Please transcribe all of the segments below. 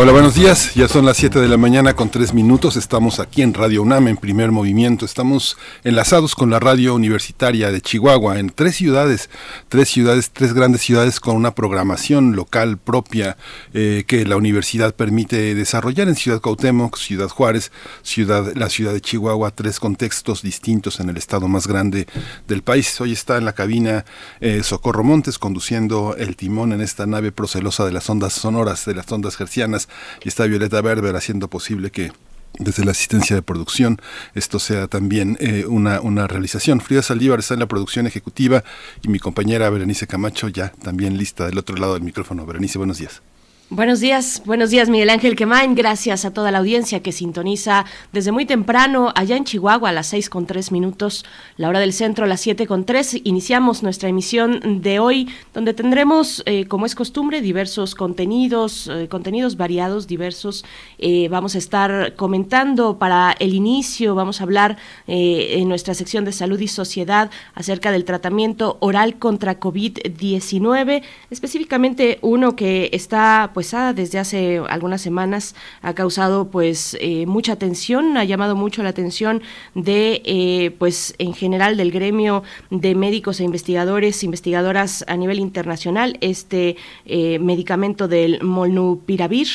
Hola, buenos días. Ya son las 7 de la mañana con 3 minutos. Estamos aquí en Radio UNAM en primer movimiento. Estamos enlazados con la radio universitaria de Chihuahua en tres ciudades, tres ciudades, tres grandes ciudades con una programación local propia eh, que la universidad permite desarrollar en Ciudad Cuauhtémoc, Ciudad Juárez, ciudad, la ciudad de Chihuahua, tres contextos distintos en el estado más grande del país. Hoy está en la cabina eh, Socorro Montes conduciendo el timón en esta nave procelosa de las ondas sonoras, de las ondas gercianas y está Violeta Berber haciendo posible que desde la asistencia de producción esto sea también eh, una, una realización. Frida Saldívar está en la producción ejecutiva y mi compañera Berenice Camacho ya también lista del otro lado del micrófono. Berenice, buenos días. Buenos días, buenos días Miguel Ángel Quemain, gracias a toda la audiencia que sintoniza desde muy temprano allá en Chihuahua a las seis con tres minutos, la hora del centro a las siete con tres. Iniciamos nuestra emisión de hoy donde tendremos, eh, como es costumbre, diversos contenidos, eh, contenidos variados, diversos. Eh, vamos a estar comentando para el inicio, vamos a hablar en nuestra sección de salud y sociedad acerca del tratamiento oral contra COVID-19, específicamente uno que está pues desde hace algunas semanas ha causado pues eh, mucha atención, ha llamado mucho la atención de eh, pues en general del gremio de médicos e investigadores, investigadoras a nivel internacional, este eh, medicamento del molnupiravir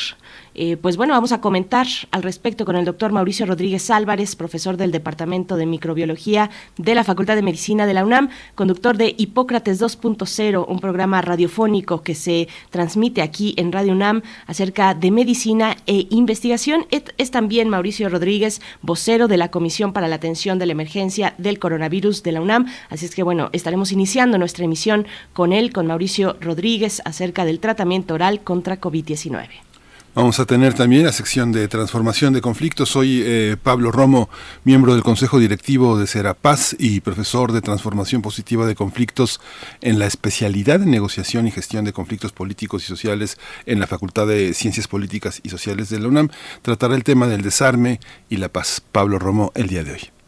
eh, pues bueno, vamos a comentar al respecto con el doctor Mauricio Rodríguez Álvarez, profesor del Departamento de Microbiología de la Facultad de Medicina de la UNAM, conductor de Hipócrates 2.0, un programa radiofónico que se transmite aquí en Radio UNAM acerca de medicina e investigación. Es, también Mauricio Rodríguez, vocero de la Comisión para la Atención de la Emergencia del Coronavirus de la UNAM. Así es que bueno, estaremos iniciando nuestra emisión con él, con Mauricio Rodríguez, acerca del tratamiento oral contra COVID-19. Vamos a tener también la sección de transformación de conflictos. Soy eh, Pablo Romo, miembro del Consejo Directivo de Serapaz y profesor de transformación positiva de conflictos en la especialidad de negociación y gestión de conflictos políticos y sociales en la Facultad de Ciencias Políticas y Sociales de la UNAM. Tratará el tema del desarme y la paz. Pablo Romo, el día de hoy.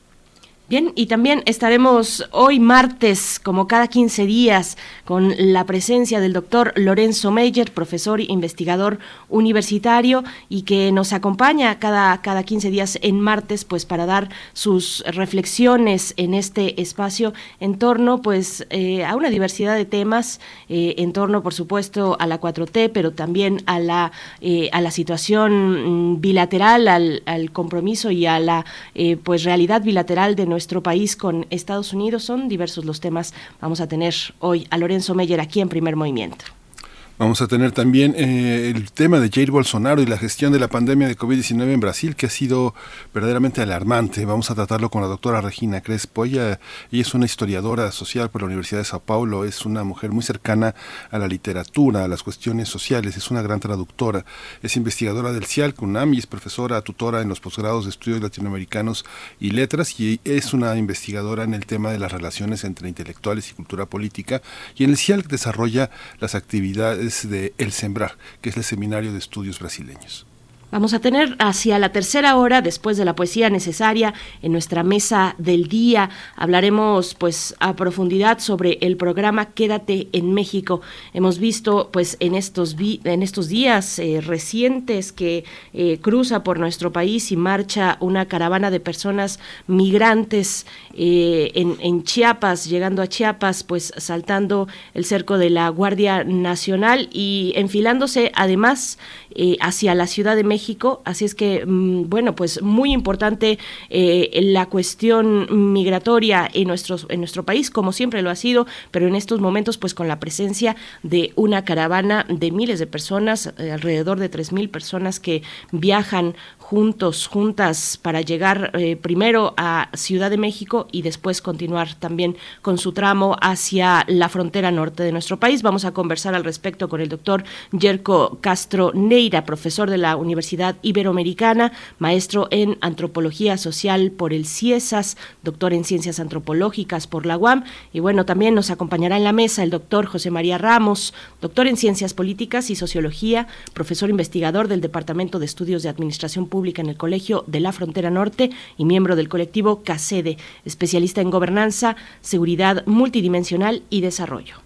Bien, y también estaremos hoy martes, como cada 15 días, con la presencia del doctor Lorenzo Meyer, profesor e investigador universitario, y que nos acompaña cada, cada 15 días en martes, pues para dar sus reflexiones en este espacio en torno pues eh, a una diversidad de temas, eh, en torno, por supuesto, a la 4T, pero también a la, eh, a la situación mm, bilateral, al, al, compromiso y a la pues realidad bilateral de nuestro país con Estados Unidos. Son diversos los temas. Vamos a tener hoy a Lorenzo Meyer aquí en primer movimiento. Vamos a tener también eh, el tema de Jair Bolsonaro y la gestión de la pandemia de COVID-19 en Brasil, que ha sido verdaderamente alarmante. Vamos a tratarlo con la doctora Regina Crespo. Ella, es una historiadora social por la Universidad de Sao Paulo, es una mujer muy cercana a la literatura, a las cuestiones sociales, es una gran traductora, es investigadora del CIAL CUNAM y es profesora tutora en los posgrados de estudios latinoamericanos y letras y es una investigadora en el tema de las relaciones entre intelectuales y cultura política y en el CIAL desarrolla las actividades de El Sembrar, que es el Seminario de Estudios Brasileños. Vamos a tener hacia la tercera hora, después de la poesía necesaria, en nuestra mesa del día. Hablaremos pues a profundidad sobre el programa Quédate en México. Hemos visto pues en estos, en estos días eh, recientes que eh, cruza por nuestro país y marcha una caravana de personas migrantes eh, en, en Chiapas, llegando a Chiapas, pues saltando el cerco de la Guardia Nacional y enfilándose además hacia la Ciudad de México Así es que, mm, bueno, pues muy importante eh, la cuestión migratoria en, nuestros, en nuestro país, como siempre lo ha sido, pero en estos momentos, pues con la presencia de una caravana de miles de personas, eh, alrededor de tres mil personas que viajan juntos, juntas, para llegar eh, primero a Ciudad de México y después continuar también con su tramo hacia la frontera norte de nuestro país. Vamos a conversar al respecto con el doctor Yerko Castro Neira, profesor de la Universidad Iberoamericana, maestro en antropología social por el CIESAS, doctor en ciencias antropológicas por la UAM. Y bueno, también nos acompañará en la mesa el doctor José María Ramos, doctor en ciencias políticas y sociología, profesor investigador del Departamento de Estudios de Administración Pública en el Colegio de la Frontera Norte y miembro del colectivo CACEDE, especialista en gobernanza, seguridad multidimensional y desarrollo.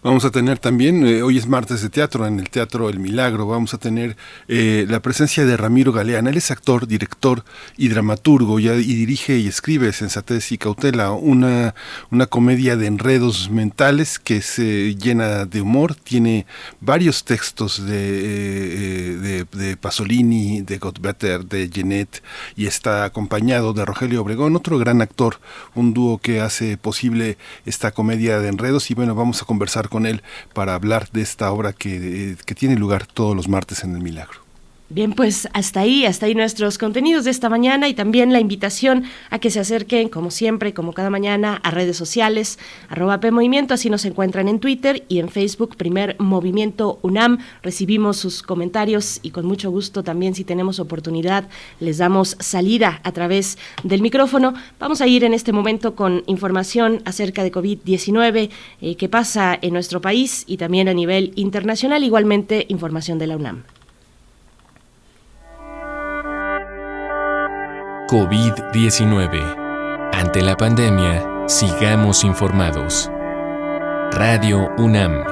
Vamos a tener también, eh, hoy es martes de teatro, en el Teatro El Milagro, vamos a tener eh, la presencia de Ramiro Galeán. Él es actor, director y dramaturgo y, dirige y escribe Sensatez y Cautela, una, una comedia de enredos mentales que se llena de humor, tiene varios textos de, eh, de, Pasolini, de Gottbetter, de Jeanette y está acompañado de Rogelio Obregón, otro gran actor, un dúo que hace posible esta comedia de enredos y bueno, vamos a conversar con él para hablar de esta obra que, que tiene lugar todos los martes en el Milagro. Bien, pues hasta ahí, hasta ahí nuestros contenidos de esta mañana y también la invitación a que se acerquen, como siempre, como cada mañana, a redes sociales, arroba PMovimiento, así nos encuentran en Twitter y en Facebook, primer Movimiento UNAM. Recibimos sus comentarios y con mucho gusto también, si tenemos oportunidad, les damos salida a través del micrófono. Vamos a ir en este momento con información acerca de COVID-19 eh, que pasa en nuestro país y también a nivel internacional, igualmente información de la UNAM. COVID-19. Ante la pandemia, sigamos informados. Radio UNAM.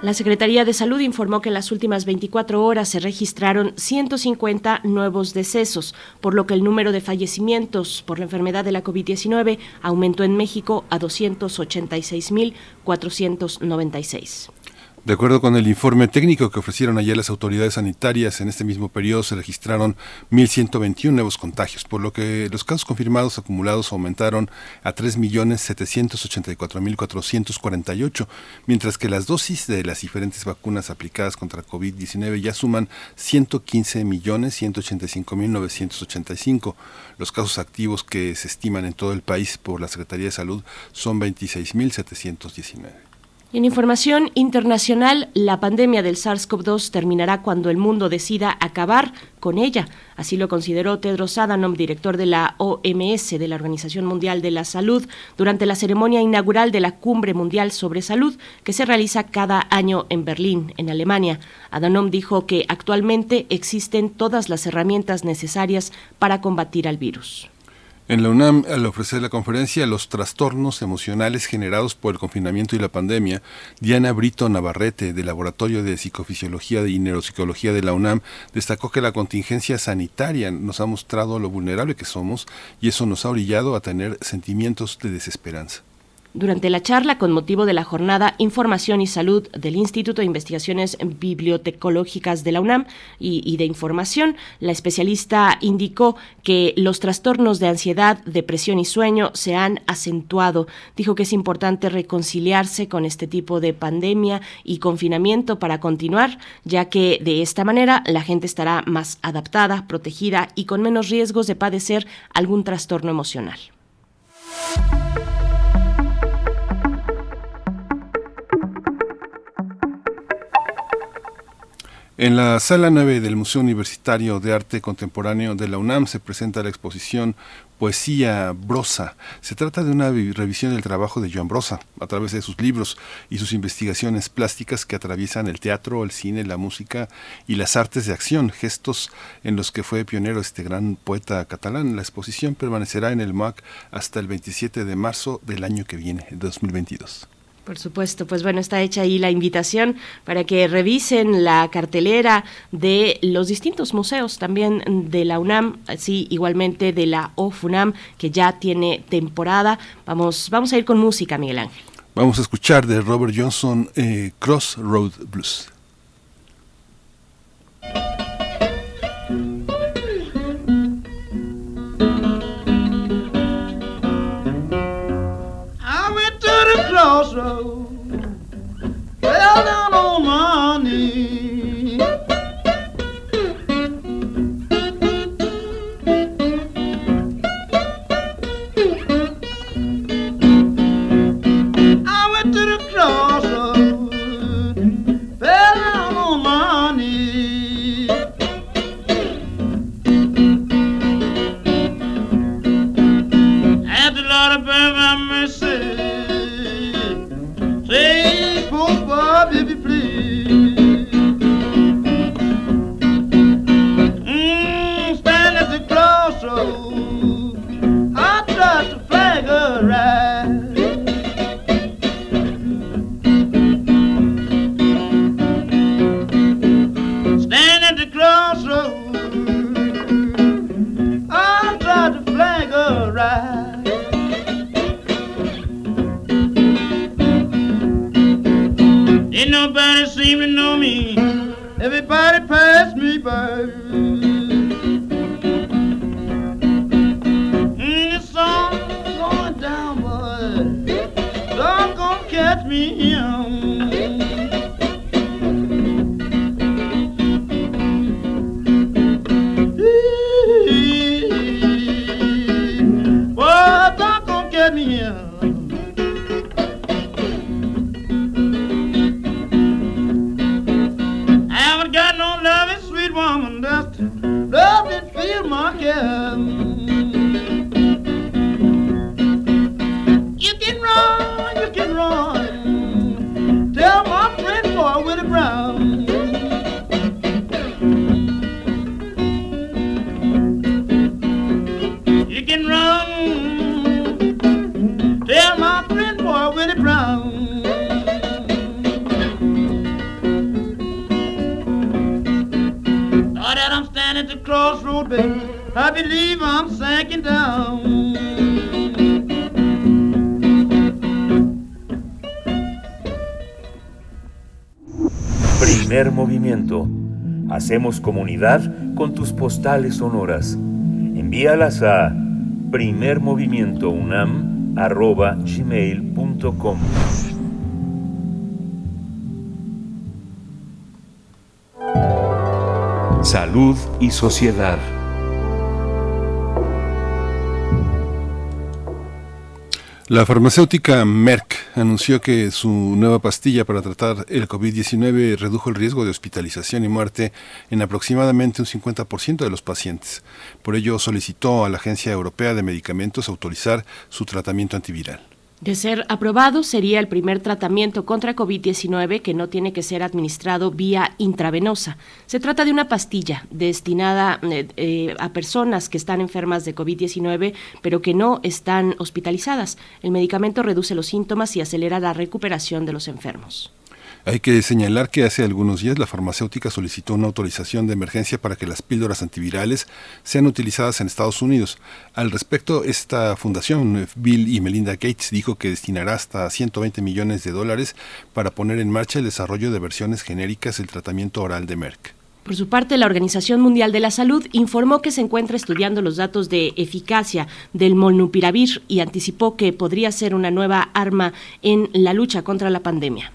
La Secretaría de Salud informó que en las últimas 24 horas se registraron 150 nuevos decesos, por lo que el número de fallecimientos por la enfermedad de la COVID-19 aumentó en México a 286.496. De acuerdo con el informe técnico que ofrecieron ayer las autoridades sanitarias, en este mismo periodo se registraron 1.121 nuevos contagios, por lo que los casos confirmados acumulados aumentaron a 3.784.448, mientras que las dosis de las diferentes vacunas aplicadas contra COVID-19 ya suman 115.185.985. Los casos activos que se estiman en todo el país por la Secretaría de Salud son 26.719. En información internacional, la pandemia del SARS-CoV-2 terminará cuando el mundo decida acabar con ella. Así lo consideró Tedros Adhanom, director de la OMS, de la Organización Mundial de la Salud, durante la ceremonia inaugural de la Cumbre Mundial sobre Salud, que se realiza cada año en Berlín, en Alemania. Adhanom dijo que actualmente existen todas las herramientas necesarias para combatir al virus. En la UNAM, al ofrecer la conferencia Los trastornos emocionales generados por el confinamiento y la pandemia, Diana Brito Navarrete, del Laboratorio de Psicofisiología y Neuropsicología de la UNAM, destacó que la contingencia sanitaria nos ha mostrado lo vulnerable que somos y eso nos ha orillado a tener sentimientos de desesperanza. Durante la charla con motivo de la jornada Información y Salud del Instituto de Investigaciones Bibliotecológicas de la UNAM y, de Información, la especialista indicó que los trastornos de ansiedad, depresión y sueño se han acentuado. Dijo que es importante reconciliarse con este tipo de pandemia y confinamiento para continuar, ya que de esta manera la gente estará más adaptada, protegida y con menos riesgos de padecer algún trastorno emocional. En la sala 9 del Museo Universitario de Arte Contemporáneo de la UNAM se presenta la exposición Poesía Brosa. Se trata de una revisión del trabajo de Joan Brosa a través de sus libros y sus investigaciones plásticas que atraviesan el teatro, el cine, la música y las artes de acción, gestos en los que fue pionero este gran poeta catalán. La exposición permanecerá en el MAC hasta el 27 de marzo del año que viene, 2022. Por supuesto, pues bueno, está hecha ahí la invitación para que revisen la cartelera de los distintos museos, también de la UNAM, así igualmente de la OFUNAM, que ya tiene temporada. Vamos, vamos a ir con música, Miguel Ángel. Vamos a escuchar de Robert Johnson eh, Crossroad Blues. Crossroad, pass me by. Hacemos comunidad con tus postales sonoras. Envíalas a primermovimientounam.gmail.com Salud y sociedad. La farmacéutica Merck anunció que su nueva pastilla para tratar el COVID-19 redujo el riesgo de hospitalización y muerte en aproximadamente un 50% de los pacientes. Por ello solicitó a la Agencia Europea de Medicamentos autorizar su tratamiento antiviral. De ser aprobado, sería el primer tratamiento contra COVID-19 que no tiene que ser administrado vía intravenosa. Se trata de una pastilla destinada eh, eh, a personas que están enfermas de COVID-19, pero que no están hospitalizadas. El medicamento reduce los síntomas y acelera la recuperación de los enfermos. Hay que señalar que hace algunos días la farmacéutica solicitó una autorización de emergencia para que las píldoras antivirales sean utilizadas en Estados Unidos. Al respecto, esta fundación, Bill y Melinda Gates, dijo que destinará hasta 120 millones de dólares para poner en marcha el desarrollo de versiones genéricas del tratamiento oral de Merck. Por su parte, la Organización Mundial de la Salud informó que se encuentra estudiando los datos de eficacia del molnupiravir y anticipó que podría ser una nueva arma en la lucha contra la pandemia.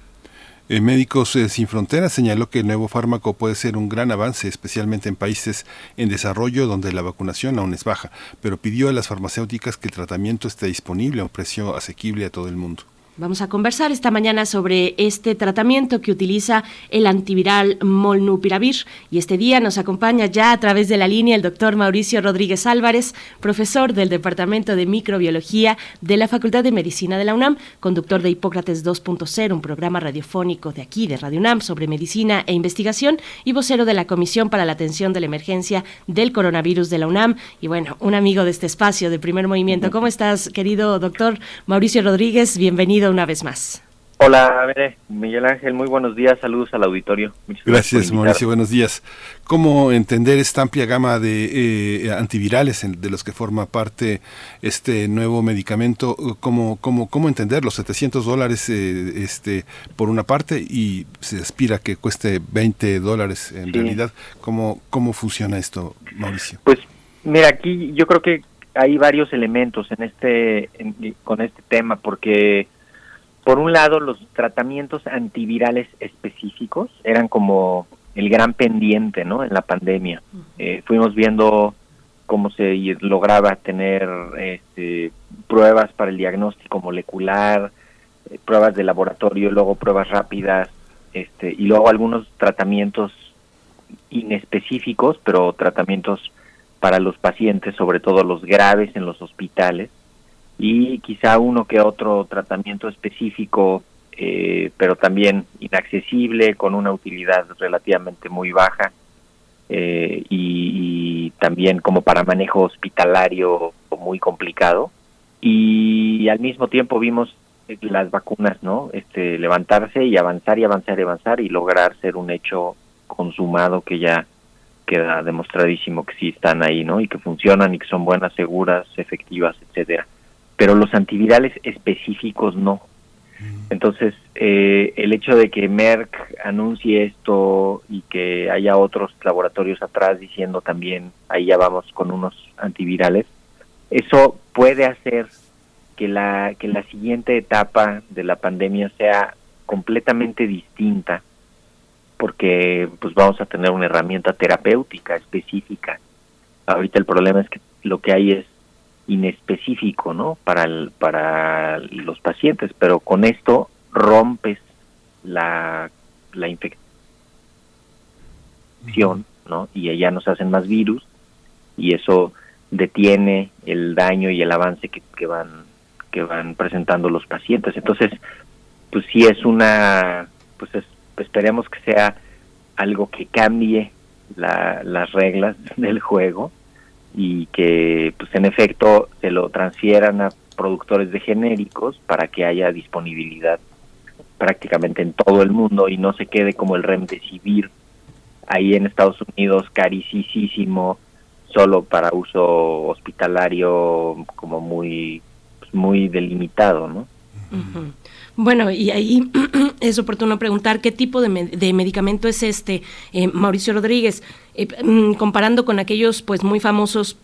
Eh, Médicos eh, Sin Fronteras señaló que el nuevo fármaco puede ser un gran avance, especialmente en países en desarrollo donde la vacunación aún es baja, pero pidió a las farmacéuticas que el tratamiento esté disponible a un precio asequible a todo el mundo. Vamos a conversar esta mañana sobre este tratamiento que utiliza el antiviral Molnupiravir y este día nos acompaña ya a través de la línea el doctor Mauricio Rodríguez Álvarez, profesor del Departamento de Microbiología de la Facultad de Medicina de la UNAM, conductor de Hipócrates 2.0, un programa radiofónico de aquí de Radio UNAM sobre medicina e investigación y vocero de la Comisión para la Atención de la Emergencia del Coronavirus de la UNAM y bueno, un amigo de este espacio de Primer Movimiento. ¿Cómo estás, querido doctor Mauricio Rodríguez? Bienvenido una vez más. Hola, Bere, Miguel Ángel, muy buenos días, saludos al auditorio. Muchas gracias, Mauricio, buenos días. ¿Cómo entender esta amplia gama de eh, antivirales en, de los que forma parte este nuevo medicamento? ¿Cómo, cómo, cómo entender los 700 dólares eh, este, por una parte y se aspira que cueste 20 dólares en Sí. realidad? ¿Cómo, ¿Cómo funciona esto, Mauricio? Pues mira, aquí yo creo que hay varios elementos en este en- con este tema porque por un lado los tratamientos antivirales específicos eran como el gran pendiente, ¿no? En la pandemia Eh, fuimos viendo cómo se lograba tener este, pruebas para el diagnóstico molecular, eh, pruebas de laboratorio, luego pruebas rápidas, este, y luego algunos tratamientos inespecíficos, pero tratamientos para los pacientes, sobre todo los graves en los hospitales, y quizá uno que otro tratamiento específico, eh, pero también inaccesible, con una utilidad relativamente muy baja, eh, y, también como para manejo hospitalario muy complicado. Y al mismo tiempo vimos las vacunas, ¿no? Este, levantarse y avanzar y avanzar y avanzar y lograr ser un hecho consumado que ya queda demostradísimo que sí están ahí, ¿no? Y que funcionan y que son buenas, seguras, efectivas, etcétera. Pero los antivirales específicos no. Entonces, eh, el hecho de que Merck anuncie esto y que haya otros laboratorios atrás diciendo también, ahí ya vamos con unos antivirales, eso puede hacer que la, que la siguiente etapa de la pandemia sea completamente distinta, porque pues vamos a tener una herramienta terapéutica específica. Ahorita el problema es que lo que hay es inespecífico, ¿no? Para el, para los pacientes, pero con esto rompes la, la infección, ¿no? Y ya nos hacen más virus y eso detiene el daño y el avance que, que van que van presentando los pacientes. Entonces, pues sí es una, pues esperemos que sea algo que cambie las reglas del juego y que pues en efecto se lo transfieran a productores de genéricos para que haya disponibilidad prácticamente en todo el mundo y no se quede como el remdesivir ahí en Estados Unidos carísimo solo para uso hospitalario como muy pues, muy delimitado, ¿no? Bueno, y ahí es oportuno preguntar qué tipo de, medicamento es este, eh, Mauricio Rodríguez, eh, mm, comparando con aquellos pues muy famosos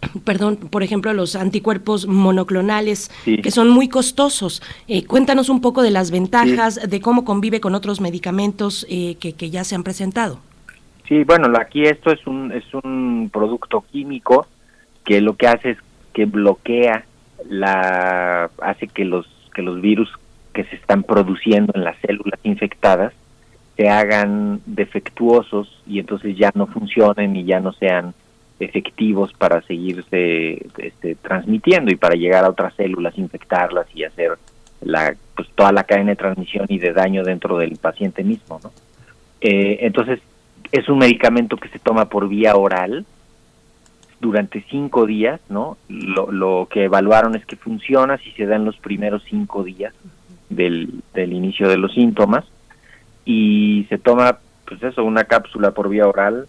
perdón, por ejemplo, los anticuerpos monoclonales, que son muy costosos. Eh, cuéntanos un poco de las ventajas, de cómo convive con otros medicamentos que, que, ya se han presentado. Sí, bueno, aquí esto es un, es un producto químico que lo que hace es que bloquea la, hace que los, que los virus que se están produciendo en las células infectadas se hagan defectuosos y entonces ya no funcionen y ya no sean efectivos para seguirse este, transmitiendo y para llegar a otras células, infectarlas y hacer la, pues, toda la cadena de transmisión y de daño dentro del paciente mismo. ¿no? Eh, entonces, es un medicamento que se toma por vía oral durante cinco días, ¿no? Lo, lo que evaluaron es que funciona si se da en los primeros cinco días del, del inicio de los síntomas. Y se toma pues eso una cápsula por vía oral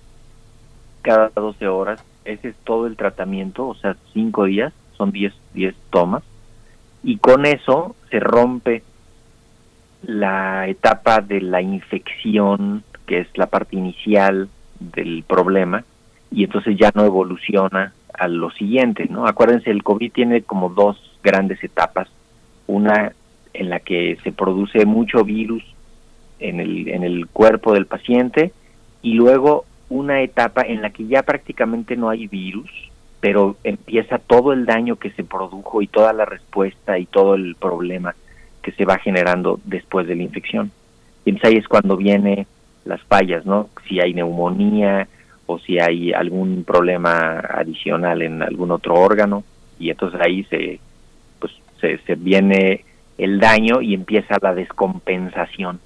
cada 12 horas. Ese es todo el tratamiento o sea cinco días son 10 diez tomas. Y con eso se rompe la etapa de la infección que es la parte inicial del problema y entonces ya no evoluciona a lo siguiente, ¿no? Acuérdense, el COVID tiene como dos grandes etapas. Una en la que se produce mucho virus en el, en el cuerpo del paciente y luego una etapa en la que ya prácticamente no hay virus, pero empieza todo el daño que se produjo y toda la respuesta y todo el problema que se va generando después de la infección. Y entonces ahí es cuando vienen las fallas, ¿no? Si hay neumonía o si hay algún problema adicional en algún otro órgano y entonces ahí se pues se, se viene el daño y empieza la descompensación.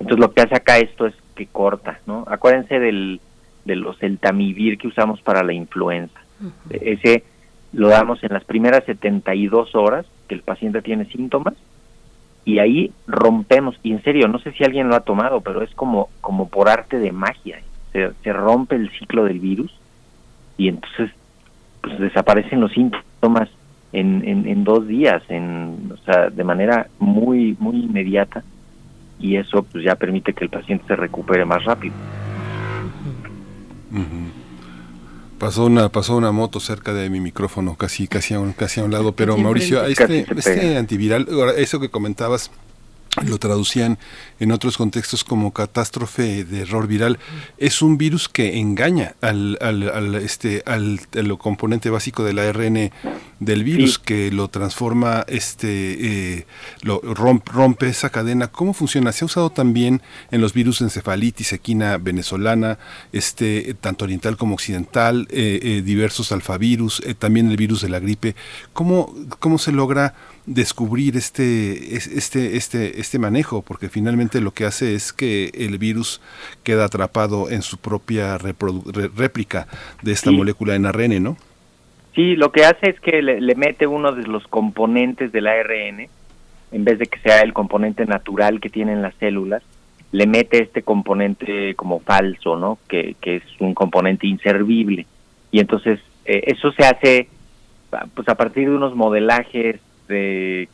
Entonces lo que hace acá esto es que corta, ¿no? Acuérdense del, de los tamivir que usamos para la influenza. Ese lo damos en las primeras 72 horas que el paciente tiene síntomas y ahí rompemos, y en serio, no sé si alguien lo ha tomado, pero es como, como por arte de magia, se, se rompe el ciclo del virus y entonces pues desaparecen los síntomas en, en, dos días, en, o sea, de manera muy, muy inmediata y eso pues ya permite que el paciente se recupere más rápido. Pasó una, pasó una moto cerca de mi micrófono, casi, casi a un, casi a un lado, pero Mauricio, este, este antiviral, eso que comentabas, lo traducían en otros contextos como catástrofe de error viral. Es un virus que engaña al, al, este al, componente básico del ARN del virus que lo transforma este eh, lo rompe, rompe, esa cadena. Cómo funciona se ha usado también en los virus de encefalitis equina venezolana este tanto oriental como occidental eh, eh, diversos alfavirus también el virus de la gripe. Cómo cómo se logra descubrir este, este, este, este manejo, porque finalmente lo que hace es que el virus queda atrapado en su propia réplica de esta molécula en ARN, ¿no? Sí, lo que hace es que le, mete uno de los componentes del ARN, en vez de que sea el componente natural que tienen las células, le mete este componente como falso, ¿no? Que, que es un componente inservible. Y entonces eh, eso se hace pues a partir de unos modelajes de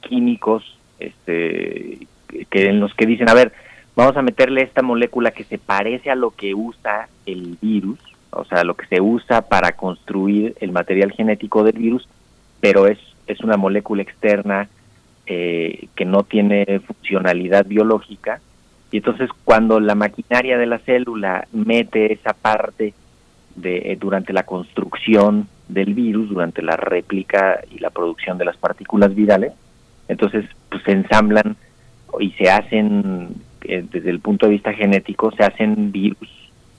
químicos este, que en los que dicen, a ver, vamos a meterle esta molécula que se parece a lo que usa el virus, o sea, lo que se usa para construir el material genético del virus, pero es, es una molécula externa eh, que no tiene funcionalidad biológica. Y entonces cuando la maquinaria de la célula mete esa parte de, eh, durante la construcción del virus, durante la réplica y la producción de las partículas virales, entonces pues se ensamblan y se hacen, eh, desde el punto de vista genético, se hacen virus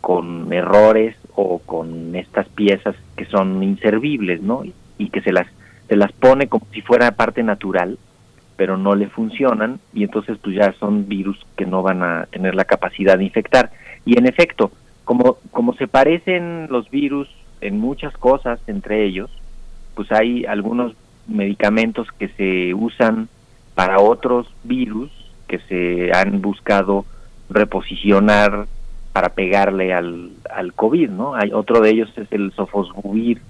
con errores o con estas piezas que son inservibles, ¿no? Y, que se las, se las pone como si fuera parte natural, pero no le funcionan y entonces pues ya son virus que no van a tener la capacidad de infectar. Y en efecto, como, como se parecen los virus en muchas cosas entre ellos, pues hay algunos medicamentos que se usan para otros virus que se han buscado reposicionar para pegarle al, al COVID, ¿no? Hay otro de ellos es el sofosbuvir,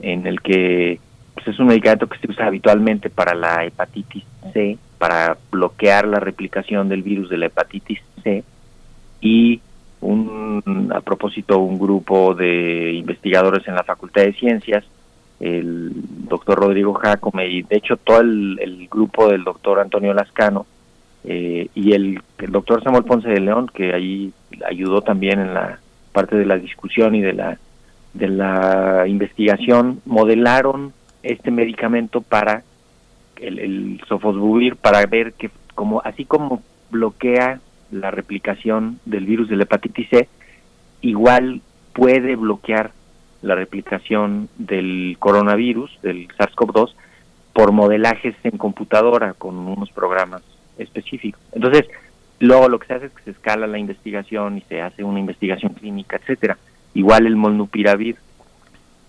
en el que pues, es un medicamento que se usa habitualmente para la hepatitis C, para bloquear la replicación del virus de la hepatitis C y un, a propósito un grupo de investigadores en la Facultad de Ciencias, el doctor Rodrigo Jacome y de hecho todo el, grupo del doctor Antonio Lascano eh, y el, el, doctor Samuel Ponce de León, que ahí ayudó también en la parte de la discusión y de la, de la investigación, modelaron este medicamento para el, el sofosbuvir, para ver que como así como bloquea la replicación del virus de la hepatitis C, igual puede bloquear la replicación del coronavirus, del SARS-CoV-2, por modelajes en computadora con unos programas específico. Entonces, luego lo que se hace es que se escala la investigación y se hace una investigación clínica, etcétera. Igual el molnupiravir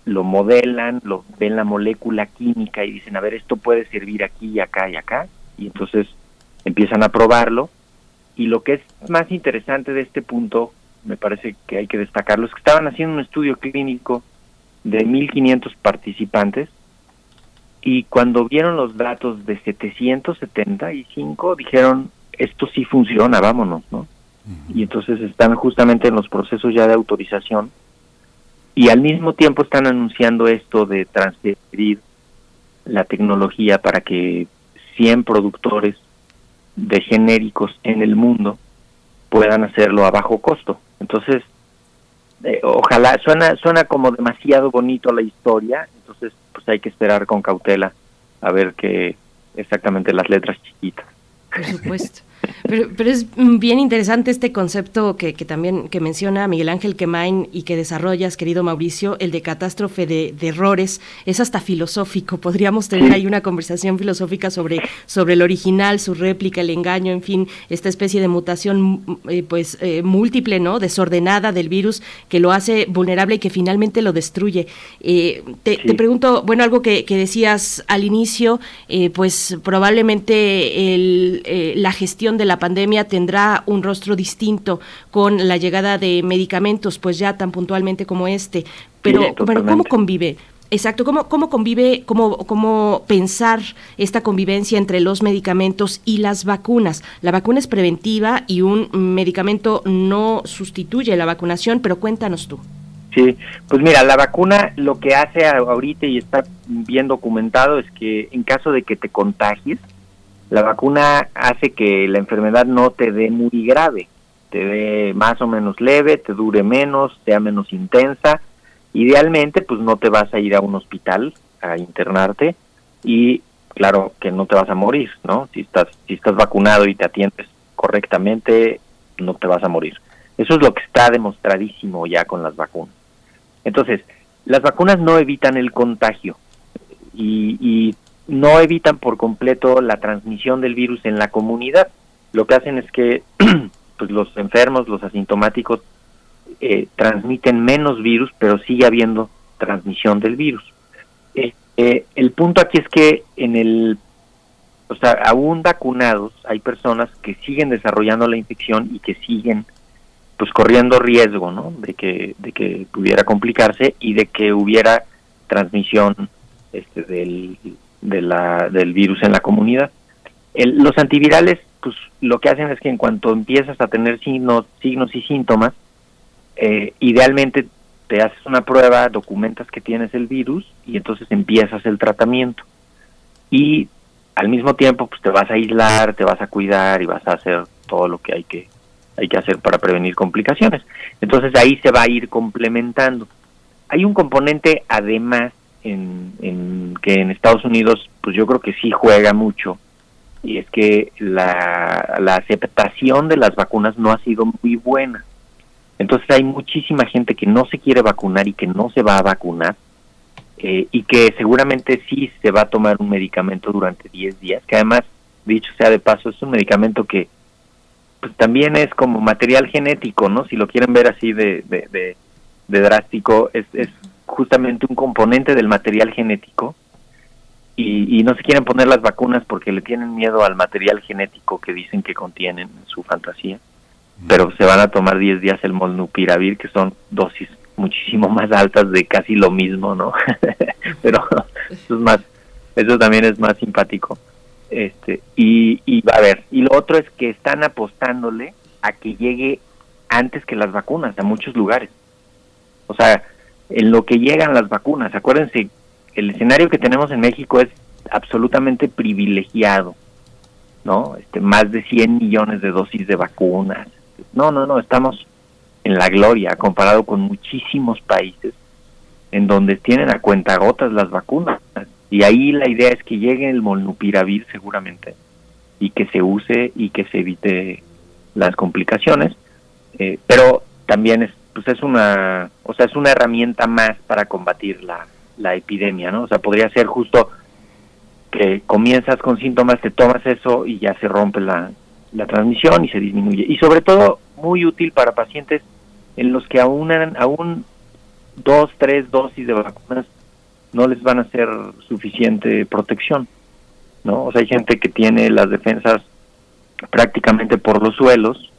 lo modelan, lo ven la molécula química y dicen, a ver, esto puede servir aquí y acá y acá, y entonces empiezan a probarlo. Y lo que es más interesante de este punto, me parece que hay que destacarlo, es que estaban haciendo un estudio clínico de 1.500 participantes y cuando vieron los datos de 775 dijeron esto sí funciona, vámonos, ¿no? Y entonces están justamente en los procesos ya de autorización y al mismo tiempo están anunciando esto de transferir la tecnología para que 100 productores de genéricos en el mundo puedan hacerlo a bajo costo. Entonces, eh, ojalá, suena, suena como demasiado bonito la historia, entonces pues hay que esperar con cautela a ver qué exactamente las letras chiquitas. Por supuesto. Pero, pero, es bien interesante este concepto que, que, también que menciona Miguel Ángel Quemain y que desarrollas, querido Mauricio, el de catástrofe de, errores. Es hasta filosófico. Podríamos tener ahí una conversación filosófica sobre, sobre el original, su réplica, el engaño, en fin, esta especie de mutación eh, pues eh, múltiple, ¿no? Desordenada del virus que lo hace vulnerable y que finalmente lo destruye. Eh, te, te, pregunto, bueno, algo que, que decías al inicio, pues probablemente el, la gestión de la pandemia tendrá un rostro distinto con la llegada de medicamentos, pues ya tan puntualmente como este. Pero, pero ¿cómo convive? Exacto, ¿cómo, cómo convive, cómo, cómo pensar esta convivencia entre los medicamentos y las vacunas? La vacuna es preventiva y un medicamento no sustituye la vacunación, pero cuéntanos tú. Sí, pues mira, la vacuna lo que hace ahorita y está bien documentado es que en caso de que te contagies, la vacuna hace que la enfermedad no te dé muy grave, te dé más o menos leve, te dure menos, sea menos intensa. Idealmente, pues no te vas a ir a un hospital a internarte y claro que no te vas a morir, ¿no? Si estás si estás vacunado y te atiendes correctamente, no te vas a morir. Eso es lo que está demostradísimo ya con las vacunas. Entonces, las vacunas no evitan el contagio y, y no evitan por completo la transmisión del virus en la comunidad. Lo que hacen es que pues los enfermos, los asintomáticos, eh, transmiten menos virus, pero sigue habiendo transmisión del virus. Eh, eh, el punto aquí es que en el, o sea, aún vacunados hay personas que siguen desarrollando la infección y que siguen pues corriendo riesgo, ¿no? De que de que pudiera complicarse y de que hubiera transmisión este del de la, del virus en la comunidad. Los antivirales, pues lo que hacen es que en cuanto empiezas a tener signos, signos y síntomas, eh, idealmente te haces una prueba, documentas que tienes el virus y entonces empiezas el tratamiento. Y al mismo tiempo, pues te vas a aislar, te vas a cuidar y vas a hacer todo lo que hay que hay que hacer para prevenir complicaciones. Entonces ahí se va a ir complementando. Hay un componente además en, que en Estados Unidos, pues yo creo que sí juega mucho y es que la, aceptación de las vacunas no ha sido muy buena. Entonces hay muchísima gente que no se quiere vacunar y que no se va a vacunar eh, y que seguramente sí se va a tomar un medicamento durante 10 días, que además, dicho sea de paso, es un medicamento que pues, también es como material genético, ¿no? Si lo quieren ver así de, de, de, de drástico, es, es justamente un componente del material genético y, y no se quieren poner las vacunas porque le tienen miedo al material genético que dicen que contienen en su fantasía. Pero se van a tomar 10 días el molnupiravir, que son dosis muchísimo más altas de casi lo mismo, ¿no? Pero eso es más, eso también es más simpático. Este, y, y va a ver. Y lo otro es que están apostándole a que llegue antes que las vacunas a muchos lugares. O sea, en lo que llegan las vacunas, acuérdense, el escenario que tenemos en México es absolutamente privilegiado, ¿no? Este, más de 100 millones de dosis de vacunas. No, no, no, estamos en la gloria comparado con muchísimos países en donde tienen a cuentagotas las vacunas. Y ahí la idea es que llegue el molnupiravir seguramente y que se use y que se evite las complicaciones. Eh, pero también es pues es una o sea es una herramienta más para combatir la, la epidemia no o sea podría ser justo que comienzas con síntomas te tomas eso y ya se rompe la, la transmisión y se disminuye. Y sobre todo muy útil para pacientes en los que aún aún dos tres dosis de vacunas no les van a ser suficiente protección no o sea hay gente que tiene las defensas prácticamente por los suelos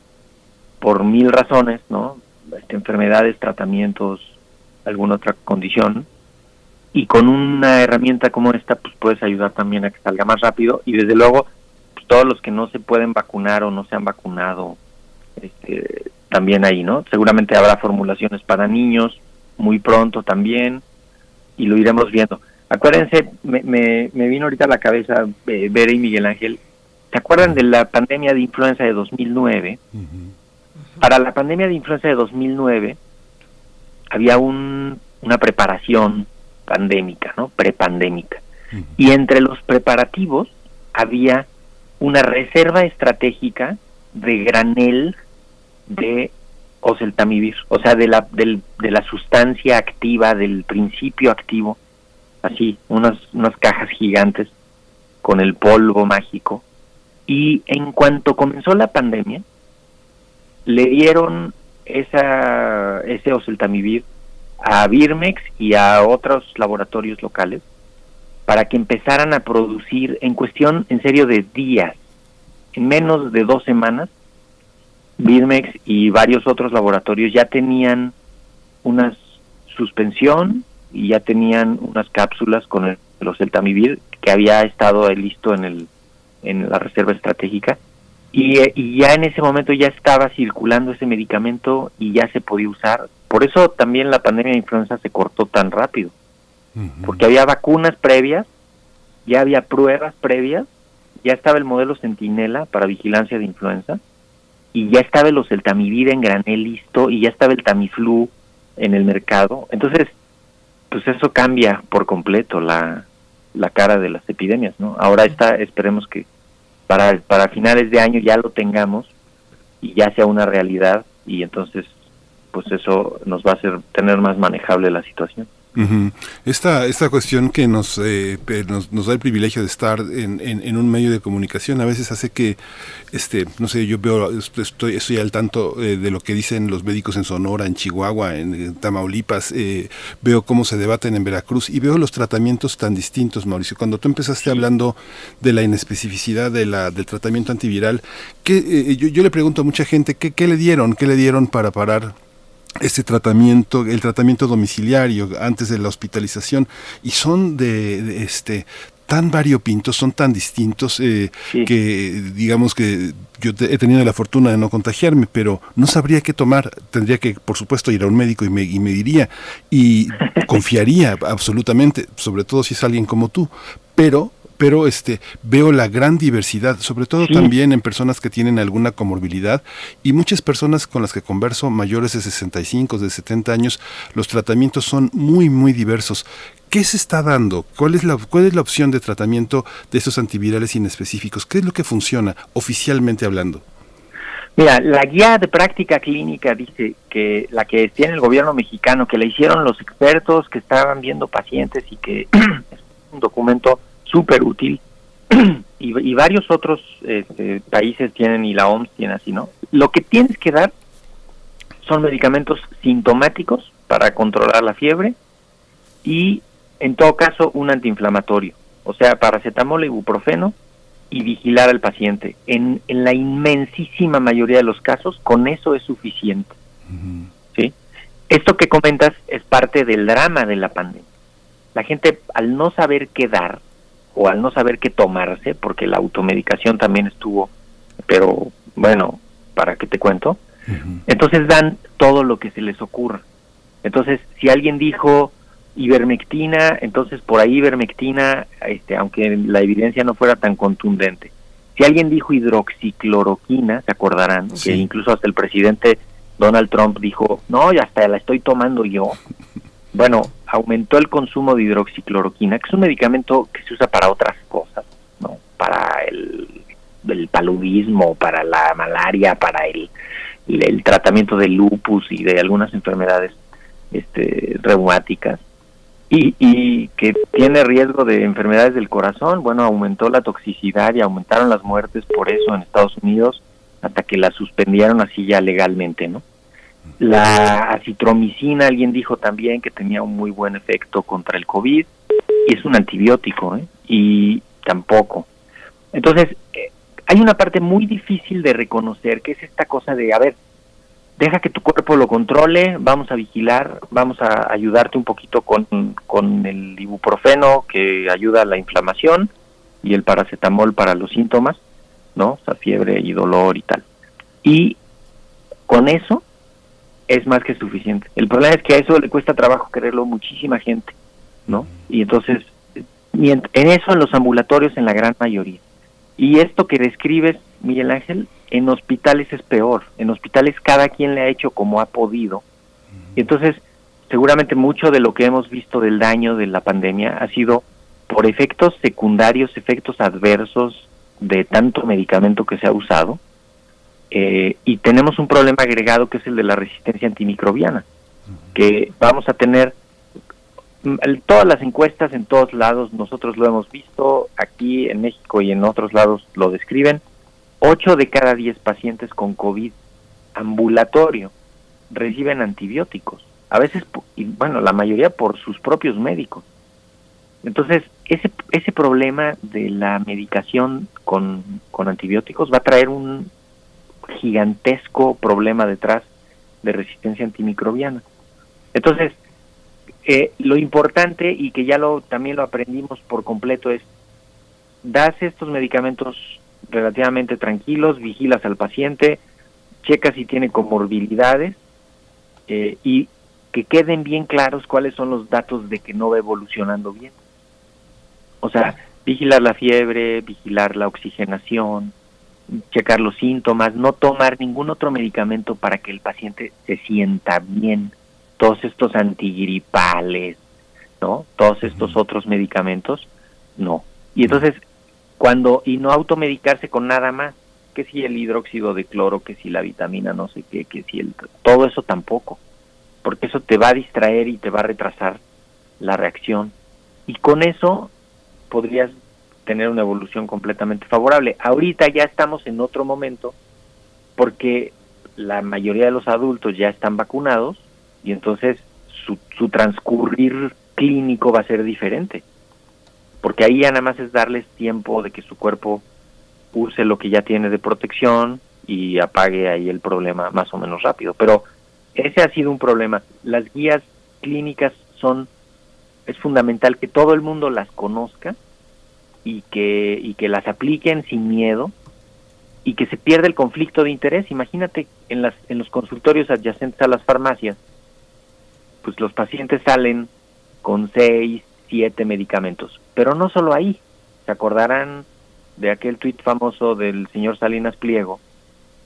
por mil razones, ¿no? Este, enfermedades, tratamientos, alguna otra condición. Y con una herramienta como esta, pues puedes ayudar también a que salga más rápido. Y desde luego, pues, todos los que no se pueden vacunar o no se han vacunado, este, también ahí, ¿no? Seguramente habrá formulaciones para niños muy pronto también, y lo iremos viendo. Acuérdense, me, me, me vino ahorita a la cabeza, eh, y Miguel Ángel, ¿se acuerdan de la pandemia de influenza de 2009? Para la pandemia de influenza de 2009 había un, una preparación pandémica, ¿no? Prepandémica. Y entre los preparativos había una reserva estratégica de granel de oseltamivir, o sea, de la, del, de la sustancia activa, del principio activo, así, unas, unas cajas gigantes con el polvo mágico. Y en cuanto comenzó la pandemia, le dieron esa, ese oseltamivir a Birmex y a otros laboratorios locales para que empezaran a producir en cuestión, en serio, de días, en menos de dos semanas, Birmex y varios otros laboratorios ya tenían una suspensión y ya tenían unas cápsulas con el, el oseltamivir que había estado listo en, el, en la reserva estratégica y, y, ya en ese momento ya estaba circulando ese medicamento y ya se podía usar. Por eso también la pandemia de influenza se cortó tan rápido, uh -huh. porque había vacunas previas, ya había pruebas previas, ya estaba el modelo Centinela para vigilancia de influenza y ya estaba el oseltamivir en granel listo y ya estaba el Tamiflu en el mercado. Entonces, pues eso cambia por completo la, la cara de las epidemias, ¿no? Ahora está, esperemos que para, para finales de año ya lo tengamos y ya sea una realidad y entonces pues eso nos va a hacer tener más manejable la situación. Uh -huh. esta, esta cuestión que nos, eh, nos, nos, da el privilegio de estar en, en, en, un medio de comunicación a veces hace que, este, no sé, yo veo, estoy, estoy al tanto eh, de lo que dicen los médicos en Sonora, en Chihuahua, en, en Tamaulipas, eh, veo cómo se debaten en Veracruz y veo los tratamientos tan distintos, Mauricio. Cuando tú empezaste hablando de la inespecificidad de la, del tratamiento antiviral, ¿qué, eh, yo, yo, le pregunto a mucha gente, ¿qué, ¿qué le dieron? ¿Qué le dieron para parar este tratamiento, el tratamiento domiciliario antes de la hospitalización y son de, de, este tan variopintos, son tan distintos eh, que digamos que yo he tenido la fortuna de no contagiarme, pero no sabría qué tomar. Tendría que, por supuesto, ir a un médico y me, y me diría y confiaría absolutamente, sobre todo si es alguien como tú. Pero pero este veo la gran diversidad, sobre todo también en personas que tienen alguna comorbilidad y muchas personas con las que converso mayores de 65, de 70 años, los tratamientos son muy muy diversos. ¿Qué se está dando? ¿Cuál es la cuál es la opción de tratamiento de estos antivirales inespecíficos? ¿Qué es lo que funciona oficialmente hablando? Mira, la guía de práctica clínica dice que la que tiene el gobierno mexicano, que la hicieron los expertos que estaban viendo pacientes y que es un documento súper útil y, varios otros este, países tienen y la OMS tiene así, ¿no? Lo que tienes que dar son medicamentos sintomáticos para controlar la fiebre y en todo caso un antiinflamatorio, o sea, paracetamol, ibuprofeno y vigilar al paciente. En, en la inmensísima mayoría de los casos, con eso es suficiente. ¿sí? Esto que comentas es parte del drama de la pandemia. La gente, al no saber qué dar, o al no saber qué tomarse, porque la automedicación también estuvo, pero bueno, ¿para qué te cuento? Entonces dan todo lo que se les ocurra. Entonces, si alguien dijo ivermectina, entonces por ahí ivermectina, este, aunque la evidencia no fuera tan contundente. Si alguien dijo hidroxicloroquina, se acordarán, que incluso hasta el presidente Donald Trump dijo, no, ya hasta la estoy tomando yo. Bueno, aumentó el consumo de hidroxicloroquina, que es un medicamento que se usa para otras cosas, ¿no? Para el, paludismo, para la malaria, para el, el, tratamiento del lupus y de algunas enfermedades este, reumáticas. Y, y, que tiene riesgo de enfermedades del corazón, bueno, aumentó la toxicidad y aumentaron las muertes por eso en Estados Unidos hasta que la suspendieron así ya legalmente, ¿no? La acitromicina, alguien dijo también que tenía un muy buen efecto contra el COVID, y es un antibiótico, ¿eh? y tampoco. Entonces, eh, hay una parte muy difícil de reconocer, que es esta cosa de, a ver, deja que tu cuerpo lo controle, vamos a vigilar, vamos a ayudarte un poquito con, con el ibuprofeno que ayuda a la inflamación y el paracetamol para los síntomas, ¿no? O fiebre y dolor y tal. Y con eso es más que suficiente. El problema es que a eso le cuesta trabajo quererlo muchísima gente, ¿no? Y entonces, en eso en los ambulatorios en la gran mayoría. Y esto que describes, Miguel Ángel, en hospitales es peor. En hospitales cada quien le ha hecho como ha podido. Y entonces, seguramente mucho de lo que hemos visto del daño de la pandemia ha sido por efectos secundarios, efectos adversos de tanto medicamento que se ha usado, eh, y tenemos un problema agregado que es el de la resistencia antimicrobiana, que vamos a tener mm, todas las encuestas en todos lados, nosotros lo hemos visto, aquí en México y en otros lados lo describen, 8 de cada 10 pacientes con COVID ambulatorio reciben antibióticos, a veces, y bueno, la mayoría por sus propios médicos. Entonces, ese, ese problema de la medicación con, con antibióticos va a traer un, gigantesco problema detrás de resistencia antimicrobiana. Entonces, eh, lo importante y que ya lo también lo aprendimos por completo es das estos medicamentos relativamente tranquilos, vigilas al paciente, checa si tiene comorbilidades eh, y que queden bien claros cuáles son los datos de que no va evolucionando bien. O sea, vigilar la fiebre, vigilar la oxigenación, checar los síntomas, no tomar ningún otro medicamento para que el paciente se sienta bien. Todos estos antigripales, ¿no? Todos estos otros medicamentos, no. Y entonces, cuando, y no automedicarse con nada más, que si el hidróxido de cloro, que si la vitamina no sé qué, que si el, todo eso tampoco, porque eso te va a distraer y te va a retrasar la reacción. Y con eso podrías tener una evolución completamente favorable. Ahorita ya estamos en otro momento porque la mayoría de los adultos ya están vacunados y entonces su, su transcurrir clínico va a ser diferente. Porque ahí nada más es darles tiempo de que su cuerpo use lo que ya tiene de protección y apague ahí el problema más o menos rápido. Pero ese ha sido un problema. Las guías clínicas son, es fundamental que todo el mundo las conozca y que, y que las apliquen sin miedo y que se pierde el conflicto de interés. Imagínate en, las, en los consultorios adyacentes a las farmacias, pues los pacientes salen con seis, siete medicamentos, pero no solo ahí. Se acordarán de aquel tuit famoso del señor Salinas Pliego,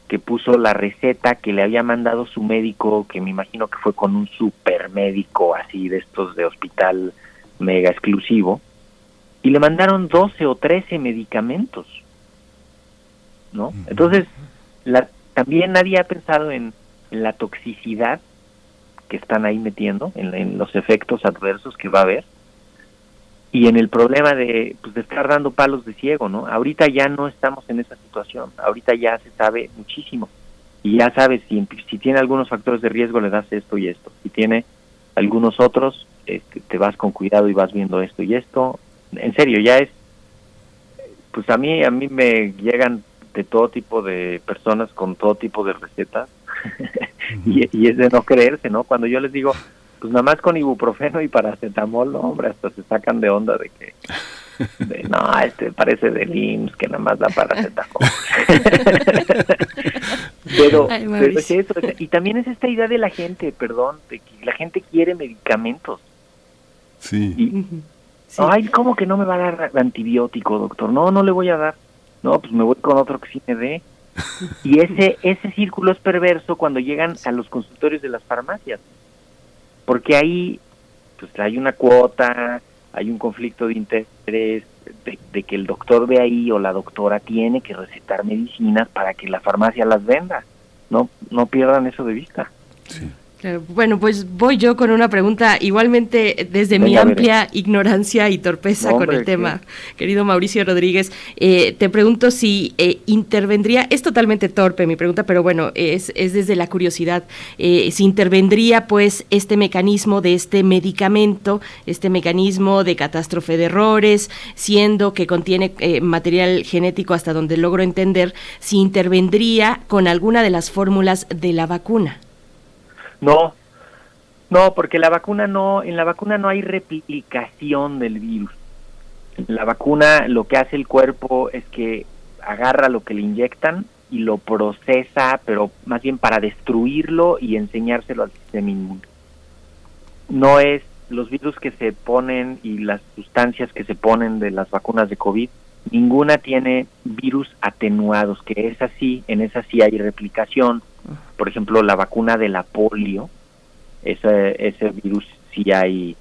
que puso la receta que le había mandado su médico, que me imagino que fue con un super médico así de estos de hospital mega exclusivo, y le mandaron 12 o 13 medicamentos. ¿No? Entonces, la, también nadie ha pensado en, la toxicidad que están ahí metiendo, en, los efectos adversos que va a haber y en el problema de, pues, de estar dando palos de ciego, ¿no? Ahorita ya no estamos en esa situación, ahorita ya se sabe muchísimo y ya sabes si, si tiene algunos factores de riesgo le das esto y esto, si tiene algunos otros este, te vas con cuidado y vas viendo esto y esto, en serio ya es, pues a mí a mí me llegan de todo tipo de personas con todo tipo de recetas y, y es de no creerse, ¿no? Cuando yo les digo pues nada más con ibuprofeno y paracetamol, no, hombre, hasta se sacan de onda de que, no, este parece de IMSS que nada más da paracetamol. pero, pero es eso, y también es esta idea de la gente, perdón, de que la gente quiere medicamentos. Sí. Ay, ¿cómo que no me va a dar antibiótico, doctor? No, no le voy a dar. No, pues me voy con otro que sí me dé. Y ese, ese círculo es perverso cuando llegan a los consultorios de las farmacias porque ahí pues hay una cuota, hay un conflicto de interés de, que el doctor ve ahí o la doctora tiene que recetar medicinas para que la farmacia las venda. No, no pierdan eso de vista. Sí. Bueno, pues voy yo con una pregunta igualmente desde mi amplia ignorancia y torpeza con el tema, querido Mauricio Rodríguez. Eh, te pregunto si eh, intervendría, es totalmente torpe mi pregunta, pero bueno, es, es desde la curiosidad, eh, si intervendría pues este mecanismo de este medicamento, este mecanismo de catástrofe de errores, siendo que contiene material genético hasta donde logro entender, si intervendría con alguna de las fórmulas de la vacuna. No, no, porque la vacuna no, en la vacuna no hay replicación del virus. La vacuna lo que hace el cuerpo es que agarra lo que le inyectan y lo procesa, pero más bien para destruirlo y enseñárselo al sistema inmune. No es los virus que se ponen y las sustancias que se ponen de las vacunas de COVID, ninguna tiene virus atenuados, que es así, en esa sí hay replicación, por ejemplo, la vacuna de la polio, ese, ese virus sí hay,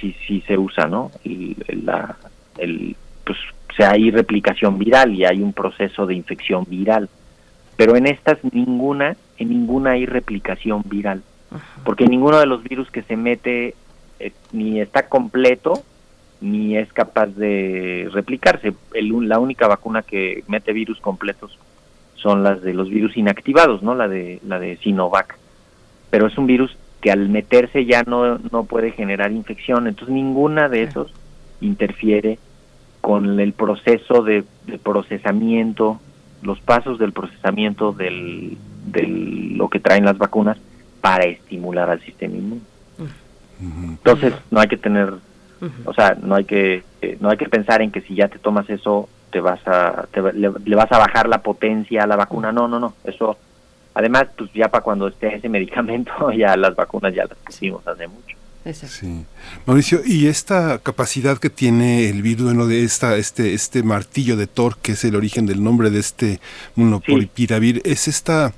sí, sí se usa, ¿no? Y la, el, pues, o hay replicación viral y hay un proceso de infección viral. Pero en estas ninguna, en ninguna hay replicación viral. Porque ninguno de los virus que se mete eh, ni está completo ni es capaz de replicarse. El, la única vacuna que mete virus completos son las de los virus inactivados, ¿no? La de la de Sinovac. Pero es un virus que al meterse ya no, no puede generar infección, entonces ninguna de esos interfiere con el proceso de, procesamiento, los pasos del procesamiento del, de lo que traen las vacunas para estimular al sistema inmune. Entonces no hay que tener, o sea, no hay que eh, no hay que pensar en que si ya te tomas eso te vas a le, vas a bajar la potencia a la vacuna. No, no, no. Eso, además, pues ya para cuando esté ese medicamento, ya las vacunas ya las pusimos hace mucho. Sí. Mauricio, y esta capacidad que tiene el virus, bueno, de esta, este, este martillo de Thor, que es el origen del nombre de este monopolipiravir, es esta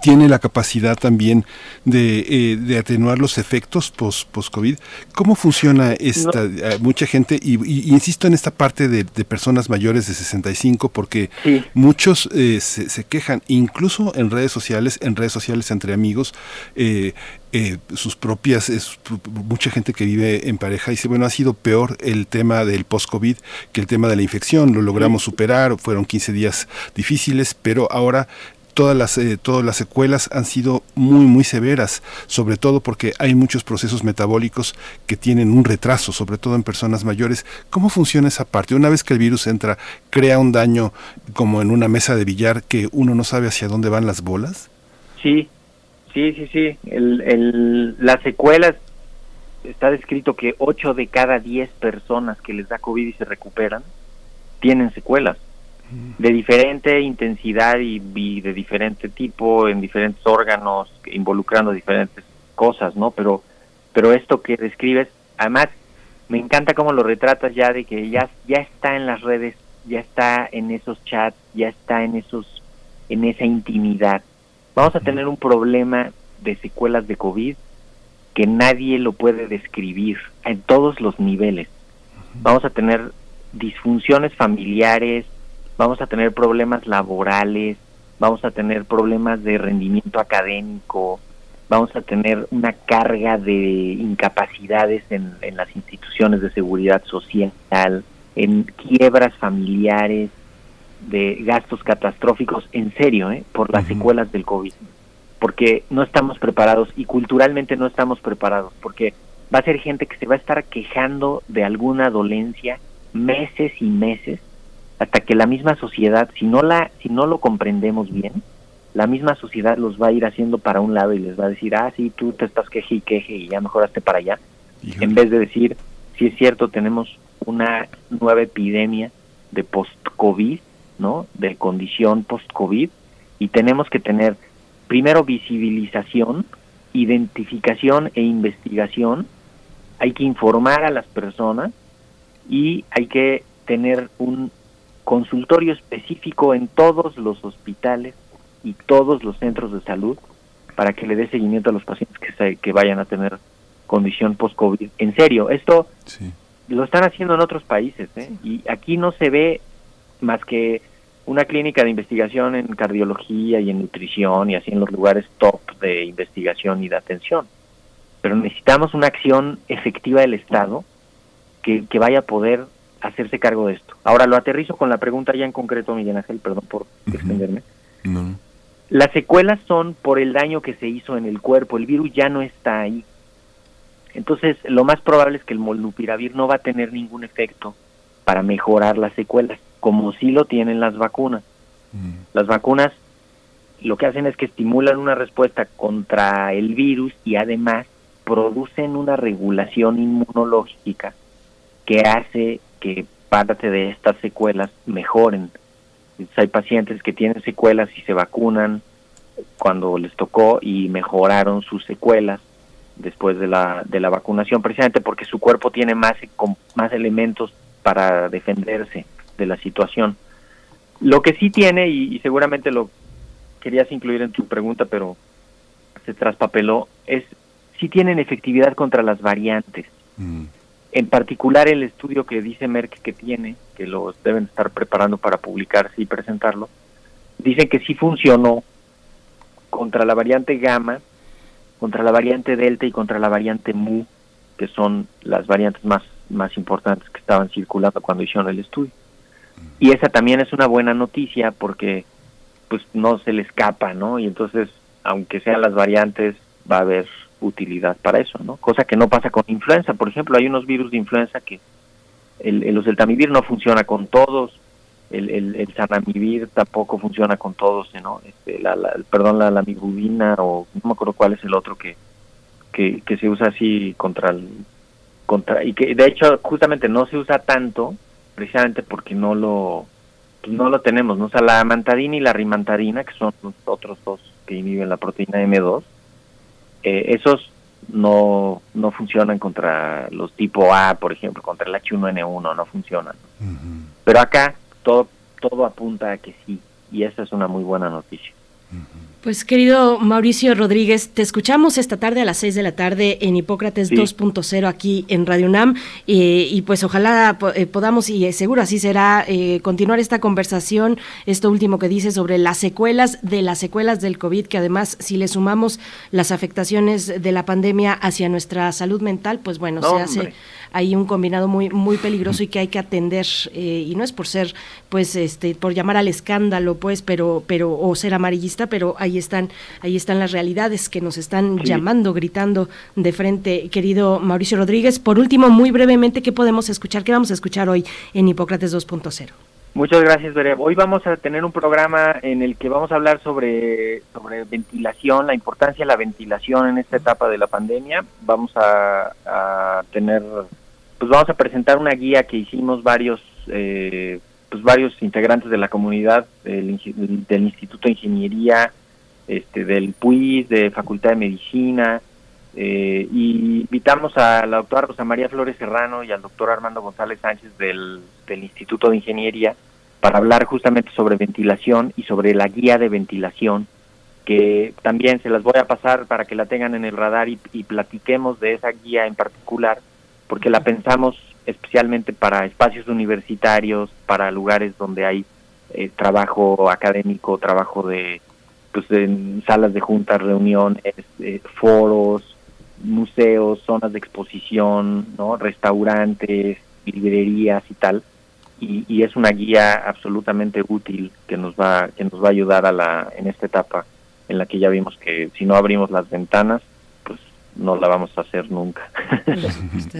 tiene la capacidad también de, eh, de atenuar los efectos post-COVID. ¿Cómo funciona esta? Eh, mucha gente, y, insisto en esta parte de, personas mayores de 65, porque muchos eh, se, se, quejan, incluso en redes sociales, en redes sociales entre amigos, sus propias, es, mucha gente que vive en pareja dice, bueno, ha sido peor el tema del post-COVID que el tema de la infección, lo logramos superar, fueron 15 días difíciles, pero ahora todas las, eh, todas las secuelas han sido muy, muy severas, sobre todo porque hay muchos procesos metabólicos que tienen un retraso, sobre todo en personas mayores. ¿Cómo funciona esa parte? Una vez que el virus entra, ¿crea un daño como en una mesa de billar que uno no sabe hacia dónde van las bolas? Sí, sí, sí, sí. El, las secuelas está descrito que 8 de cada 10 personas que les da COVID y se recuperan tienen secuelas de diferente intensidad y, y, de diferente tipo en diferentes órganos involucrando diferentes cosas no pero pero esto que describes además me encanta cómo lo retratas ya de que ya ya está en las redes ya está en esos chats ya está en esos en esa intimidad. Vamos a tener un problema de secuelas de covid que nadie lo puede describir en todos los niveles. Vamos a tener disfunciones familiares vamos a tener problemas laborales, vamos a tener problemas de rendimiento académico, vamos a tener una carga de incapacidades en, en las instituciones de seguridad social, en quiebras familiares, de gastos catastróficos, en serio, ¿eh? por las secuelas del COVID, porque no estamos preparados y culturalmente no estamos preparados, porque va a ser gente que se va a estar quejando de alguna dolencia meses y meses hasta que la misma sociedad, si no la, si no lo comprendemos bien, la misma sociedad los va a ir haciendo para un lado y les va a decir, ah, sí, tú te estás queje y queje y ya mejoraste para allá, en vez de decir, si es cierto, tenemos una nueva epidemia de post-COVID, ¿no? De condición post-COVID, y tenemos que tener primero visibilización, identificación e investigación, hay que informar a las personas y hay que tener un consultorio específico en todos los hospitales y todos los centros de salud para que le dé seguimiento a los pacientes que, se, que vayan a tener condición post-COVID. En serio, esto lo están haciendo en otros países ¿eh? y aquí no se ve más que una clínica de investigación en cardiología y en nutrición y así en los lugares top de investigación y de atención. Pero necesitamos una acción efectiva del Estado que, que vaya a poder hacerse cargo de esto. Ahora lo aterrizo con la pregunta ya en concreto, Miguel Ángel, perdón por extenderme. Las secuelas son por el daño que se hizo en el cuerpo, el virus ya no está ahí. Entonces, lo más probable es que el molnupiravir no va a tener ningún efecto para mejorar las secuelas, como sí lo tienen las vacunas. Las vacunas lo que hacen es que estimulan una respuesta contra el virus y además producen una regulación inmunológica que hace que parte de estas secuelas mejoren. hay pacientes que tienen secuelas y se vacunan cuando les tocó y mejoraron sus secuelas después de la, de la vacunación, precisamente porque su cuerpo tiene más, más elementos para defenderse de la situación. Lo que sí tiene, y, seguramente lo querías incluir en tu pregunta, pero se traspapeló, es si tienen efectividad contra las variantes. Mm. En particular el estudio que dice Merck que tiene, que los deben estar preparando para publicarse y presentarlo, dice que sí funcionó contra la variante gamma, contra la variante delta y contra la variante mu, que son las variantes más, más importantes que estaban circulando cuando hicieron el estudio. Y esa también es una buena noticia porque pues no se le escapa, ¿no? Y entonces, aunque sean las variantes, va a haber utilidad para eso, ¿no? Cosa que no pasa con influenza. Por ejemplo, hay unos virus de influenza que el, el oseltamivir no funciona con todos, el, el, el tampoco funciona con todos, ¿no? Este, la, la, perdón, la lamivudina o no me acuerdo cuál es el otro que, que, que se usa así contra el contra y que de hecho justamente no se usa tanto precisamente porque no lo pues no lo tenemos, ¿no? O sea, la amantadina y la rimantadina, que son los otros dos que inhiben la proteína M2, eh, esos no, no funcionan contra los tipo A, por ejemplo, contra el H1N1, no funcionan. Pero acá todo, todo apunta a que sí, y esa es una muy buena noticia. Pues querido Mauricio Rodríguez, te escuchamos esta tarde a las 6 de la tarde en Hipócrates 2.0 aquí en Radio UNAM y pues ojalá eh, podamos, y seguro así será, eh, continuar esta conversación, esto último que dice sobre las secuelas de las secuelas del COVID, que además si le sumamos las afectaciones de la pandemia hacia nuestra salud mental, pues bueno, se hace hay un combinado muy muy peligroso y que hay que atender eh, y no es por ser pues este por llamar al escándalo pues pero pero o ser amarillista pero ahí están ahí están las realidades que nos están llamando gritando de frente querido Mauricio Rodríguez por último muy brevemente qué podemos escuchar qué vamos a escuchar hoy en Hipócrates 2.0 Muchas gracias, Bere. Hoy vamos a tener un programa en el que vamos a hablar sobre, sobre ventilación, la importancia de la ventilación en esta etapa de la pandemia. Vamos a, a tener, pues vamos a presentar una guía que hicimos varios, eh, pues varios integrantes de la comunidad del, del Instituto de Ingeniería, este, del PUIS, de Facultad de Medicina, eh, y invitamos a la doctora Rosa María Flores Serrano y al doctor Armando González Sánchez del, Instituto de Ingeniería para hablar justamente sobre ventilación y sobre la guía de ventilación, que también se las voy a pasar para que la tengan en el radar y platiquemos de esa guía en particular, porque la pensamos especialmente para espacios universitarios, para lugares donde hay eh, trabajo académico, trabajo de pues en salas de juntas, reuniones, eh, foros, museos, zonas de exposición, ¿no? restaurantes, librerías y tal. Y, y es una guía absolutamente útil que nos va que nos va a ayudar a la en esta etapa en la que ya vimos que si no abrimos las ventanas no la vamos a hacer nunca.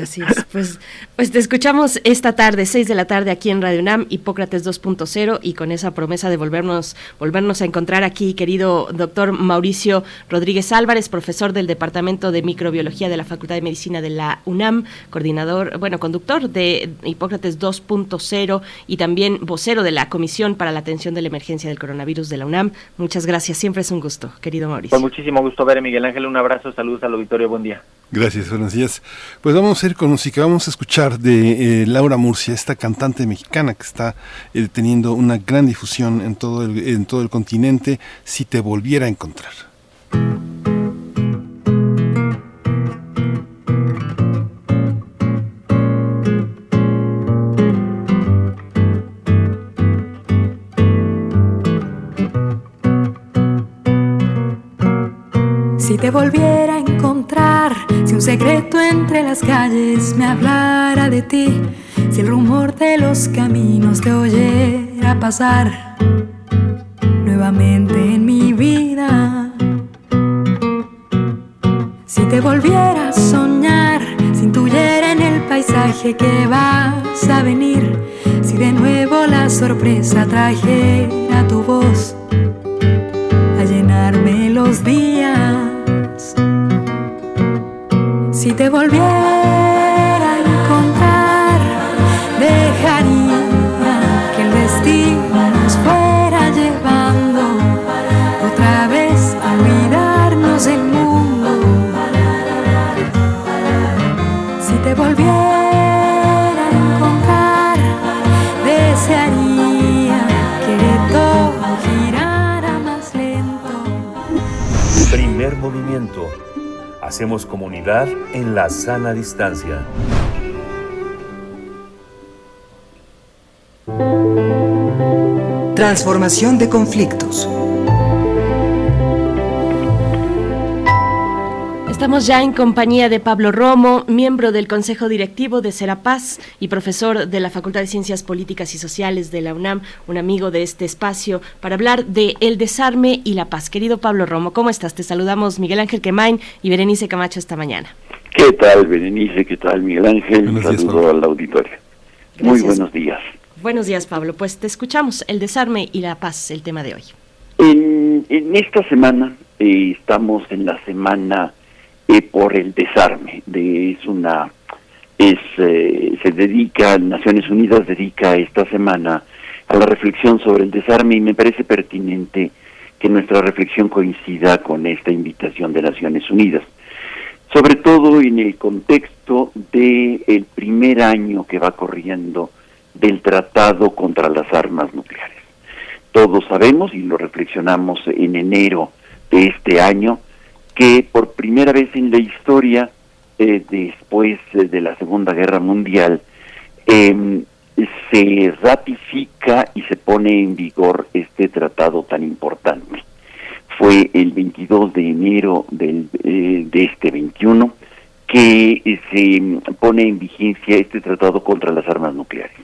Así es. Pues, pues te escuchamos esta tarde, 6 de la tarde aquí en Radio UNAM, Hipócrates 2.0 y con esa promesa de volvernos, volvernos a encontrar aquí, querido doctor Mauricio Rodríguez Álvarez, profesor del Departamento de Microbiología de la Facultad de Medicina de la UNAM, coordinador, bueno, conductor de Hipócrates 2.0 y también vocero de la Comisión para la Atención de la Emergencia del Coronavirus de la UNAM. Muchas gracias, siempre es un gusto, querido Mauricio. Con muchísimo gusto ver Miguel Ángel, un abrazo, saludos al auditorio, buen día. Gracias, buenos días. Pues vamos a ir con música, vamos a escuchar de eh, Laura Murcia, esta cantante mexicana que está eh, teniendo una gran difusión en todo, el, en todo el continente, si te volviera a encontrar. Si te volviera a encontrar, si un secreto entre las calles me hablara de ti, si el rumor de los caminos te oyera pasar nuevamente en mi vida, si te volviera a soñar, si intuyera en el paisaje que vas a venir, si de nuevo la sorpresa trajera tu voz a llenarme los días. Si te volviera a encontrar, dejaría que el destino nos fuera llevando otra vez a olvidarnos del mundo. Si te volviera a encontrar, desearía que todo girara más lento. Primer movimiento. Hacemos comunidad en la sana distancia. Transformación de conflictos. Estamos ya en compañía de Pablo Romo, miembro del Consejo Directivo de Serapaz y profesor de la Facultad de Ciencias Políticas y Sociales de la UNAM, un amigo de este espacio, para hablar de el desarme y la paz. Querido Pablo Romo, ¿cómo estás? Te saludamos Miguel Ángel Quemain y Berenice Camacho esta mañana. ¿Qué tal, Berenice? ¿Qué tal, Miguel Ángel? Días, Saludo al auditorio. Muy Gracias. buenos días. Buenos días, Pablo. Pues te escuchamos, el desarme y la paz, el tema de hoy. En, en esta semana eh, estamos en la semana eh, por el desarme. De, es una es eh, se dedica Naciones Unidas dedica esta semana a la reflexión sobre el desarme y me parece pertinente que nuestra reflexión coincida con esta invitación de Naciones Unidas. sobre todo en el contexto del el primer año que va corriendo del Tratado contra las Armas Nucleares. Todos sabemos, y lo reflexionamos en enero de este año, que por primera vez en la historia, eh, después de la Segunda Guerra Mundial, eh, se ratifica y se pone en vigor este tratado tan importante. Fue el 22 de enero del, eh, de este 21 que eh, se pone en vigencia este tratado contra las armas nucleares.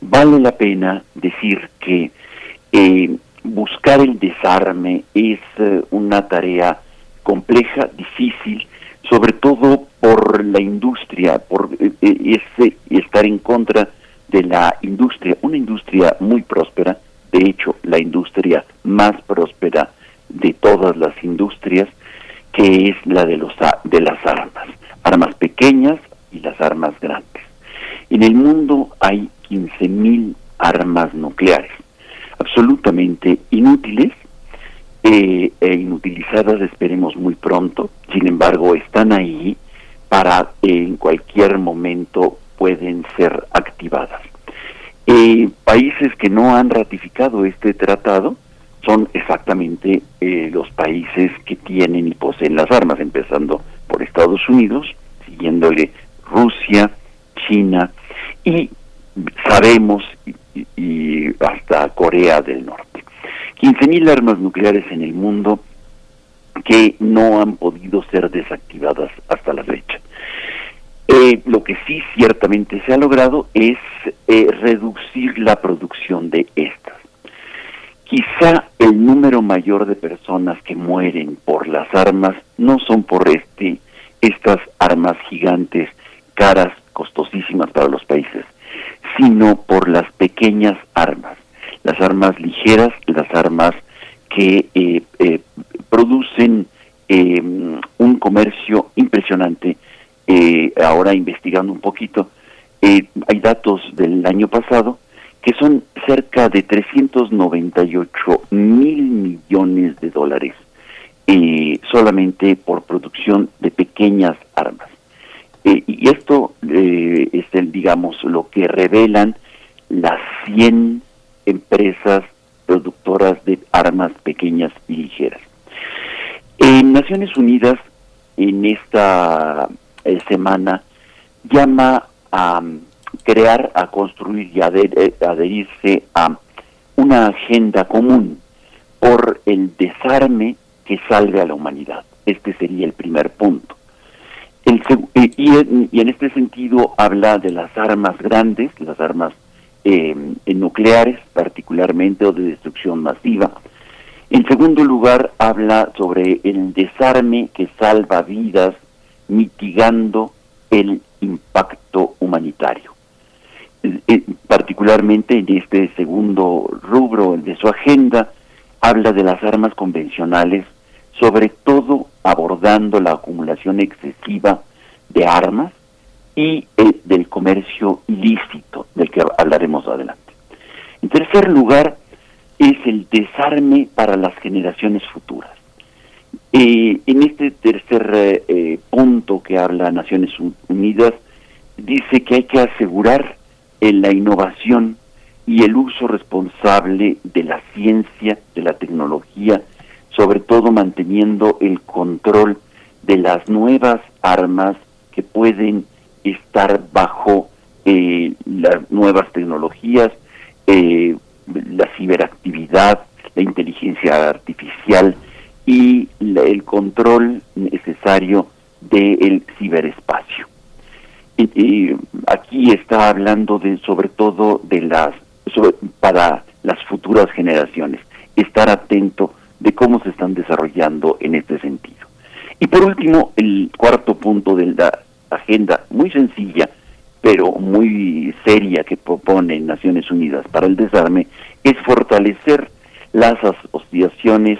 Vale la pena decir que eh, buscar el desarme es eh, una tarea compleja, difícil, sobre todo por la industria, por eh, ese estar en contra de la industria, una industria muy próspera, de hecho la industria más próspera de todas las industrias, que es la de, los, de las armas, armas pequeñas y las armas grandes. En el mundo hay 15.000 armas nucleares, absolutamente inútiles eh, e inutilizadas, esperemos muy pronto, sin embargo están ahí para en cualquier momento pueden ser activadas. Eh, países que no han ratificado este tratado son exactamente eh, los países que tienen y poseen las armas, empezando por Estados Unidos, siguiéndole Rusia, China y sabemos y, hasta Corea del Norte. 15.000 armas nucleares en el mundo que no han podido ser desactivadas hasta la fecha. Eh, lo que sí ciertamente se ha logrado es eh, reducir la producción de estas. Quizá el número mayor de personas que mueren por las armas no son por este estas armas gigantes, caras, costosísimas para los países, sino por las pequeñas armas, las armas ligeras, las armas que eh, eh, producen eh, un comercio impresionante. ahora investigando un poquito, hay datos del año pasado que son cerca de 398 mil millones de dólares solamente por producción de pequeñas armas. Y esto es, el, digamos, lo que revelan las 100 empresas productoras de armas pequeñas y ligeras. En Naciones Unidas, en esta eh, semana, llama a mm, crear, a construir y adherirse a una agenda común por el desarme que salve a la humanidad. Este sería el primer punto. Eh, y, en, este sentido habla de las armas grandes, las armas em, nucleares particularmente o de destrucción masiva. En segundo lugar habla sobre el desarme que salva vidas mitigando el impacto humanitario. Particularmente en este segundo rubro de su agenda, habla de las armas convencionales, sobre todo abordando la acumulación excesiva de armas y eh, del comercio ilícito, del que hablaremos adelante. En tercer lugar, es el desarme para las generaciones futuras. Eh, en este tercer eh, punto que habla Naciones Unidas, dice que hay que asegurar la innovación y el uso responsable de la ciencia, de la tecnología sobre todo manteniendo el control de las nuevas armas que pueden estar bajo eh, las nuevas tecnologías, eh, la ciberactividad, la inteligencia artificial y el control necesario del ciberespacio. Aquí está hablando de sobre todo de las para las futuras generaciones, estar atento de cómo se están desarrollando en este sentido. Y por último, el cuarto punto de la agenda, muy sencilla, pero muy seria que propone Naciones Unidas para el desarme, es fortalecer las asociaciones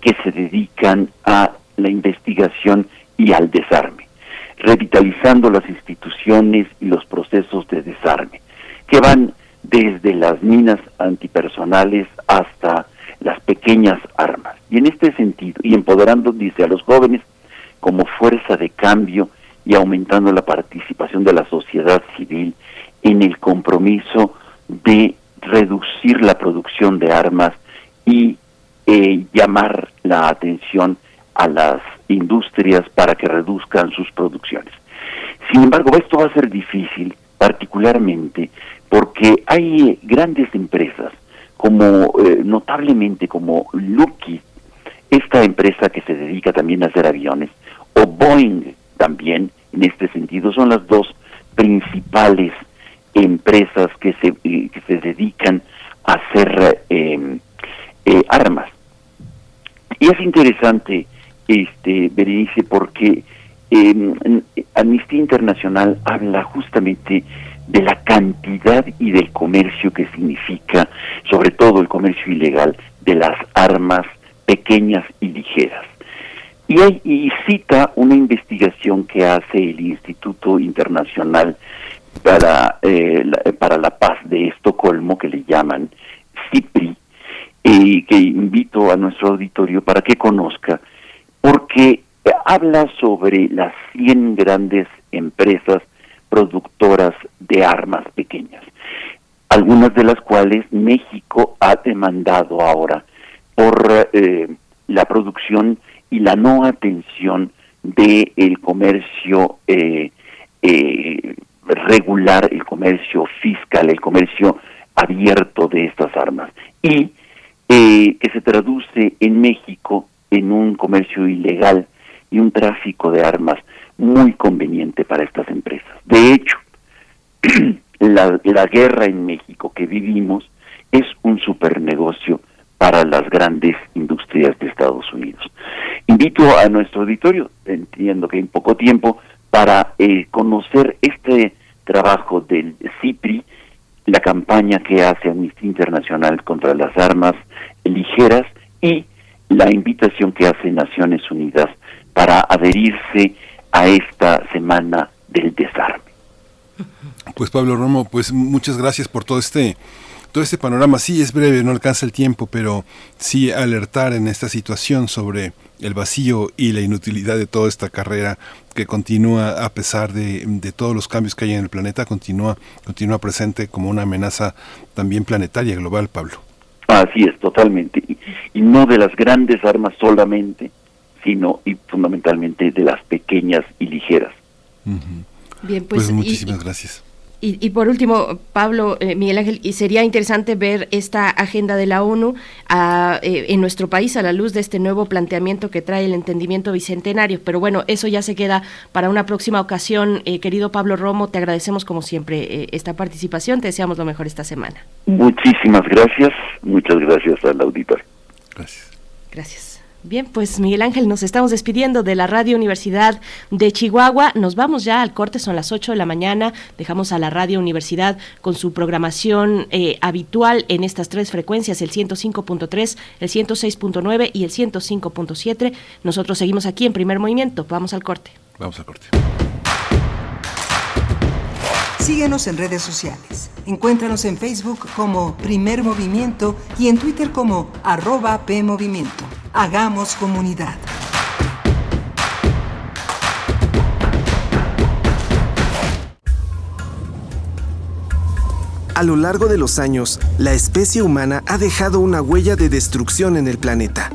que se dedican a la investigación y al desarme, revitalizando las instituciones y los procesos de desarme, que van desde las minas antipersonales hasta las pequeñas armas. Y en este sentido, y empoderando, dice, a los jóvenes como fuerza de cambio y aumentando la participación de la sociedad civil en el compromiso de reducir la producción de armas y eh, llamar la atención a las industrias para que reduzcan sus producciones. Sin embargo, esto va a ser difícil, particularmente porque hay grandes empresas como eh, notablemente como Lucky, esta empresa que se dedica también a hacer aviones, o Boeing también, en este sentido, son las dos principales empresas que se, eh, que se dedican a hacer em, eh, armas. Y es interesante, este, Berenice, porque eh, Amnistía Internacional habla justamente de la cantidad y del comercio que significa, sobre todo el comercio ilegal, de las armas pequeñas y ligeras. Y, hay, y cita una investigación que hace el Instituto Internacional para, eh, la, para la Paz de Estocolmo, que le llaman CIPRI, y que invito a nuestro auditorio para que conozca, porque habla sobre las 100 grandes empresas productoras de armas pequeñas, algunas de las cuales México ha demandado ahora por eh, la producción y la no atención del el comercio eh, eh, regular, el comercio fiscal, el comercio abierto de estas armas y que se traduce en México en un comercio ilegal y un tráfico de armas muy conveniente para estas empresas. De hecho, la, la guerra en México que vivimos es un supernegocio para las grandes industrias de Estados Unidos. Invito a nuestro auditorio, entiendo que en poco tiempo, para eh, conocer este trabajo del CIPRI, la campaña que hace Amnistía Internacional contra las armas ligeras y la invitación que hace Naciones Unidas para adherirse a esta semana del desarme. Pues Pablo Romo, pues muchas gracias por todo este todo este panorama. Sí, es breve, no alcanza el tiempo, pero sí alertar en esta situación sobre el vacío y la inutilidad de toda esta carrera que continúa a pesar de, de, todos los cambios que hay en el planeta, continúa, continúa presente como una amenaza también planetaria, global, Pablo. Así es, totalmente. Y, y no de las grandes armas solamente, sino y fundamentalmente de las pequeñas y ligeras. Uh -huh. Bien, pues, pues muchísimas y, gracias. Y, y, por último, Pablo, eh, Miguel Ángel, y sería interesante ver esta agenda de la ONU a, eh, en nuestro país a la luz de este nuevo planteamiento que trae el entendimiento bicentenario. Pero bueno, eso ya se queda para una próxima ocasión. Eh, querido Pablo Romo, te agradecemos como siempre eh, esta participación. Te deseamos lo mejor esta semana. Muchísimas gracias. Muchas gracias al auditor. Gracias. Gracias. Bien, pues Miguel Ángel, nos estamos despidiendo de la Radio Universidad de Chihuahua. Nos vamos ya al corte, son las 8 de la mañana. Dejamos a la Radio Universidad con su programación eh, habitual en estas tres frecuencias, el 105.3, el 106.9 y el 105.7. Nosotros seguimos aquí en primer movimiento. Vamos al corte. Vamos al corte. Síguenos en redes sociales. Encuéntranos en Facebook como Primer Movimiento y en Twitter como arroba PMovimiento. Hagamos comunidad. A lo largo de los años, la especie humana ha dejado una huella de destrucción en el planeta.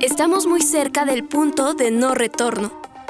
Estamos muy cerca del punto de no retorno.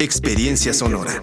Experiencia sonora.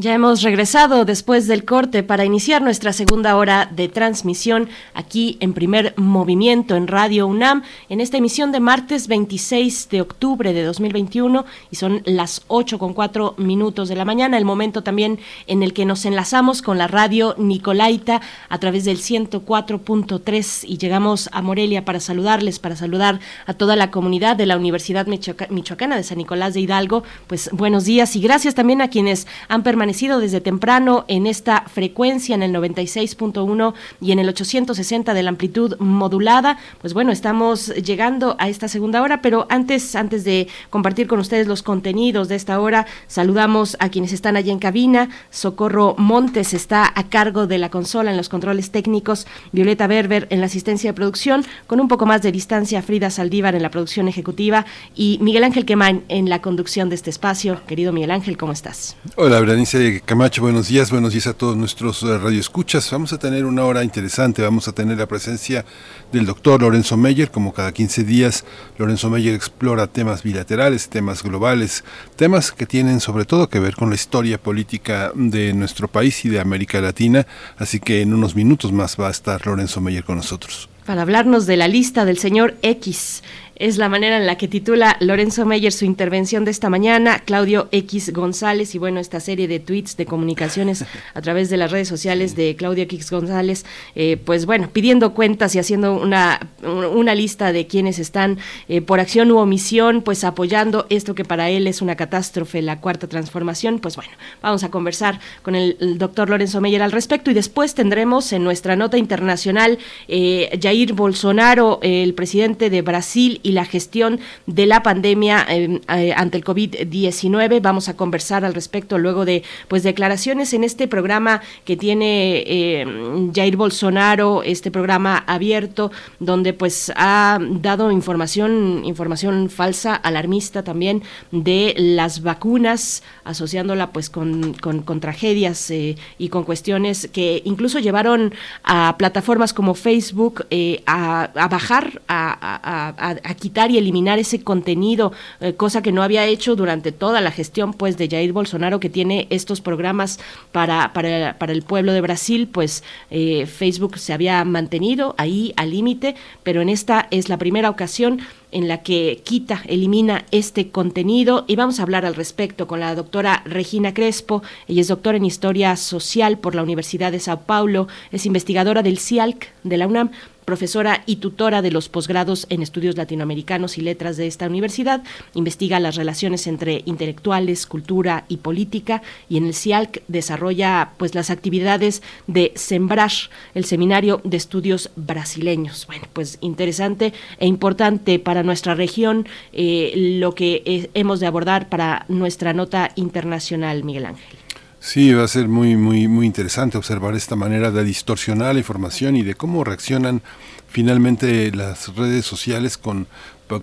Ya hemos regresado después del corte para iniciar nuestra segunda hora de transmisión aquí en primer movimiento en Radio UNAM en esta emisión de martes 26 de octubre de 2021 y son las 8 con 4 minutos de la mañana, el momento también en el que nos enlazamos con la radio Nicolaita a través del 104.3 y llegamos a Morelia para saludarles, para saludar a toda la comunidad de la Universidad Michoacana de San Nicolás de Hidalgo. Pues buenos días y gracias también a quienes han permanecido desde temprano en esta frecuencia en el 96.1 y en el 860 de la amplitud modulada. Pues bueno, estamos llegando a esta segunda hora, pero antes, antes de compartir con ustedes los contenidos de esta hora, saludamos a quienes están allí en cabina. Socorro Montes está a cargo de la consola en los controles técnicos, Violeta Berber en la asistencia de producción, con un poco más de distancia, Frida Saldívar en la producción ejecutiva y Miguel Ángel Quemain en la conducción de este espacio. Querido Miguel Ángel, ¿cómo estás? Hola, Berenice Camacho, buenos días, buenos días a todos nuestros eh, radioescuchas. Vamos a tener una hora interesante, vamos a tener la presencia del doctor Lorenzo Meyer, como cada 15 días. Lorenzo Meyer explora temas bilaterales, temas globales, temas que tienen sobre todo que ver con la historia política de nuestro país y de América Latina. Así que en unos minutos más va a estar Lorenzo Meyer con nosotros. Para hablarnos de la lista del señor X es la manera en la que titula Lorenzo Meyer su intervención de esta mañana, Claudio X González y bueno, esta serie de tweets, de comunicaciones a través de las redes sociales de Claudio X González, eh, pues bueno, pidiendo cuentas y haciendo una, una lista de quienes están eh, por acción u omisión, pues apoyando esto que para él es una catástrofe, la cuarta transformación, pues bueno, vamos a conversar con el, doctor Lorenzo Meyer al respecto y después tendremos en nuestra nota internacional eh, Jair Bolsonaro, el presidente de Brasil, y la gestión de la pandemia eh, eh, ante el COVID-19. Vamos a conversar al respecto luego de pues declaraciones en este programa que tiene eh, Jair Bolsonaro, este programa abierto donde pues ha dado información información falsa, alarmista también de las vacunas, asociándola pues con, con, tragedias y con cuestiones que incluso llevaron a plataformas como Facebook a, bajar, a, a, quitar y eliminar ese contenido, eh, cosa que no había hecho durante toda la gestión pues de Jair Bolsonaro que tiene estos programas para, para, para el pueblo de Brasil, pues eh, Facebook se había mantenido ahí al límite, pero en esta es la primera ocasión en la que quita, elimina este contenido y vamos a hablar al respecto con la doctora Regina Crespo. Ella es doctora en Historia Social por la Universidad de Sao Paulo, es investigadora del CIALC de la UNAM profesora y tutora de los posgrados en estudios latinoamericanos y letras de esta universidad. Investiga las relaciones entre intelectuales, cultura y política y en el CIALC desarrolla pues las actividades de Sembrar, el seminario de estudios brasileños. Bueno, pues interesante e importante para nuestra región eh, lo que eh, hemos de abordar para nuestra nota internacional, Miguel Ángel. Sí, va a ser muy, muy, muy interesante observar esta manera de distorsionar la información y de cómo reaccionan finalmente las redes sociales con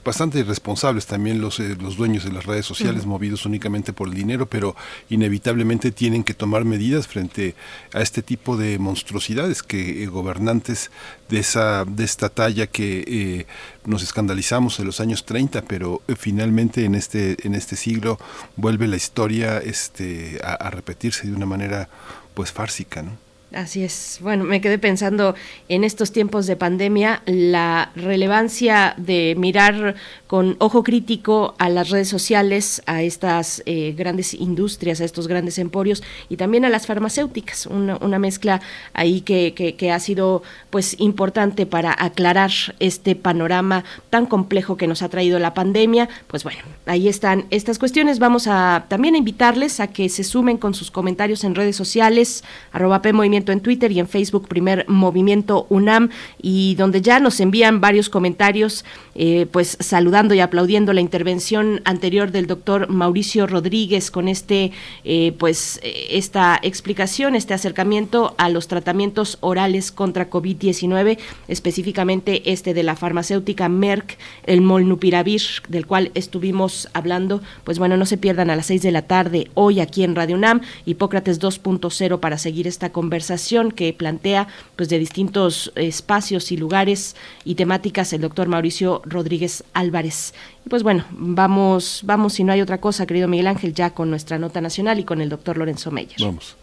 bastante irresponsables también los, eh, los dueños de las redes sociales movidos únicamente por el dinero, pero inevitablemente tienen que tomar medidas frente a este tipo de monstruosidades que eh, gobernantes de esa de esta talla que eh, nos escandalizamos en los años 30, pero finalmente en este en este siglo vuelve la historia este a, a repetirse de una manera pues fársica, ¿no? Así es. Bueno, me quedé pensando en estos tiempos de pandemia la relevancia de mirar con ojo crítico a las redes sociales, a estas eh, grandes industrias, a estos grandes emporios y también a las farmacéuticas. Una, una mezcla ahí que, que, ha sido pues importante para aclarar este panorama tan complejo que nos ha traído la pandemia. Pues bueno, ahí están estas cuestiones. Vamos a también a invitarles a que se sumen con sus comentarios en redes sociales, arroba P Movimiento en Twitter y en Facebook Primer Movimiento UNAM y donde ya nos envían varios comentarios eh, pues saludando y aplaudiendo la intervención anterior del doctor Mauricio Rodríguez con este eh, pues eh, esta explicación, este acercamiento a los tratamientos orales contra COVID-19, específicamente este de la farmacéutica Merck, el Molnupiravir, del cual estuvimos hablando, pues bueno, no se pierdan a las seis de la tarde hoy aquí en Radio UNAM, Hipócrates 2.0 para seguir esta conversación que plantea pues de distintos espacios y lugares y temáticas el doctor Mauricio Rodríguez Álvarez. Y pues bueno, vamos, vamos si no hay otra cosa, querido Miguel Ángel, ya con nuestra nota nacional y con el doctor Lorenzo Meyer. Vamos.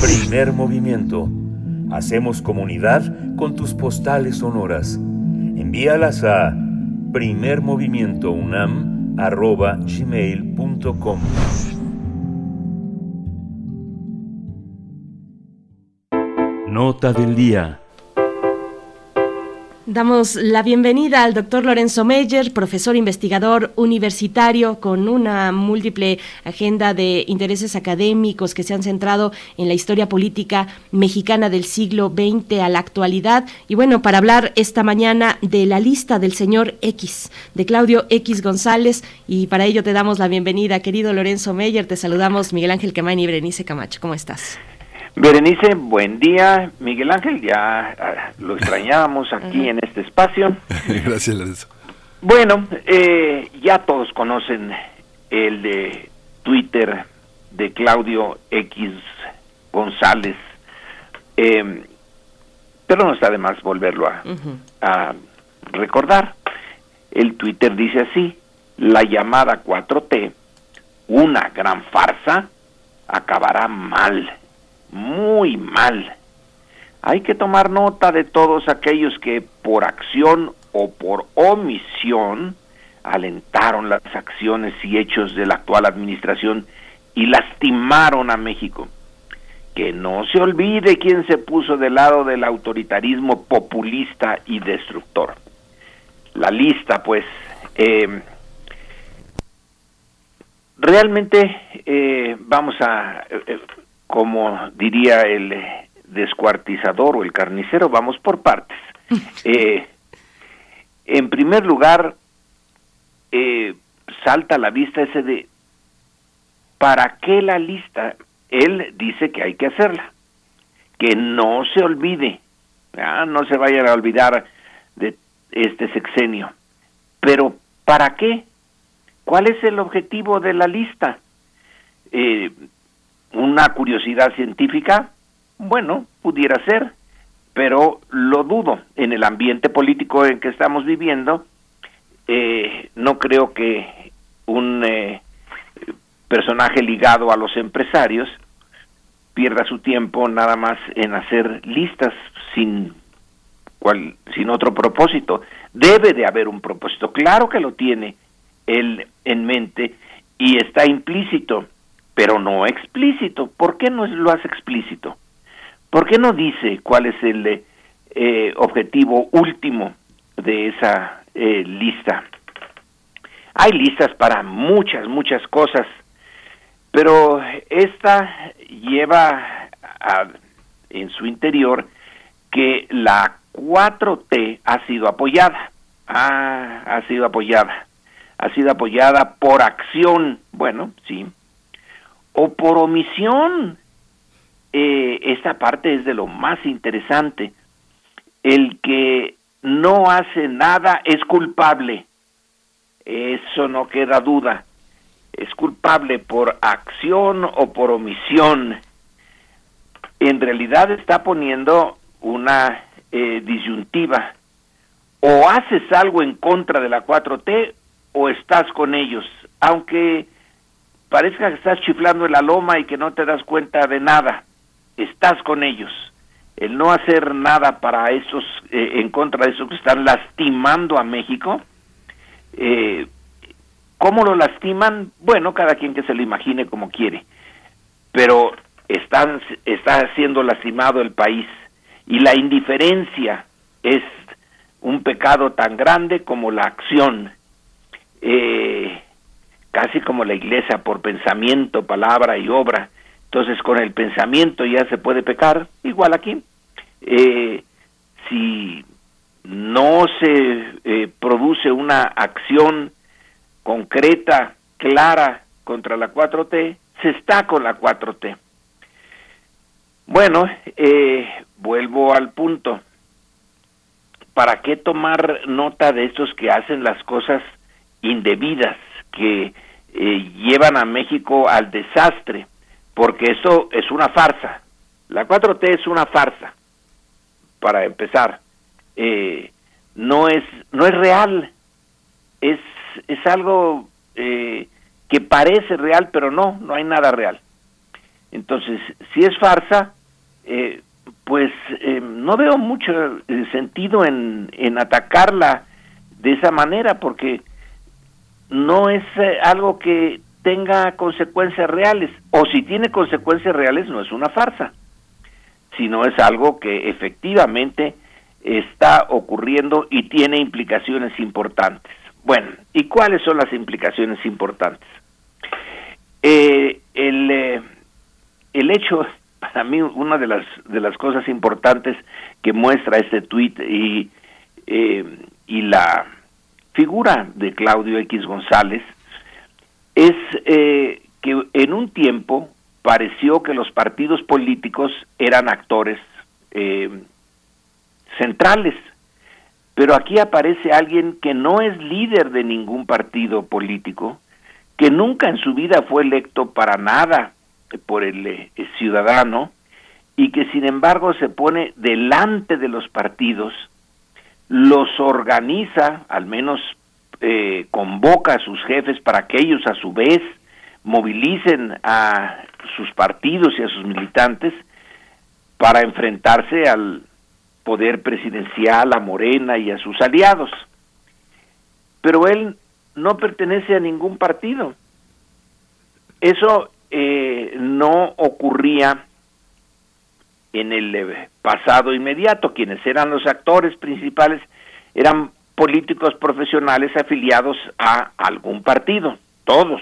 Primer movimiento. Hacemos comunidad con tus postales sonoras. Envíalas a primermovimientounam.gmail.com Nota del día. Damos la bienvenida al doctor Lorenzo Meyer, profesor investigador universitario con una múltiple agenda de intereses académicos que se han centrado en la historia política mexicana del siglo XX a la actualidad. Y bueno, para hablar esta mañana de la lista del señor X, de Claudio X González, y para ello te damos la bienvenida, querido Lorenzo Meyer. Te saludamos Miguel Ángel Quemain y Berenice Camacho. ¿Cómo estás? Berenice, buen día. Miguel Ángel, ya ah, lo extrañábamos aquí en este espacio. Gracias, Lorenzo. Bueno, eh, ya todos conocen el de Twitter de Claudio X González, em, pero no está de más volverlo a, a recordar. El Twitter dice así, la llamada 4T, una gran farsa, acabará mal muy mal. Hay que tomar nota de todos aquellos que por acción o por omisión alentaron las acciones y hechos de la actual administración y lastimaron a México. Que no se olvide quién se puso del lado del autoritarismo populista y destructor. La lista, pues, eh, realmente eh, vamos a eh, como diría el eh, descuartizador o el carnicero, vamos por partes. Eh, en primer lugar, eh, salta a la vista ese de, ¿para qué la lista? Él dice que hay que hacerla, que no se olvide, no se vayan a olvidar de este sexenio. Pero, ¿para qué? ¿Cuál es el objetivo de la lista? Eh, una curiosidad científica, bueno, pudiera ser, pero lo dudo. En el ambiente político en que estamos viviendo, eh, no creo que un eh, personaje ligado a los empresarios pierda su tiempo nada más en hacer listas sin cual, sin otro propósito. Debe de haber un propósito, claro que lo tiene él en mente y está implícito pero no explícito. ¿Por qué no lo hace explícito? ¿Por qué no dice cuál es el eh, objetivo último de esa eh, lista? Hay listas para muchas, muchas cosas, pero esta lleva en su interior que la 4T ha sido apoyada. Ah, ha sido apoyada. Ha sido apoyada por acción. Bueno, sí, o por omisión. Eh, esta parte es de lo más interesante. El que no hace nada es culpable. Eso no queda duda. Es culpable por acción o por omisión. En realidad está poniendo una eh, disyuntiva. O haces algo en contra de la 4T o estás con ellos. Aunque parezca que estás chiflando en la loma y que no te das cuenta de nada. Estás con ellos. El no hacer nada para esos, eh, en contra de esos que están lastimando a México, eh, ¿cómo lo lastiman? Bueno, cada quien que se lo imagine como quiere. Pero están, está siendo lastimado el país y la indiferencia es un pecado tan grande como la acción. Eh, casi como la iglesia por pensamiento, palabra y obra. Entonces con el pensamiento ya se puede pecar, igual aquí. Eh, si no se eh, produce una acción concreta, clara contra la 4T, se está con la 4T. Bueno, eh, vuelvo al punto. ¿Para qué tomar nota de estos que hacen las cosas indebidas? Que eh, llevan a México al desastre, porque eso es una farsa. La 4T es una farsa, para empezar. Eh, no es no es real, es es algo eh, que parece real, pero no, no hay nada real. Entonces, si es farsa, pues no veo mucho sentido en, en atacarla de esa manera, porque no es eh, algo que tenga consecuencias reales, o si tiene consecuencias reales no es una farsa, sino es algo que efectivamente está ocurriendo y tiene implicaciones importantes. Bueno, ¿y cuáles son las implicaciones importantes? Eh, el, eh, el hecho, para mí, una de las, de las cosas importantes que muestra este tuit y, y la figura de Claudio X González es eh, que en un tiempo pareció que los partidos políticos eran actores eh, centrales, pero aquí aparece alguien que no es líder de ningún partido político, que nunca en su vida fue electo para nada por el eh, ciudadano y que sin embargo se pone delante de los partidos los organiza, al menos eh, convoca a sus jefes para que ellos a su vez movilicen a sus partidos y a sus militantes para enfrentarse al poder presidencial, a Morena y a sus aliados. Pero él no pertenece a ningún partido. Eso eh, no ocurría en el eh, pasado inmediato. Quienes eran los actores principales eran políticos profesionales afiliados a algún partido, todos.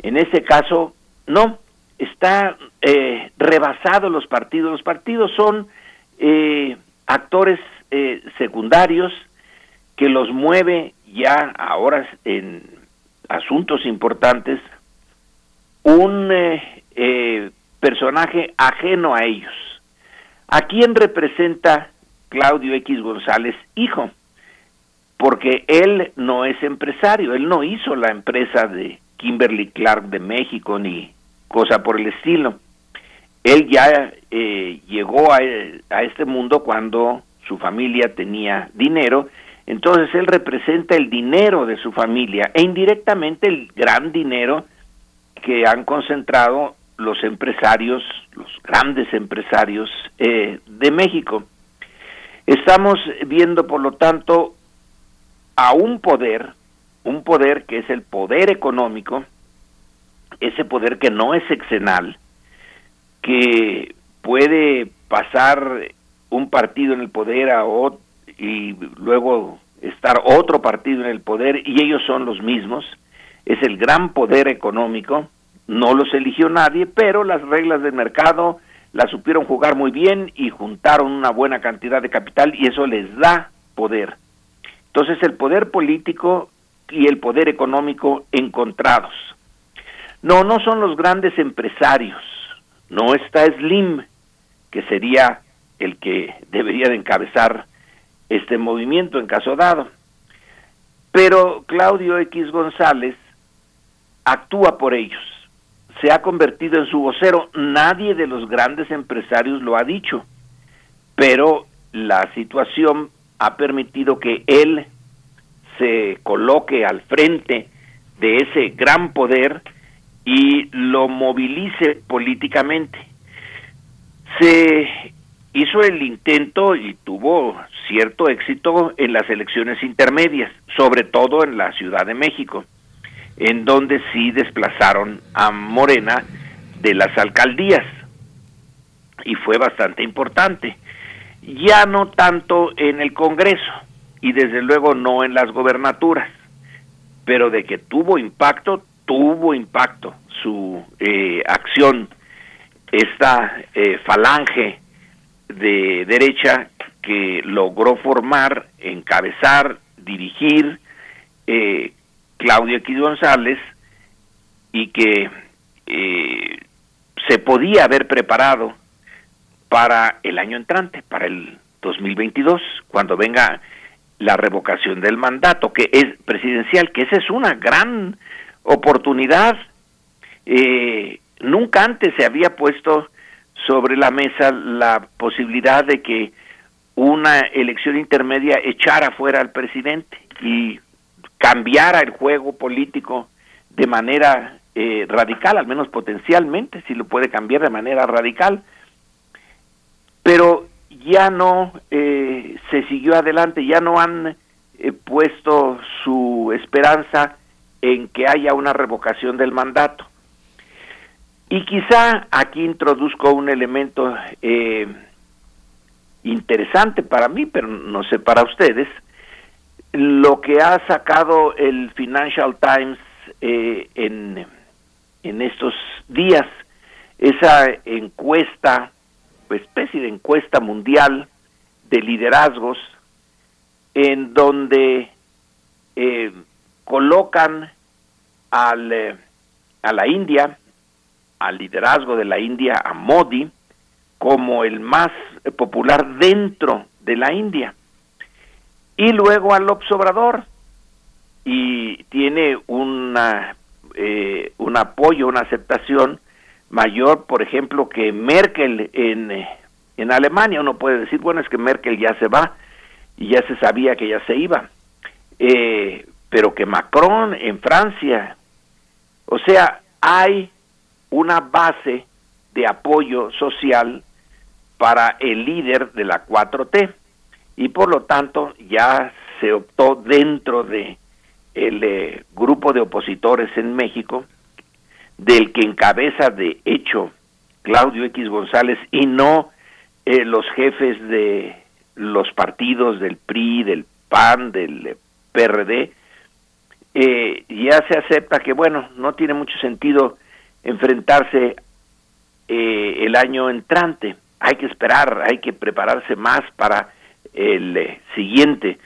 En ese caso, no, está eh, rebasado los partidos. Los partidos son eh, actores secundarios que los mueve ya ahora en asuntos importantes un personaje ajeno a ellos. ¿A quién representa Claudio X González, hijo? Porque él no es empresario, él no hizo la empresa de Kimberly Clark de México ni cosa por el estilo. Él ya eh, llegó a, a este mundo cuando su familia tenía dinero, entonces él representa el dinero de su familia e indirectamente el gran dinero que han concentrado los empresarios, los grandes empresarios eh, de México. Estamos viendo, por lo tanto, a un poder, un poder que es el poder económico, ese poder que no es exenal, que puede pasar un partido en el poder a otro, y luego estar otro partido en el poder y ellos son los mismos, es el gran poder económico no los eligió nadie, pero las reglas del mercado las supieron jugar muy bien y juntaron una buena cantidad de capital y eso les da poder. Entonces el poder político y el poder económico encontrados. No, no son los grandes empresarios, no está Slim, que sería el que debería de encabezar este movimiento en caso dado. Pero Claudio X González actúa por ellos se ha convertido en su vocero. Nadie de los grandes empresarios lo ha dicho, pero la situación ha permitido que él se coloque al frente de ese gran poder y lo movilice políticamente. Se hizo el intento y tuvo cierto éxito en las elecciones intermedias, sobre todo en la Ciudad de México, en donde sí desplazaron a Morena de las alcaldías y fue bastante importante. Ya no tanto en el Congreso y desde luego no en las gobernaturas, pero de que tuvo impacto, tuvo impacto su eh, acción, esta eh, falange de derecha que logró formar, encabezar, dirigir eh, Claudio X González y que eh, se podía haber preparado para el año entrante, para el 2022, cuando venga la revocación del mandato, que es presidencial, que esa es una gran oportunidad. Eh, nunca antes se había puesto sobre la mesa la posibilidad de que una elección intermedia echara fuera al presidente y cambiara el juego político de manera eh, radical, al menos potencialmente, si lo puede cambiar de manera radical. Pero ya no eh, se siguió adelante, ya no han eh, puesto su esperanza en que haya una revocación del mandato. Y quizá aquí introduzco un elemento eh, interesante para mí, pero no sé para ustedes, lo que ha sacado el Financial Times eh, en, en estos días, esa encuesta, especie de encuesta mundial de liderazgos, en donde eh, colocan al, eh, a la India, al liderazgo de la India, a Modi, como el más popular dentro de la India. Y luego al observador, y tiene una, eh, un apoyo, una aceptación mayor, por ejemplo, que Merkel en, en Alemania. Uno puede decir, bueno, es que Merkel ya se va y ya se sabía que ya se iba. Eh, pero que Macron en Francia, o sea, hay una base de apoyo social para el líder de la 4T y por lo tanto ya se optó dentro de el eh, grupo de opositores en México del que encabeza de hecho Claudio X González y no eh, los jefes de los partidos del PRI, del PAN, del PRD, eh, ya se acepta que, bueno, no tiene mucho sentido enfrentarse eh, el año entrante. Hay que esperar, hay que prepararse más para el eh, siguiente.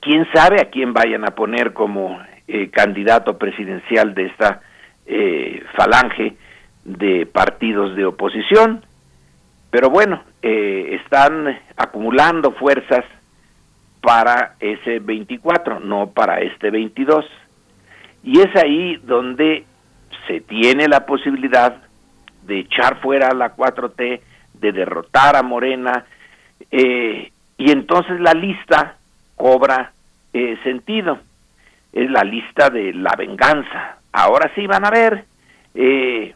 ¿Quién sabe a quién vayan a poner como eh, candidato presidencial de esta falange de partidos de oposición? Pero bueno, están acumulando fuerzas para ese 24, no para este 22. Y es ahí donde se tiene la posibilidad de echar fuera a la 4T, de derrotar a Morena, eh, y entonces la lista cobra eh, sentido. Es la lista de la venganza. Ahora sí van a ver, eh,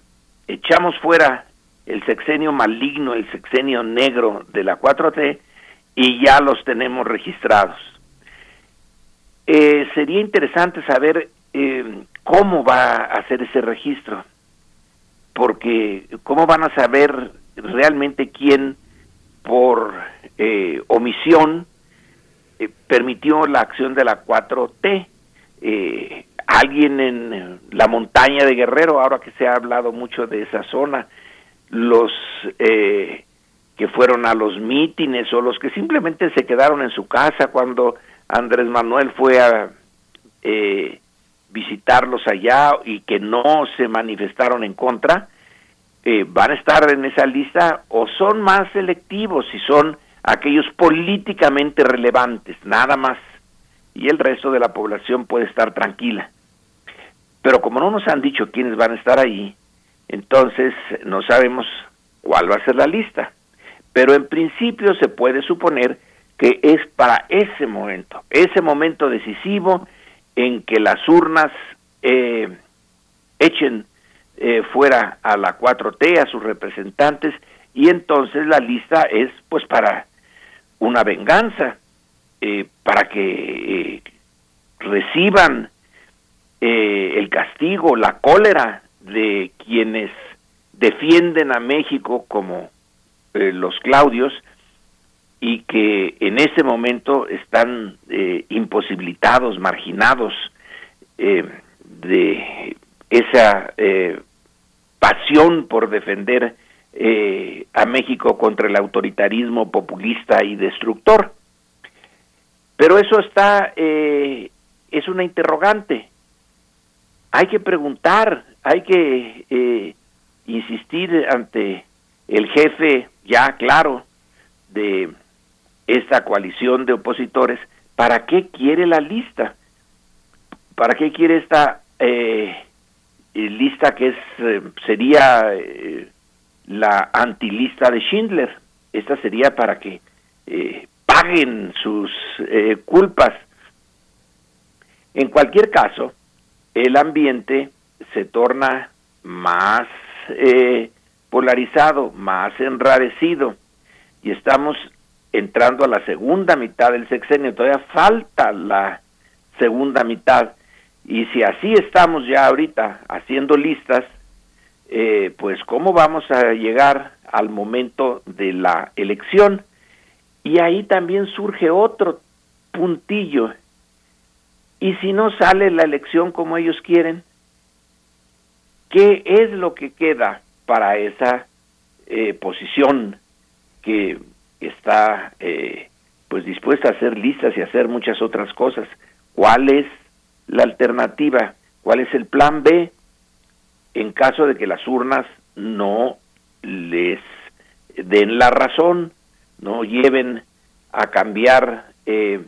echamos fuera el sexenio maligno, el sexenio negro de la 4T, y ya los tenemos registrados. Eh, sería interesante saber eh, cómo va a hacer ese registro, porque cómo van a saber realmente quién por eh, omisión permitió la acción de la 4T. alguien en la montaña de Guerrero, ahora que se ha hablado mucho de esa zona, los que fueron a los mítines o los que simplemente se quedaron en su casa cuando Andrés Manuel fue a eh, visitarlos allá y que no se manifestaron en contra, eh, van a estar en esa lista o son más selectivos si son aquellos políticamente relevantes, nada más, y el resto de la población puede estar tranquila. Pero como no nos han dicho quiénes van a estar ahí, entonces no sabemos cuál va a ser la lista pero en principio se puede suponer que es para ese momento, ese momento decisivo en que las urnas eh, echen eh, fuera a la 4T, a sus representantes, y entonces la lista es pues para una venganza, eh, para que eh, reciban el castigo, la cólera de quienes defienden a México como los Claudios y que en ese momento están imposibilitados, marginados de esa eh, pasión por defender eh, a México contra el autoritarismo populista y destructor. Pero eso está, eh, es una interrogante. Hay que preguntar, hay que insistir ante el jefe ya claro de esta coalición de opositores, ¿para qué quiere la lista? ¿Para qué quiere esta eh, lista que es eh, sería eh, la antilista de Schindler. Esta sería para que eh, paguen sus culpas. En cualquier caso, el ambiente se torna más polarizado, más enrarecido y estamos entrando a la segunda mitad del sexenio. Todavía falta la segunda mitad y si así estamos ya ahorita haciendo listas, eh, pues cómo vamos a llegar al momento de la elección. Y ahí también surge otro puntillo. Y si no sale la elección como ellos quieren, ¿qué es lo que queda para esa eh, posición que está eh, pues dispuesta a hacer listas y hacer muchas otras cosas? ¿Cuál es la alternativa, cuál es el plan B en caso de que las urnas no les den la razón, no lleven a cambiar eh,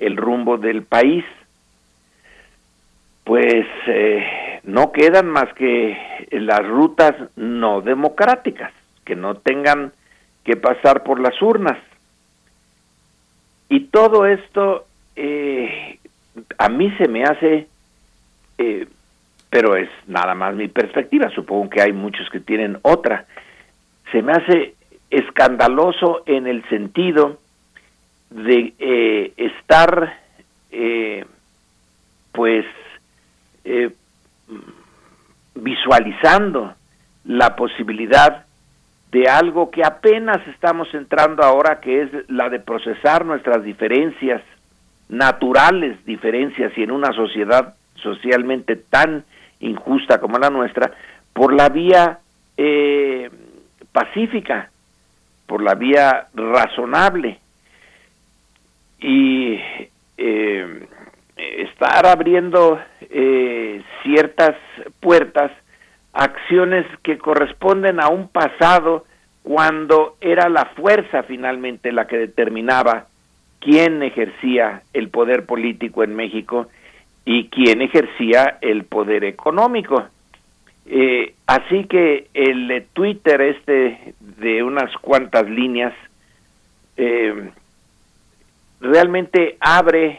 el rumbo del país. Pues eh, no quedan más que las rutas no democráticas, que no tengan que pasar por las urnas. Y todo esto eh, a mí se me hace, eh, pero es nada más mi perspectiva, supongo que hay muchos que tienen otra, se me hace escandaloso en el sentido de eh, estar eh, pues visualizando la posibilidad de algo que apenas estamos entrando ahora, que es la de procesar nuestras diferencias naturales diferencias y en una sociedad socialmente tan injusta como la nuestra, por la vía eh, pacífica, por la vía razonable. Y eh, estar abriendo eh, ciertas puertas, acciones que corresponden a un pasado cuando era la fuerza finalmente la que determinaba quién ejercía el poder político en México y quién ejercía el poder económico. Eh, así que el Twitter este de unas cuantas líneas eh, realmente abre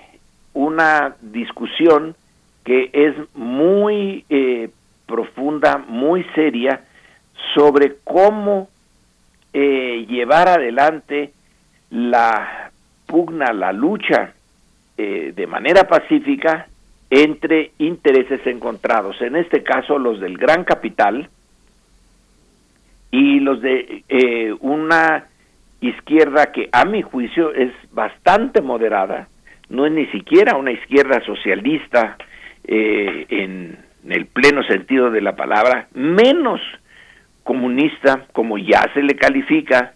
una discusión que es muy eh, profunda, muy seria, sobre cómo llevar adelante la pugna la lucha eh, de manera pacífica entre intereses encontrados, en este caso los del gran capital y los de eh, una izquierda que a mi juicio es bastante moderada, no es ni siquiera una izquierda socialista eh, en el pleno sentido de la palabra, menos comunista como ya se le califica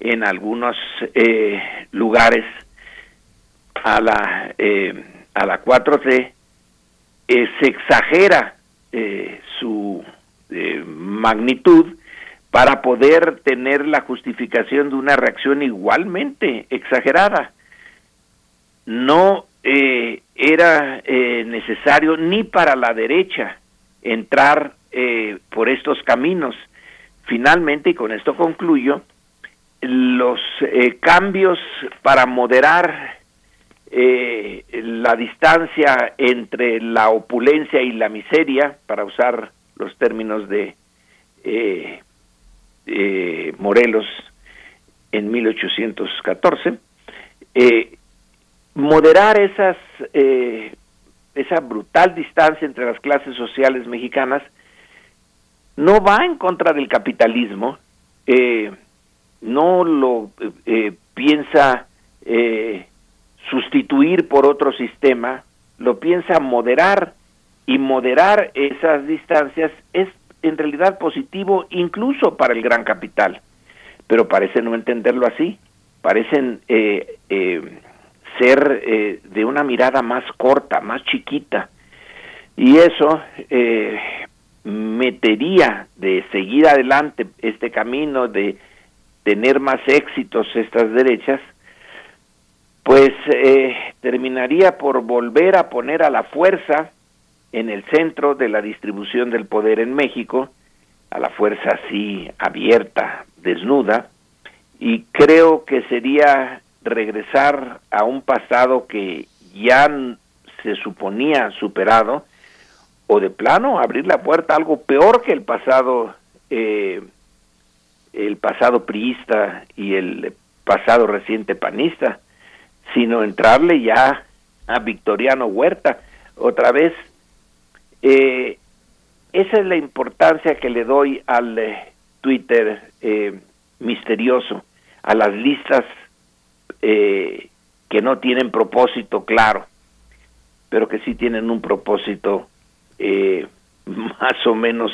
en algunos eh, lugares a la eh, a la 4C eh, se exagera su magnitud para poder tener la justificación de una reacción igualmente exagerada. No era necesario ni para la derecha entrar por estos caminos. Finalmente, y con esto concluyo, los eh, cambios para moderar eh, la distancia entre la opulencia y la miseria, para usar los términos de eh, eh, Morelos en 1814, eh, moderar esas, esa brutal distancia entre las clases sociales mexicanas no va en contra del capitalismo, no lo piensa sustituir por otro sistema, lo piensa moderar y moderar esas distancias es en realidad positivo incluso para el gran capital, pero parece no entenderlo así, parecen eh, eh, ser eh, de una mirada más corta, más chiquita, y eso metería de seguir adelante este camino de tener más éxitos estas derechas, pues terminaría por volver a poner a la fuerza en el centro de la distribución del poder en México, a la fuerza así abierta, desnuda, y creo que sería regresar a un pasado que ya se suponía superado, o de plano abrir la puerta a algo peor que el pasado, eh, el pasado priista y el pasado reciente panista, sino entrarle ya a Victoriano Huerta, otra vez eh, esa es la importancia que le doy al eh, Twitter eh, misterioso, a las listas que no tienen propósito claro, pero que sí tienen un propósito más o menos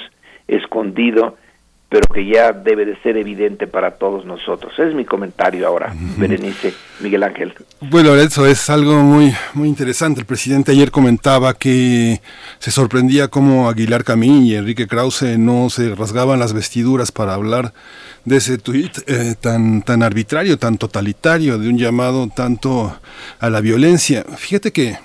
escondido pero que ya debe de ser evidente para todos nosotros. Es mi comentario ahora, Berenice, Miguel Ángel. Bueno, eso es algo muy, muy interesante. El presidente ayer comentaba que se sorprendía cómo Aguilar Camín y Enrique Krause no se rasgaban las vestiduras para hablar de ese tuit eh, tan, tan arbitrario, tan totalitario, de un llamado tanto a la violencia. Fíjate que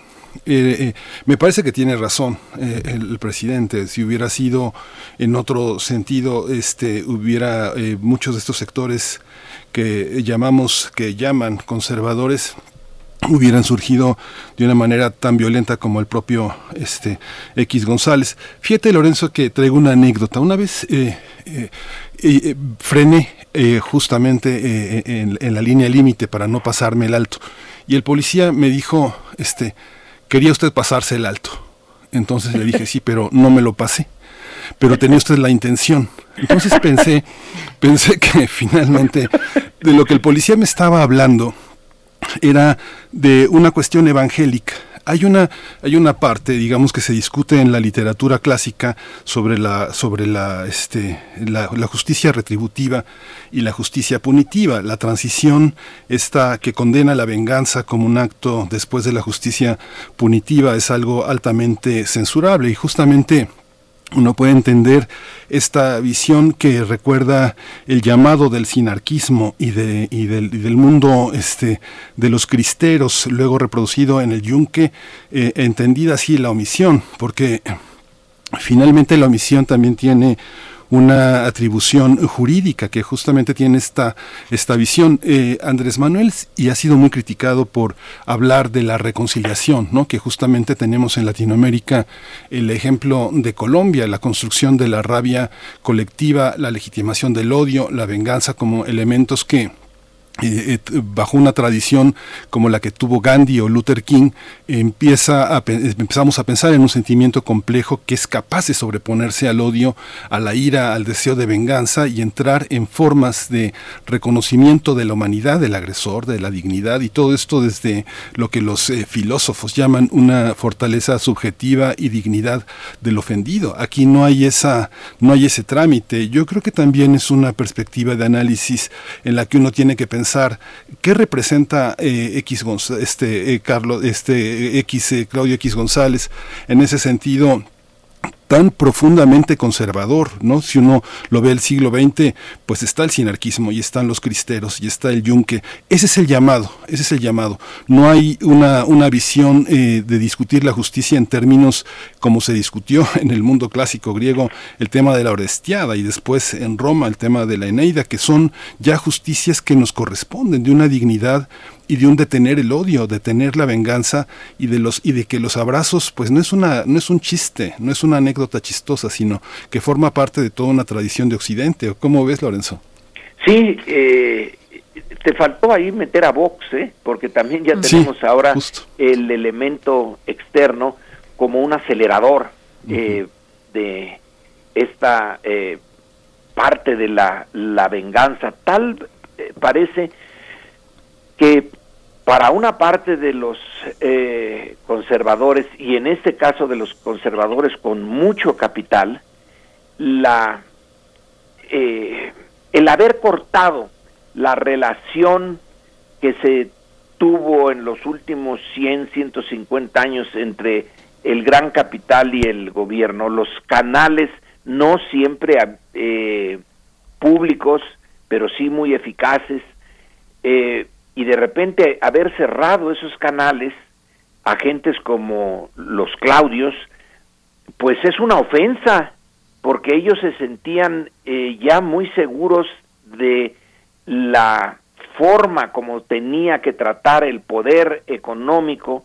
eh, eh, me parece que tiene razón eh, el presidente. Si hubiera sido en otro sentido, este, hubiera muchos de estos sectores que llamamos, que llaman conservadores, hubieran surgido de una manera tan violenta como el propio este X González. Fíjate Lorenzo que traigo una anécdota. Una vez frené justamente en, en, la línea límite para no pasarme el alto y el policía me dijo, este, quería usted pasarse el alto. Entonces le dije, sí, pero no me lo pasé. Pero tenía usted la intención. Entonces pensé, pensé que finalmente de lo que el policía me estaba hablando era de una cuestión evangélica hay una, hay una parte, digamos, que se discute en la literatura clásica sobre la, sobre la, este, la, justicia retributiva y la justicia punitiva, la transición esta que condena la venganza como un acto después de la justicia punitiva es algo altamente censurable. Y justamente uno puede entender esta visión que recuerda el llamado del sinarquismo y, de, y, del, del, mundo este, de los cristeros, luego reproducido en el yunque, eh, entendida así la omisión, porque finalmente la omisión también tiene una atribución jurídica que justamente tiene esta, esta visión. Eh, Andrés Manuel y ha sido muy criticado por hablar de la reconciliación, ¿no? que justamente tenemos en Latinoamérica el ejemplo de Colombia, la construcción de la rabia colectiva, la legitimación del odio, la venganza como elementos que eh, bajo una tradición como la que tuvo Gandhi o Luther King, empieza a, empezamos a pensar en un sentimiento complejo que es capaz de sobreponerse al odio, a la ira, al deseo de venganza y entrar en formas de reconocimiento de la humanidad, del agresor, de la dignidad y todo esto desde lo que los eh, filósofos llaman una fortaleza subjetiva y dignidad del ofendido. Aquí no hay esa, no hay ese trámite. Yo creo que también es una perspectiva de análisis en la que uno tiene que pensar qué representa eh, X este eh, Carlos este X eh, Claudio X González en ese sentido tan profundamente conservador, ¿no? Si uno lo ve el siglo XX, pues está el sinarquismo y están los cristeros y está el yunque. Ese es el llamado, ese es el llamado. No hay una, una visión eh, de discutir la justicia en términos como se discutió en el mundo clásico griego el tema de la Orestiada y después en Roma el tema de la Eneida, que son ya justicias que nos corresponden de una dignidad y de un detener el odio, detener la venganza y de los y de que los abrazos pues no es una no es un chiste, no es una anécdota chistosa, sino que forma parte de toda una tradición de Occidente. ¿Cómo ves, Lorenzo? Sí, eh, te faltó ahí meter a Vox, ¿eh? porque también ya tenemos ahora el elemento externo como un acelerador eh, de esta eh, parte de la, la venganza. Tal parece que para una parte de los eh, conservadores, y en este caso de los conservadores con mucho capital, la, eh, el haber cortado la relación que se tuvo en los últimos 100, 150 años entre el gran capital y el gobierno, los canales no siempre eh, públicos, pero sí muy eficaces, eh, y de repente haber cerrado esos canales a gentes como los Claudios, pues es una ofensa, porque ellos se sentían eh, ya muy seguros de la forma como tenía que tratar el poder económico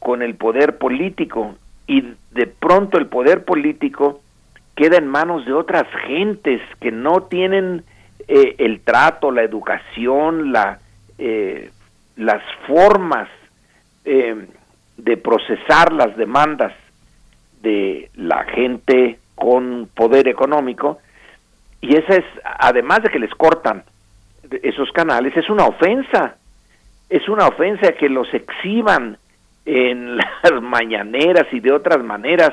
con el poder político. Y de pronto el poder político queda en manos de otras gentes que no tienen eh, el trato, la educación, la, eh, las formas eh, de procesar las demandas de la gente con poder económico y esa es, además de que les cortan esos canales, es una ofensa, es una ofensa que los exhiban en las mañaneras y de otras maneras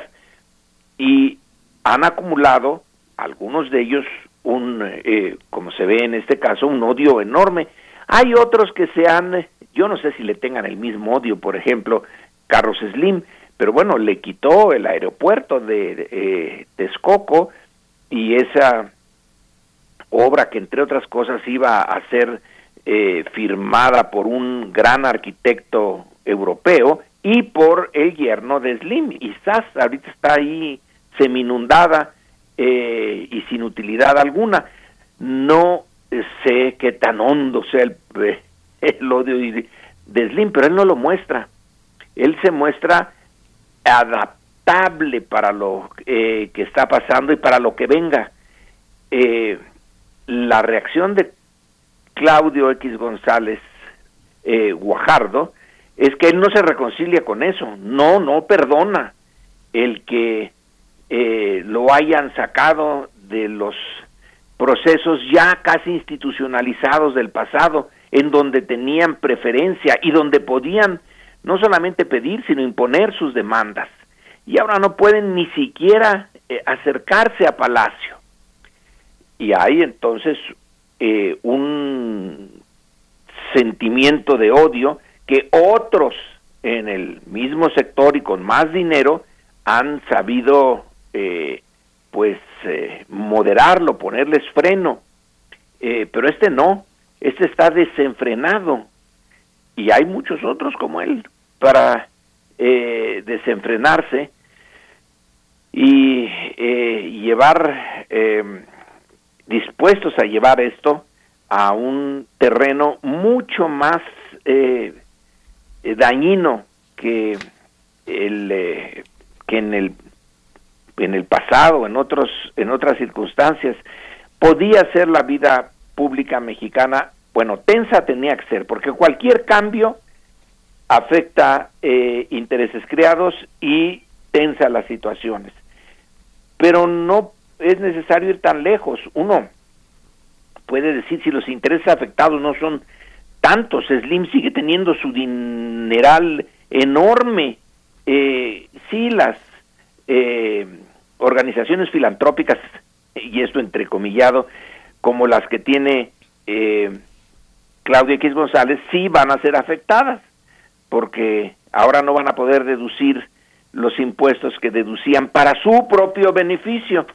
y han acumulado algunos de ellos un, eh, como se ve en este caso, un odio enorme. Hay otros que se han, yo no sé si le tengan el mismo odio, por ejemplo, Carlos Slim, pero bueno, le quitó el aeropuerto de, eh, Texcoco y esa obra que entre otras cosas iba a ser eh, firmada por un gran arquitecto europeo y por el yerno de Slim. Y SAS ahorita está ahí seminundada eh, y sin utilidad alguna. No sé qué tan hondo sea el, el odio de Slim, pero él no lo muestra. Él se muestra adaptable para lo eh, que está pasando y para lo que venga. Eh, la reacción de Claudio X González eh, Guajardo es que él no se reconcilia con eso, no, no perdona el que eh, lo hayan sacado de los procesos ya casi institucionalizados del pasado, en donde tenían preferencia y donde podían no solamente pedir, sino imponer sus demandas. Y ahora no pueden ni siquiera eh, acercarse a Palacio. Y hay entonces eh, un sentimiento de odio que otros en el mismo sector y con más dinero han sabido eh, pues eh, moderarlo, ponerles freno, eh, pero este no, este está desenfrenado. Y hay muchos otros como él para desenfrenarse y llevar dispuestos a llevar esto a un terreno mucho más dañino que el que en el en el pasado, en otros, en otras circunstancias, podía ser la vida pública mexicana, bueno, tensa tenía que ser, porque cualquier cambio afecta eh, intereses creados y tensa las situaciones. Pero no es necesario ir tan lejos. Uno puede decir si los intereses afectados no son tantos, Slim sigue teniendo su dineral enorme. Eh, sí, las eh, organizaciones filantrópicas, y esto entrecomillado, como las que tiene eh, Claudia X González, sí van a ser afectadas, porque ahora no van a poder deducir los impuestos que deducían para su propio beneficio.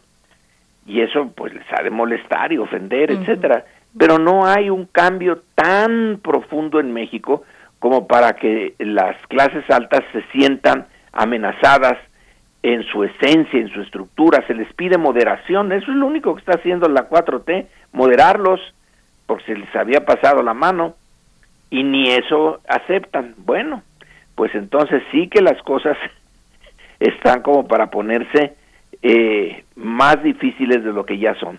Y eso pues les ha de molestar y ofender, etcétera. Pero no hay un cambio tan profundo en México como para que las clases altas se sientan amenazadas en su esencia, en su estructura, se les pide moderación, eso es lo único que está haciendo la 4T, moderarlos, porque se les había pasado la mano, y ni eso aceptan. Bueno, pues entonces sí que las cosas están como para ponerse eh, más difíciles de lo que ya son.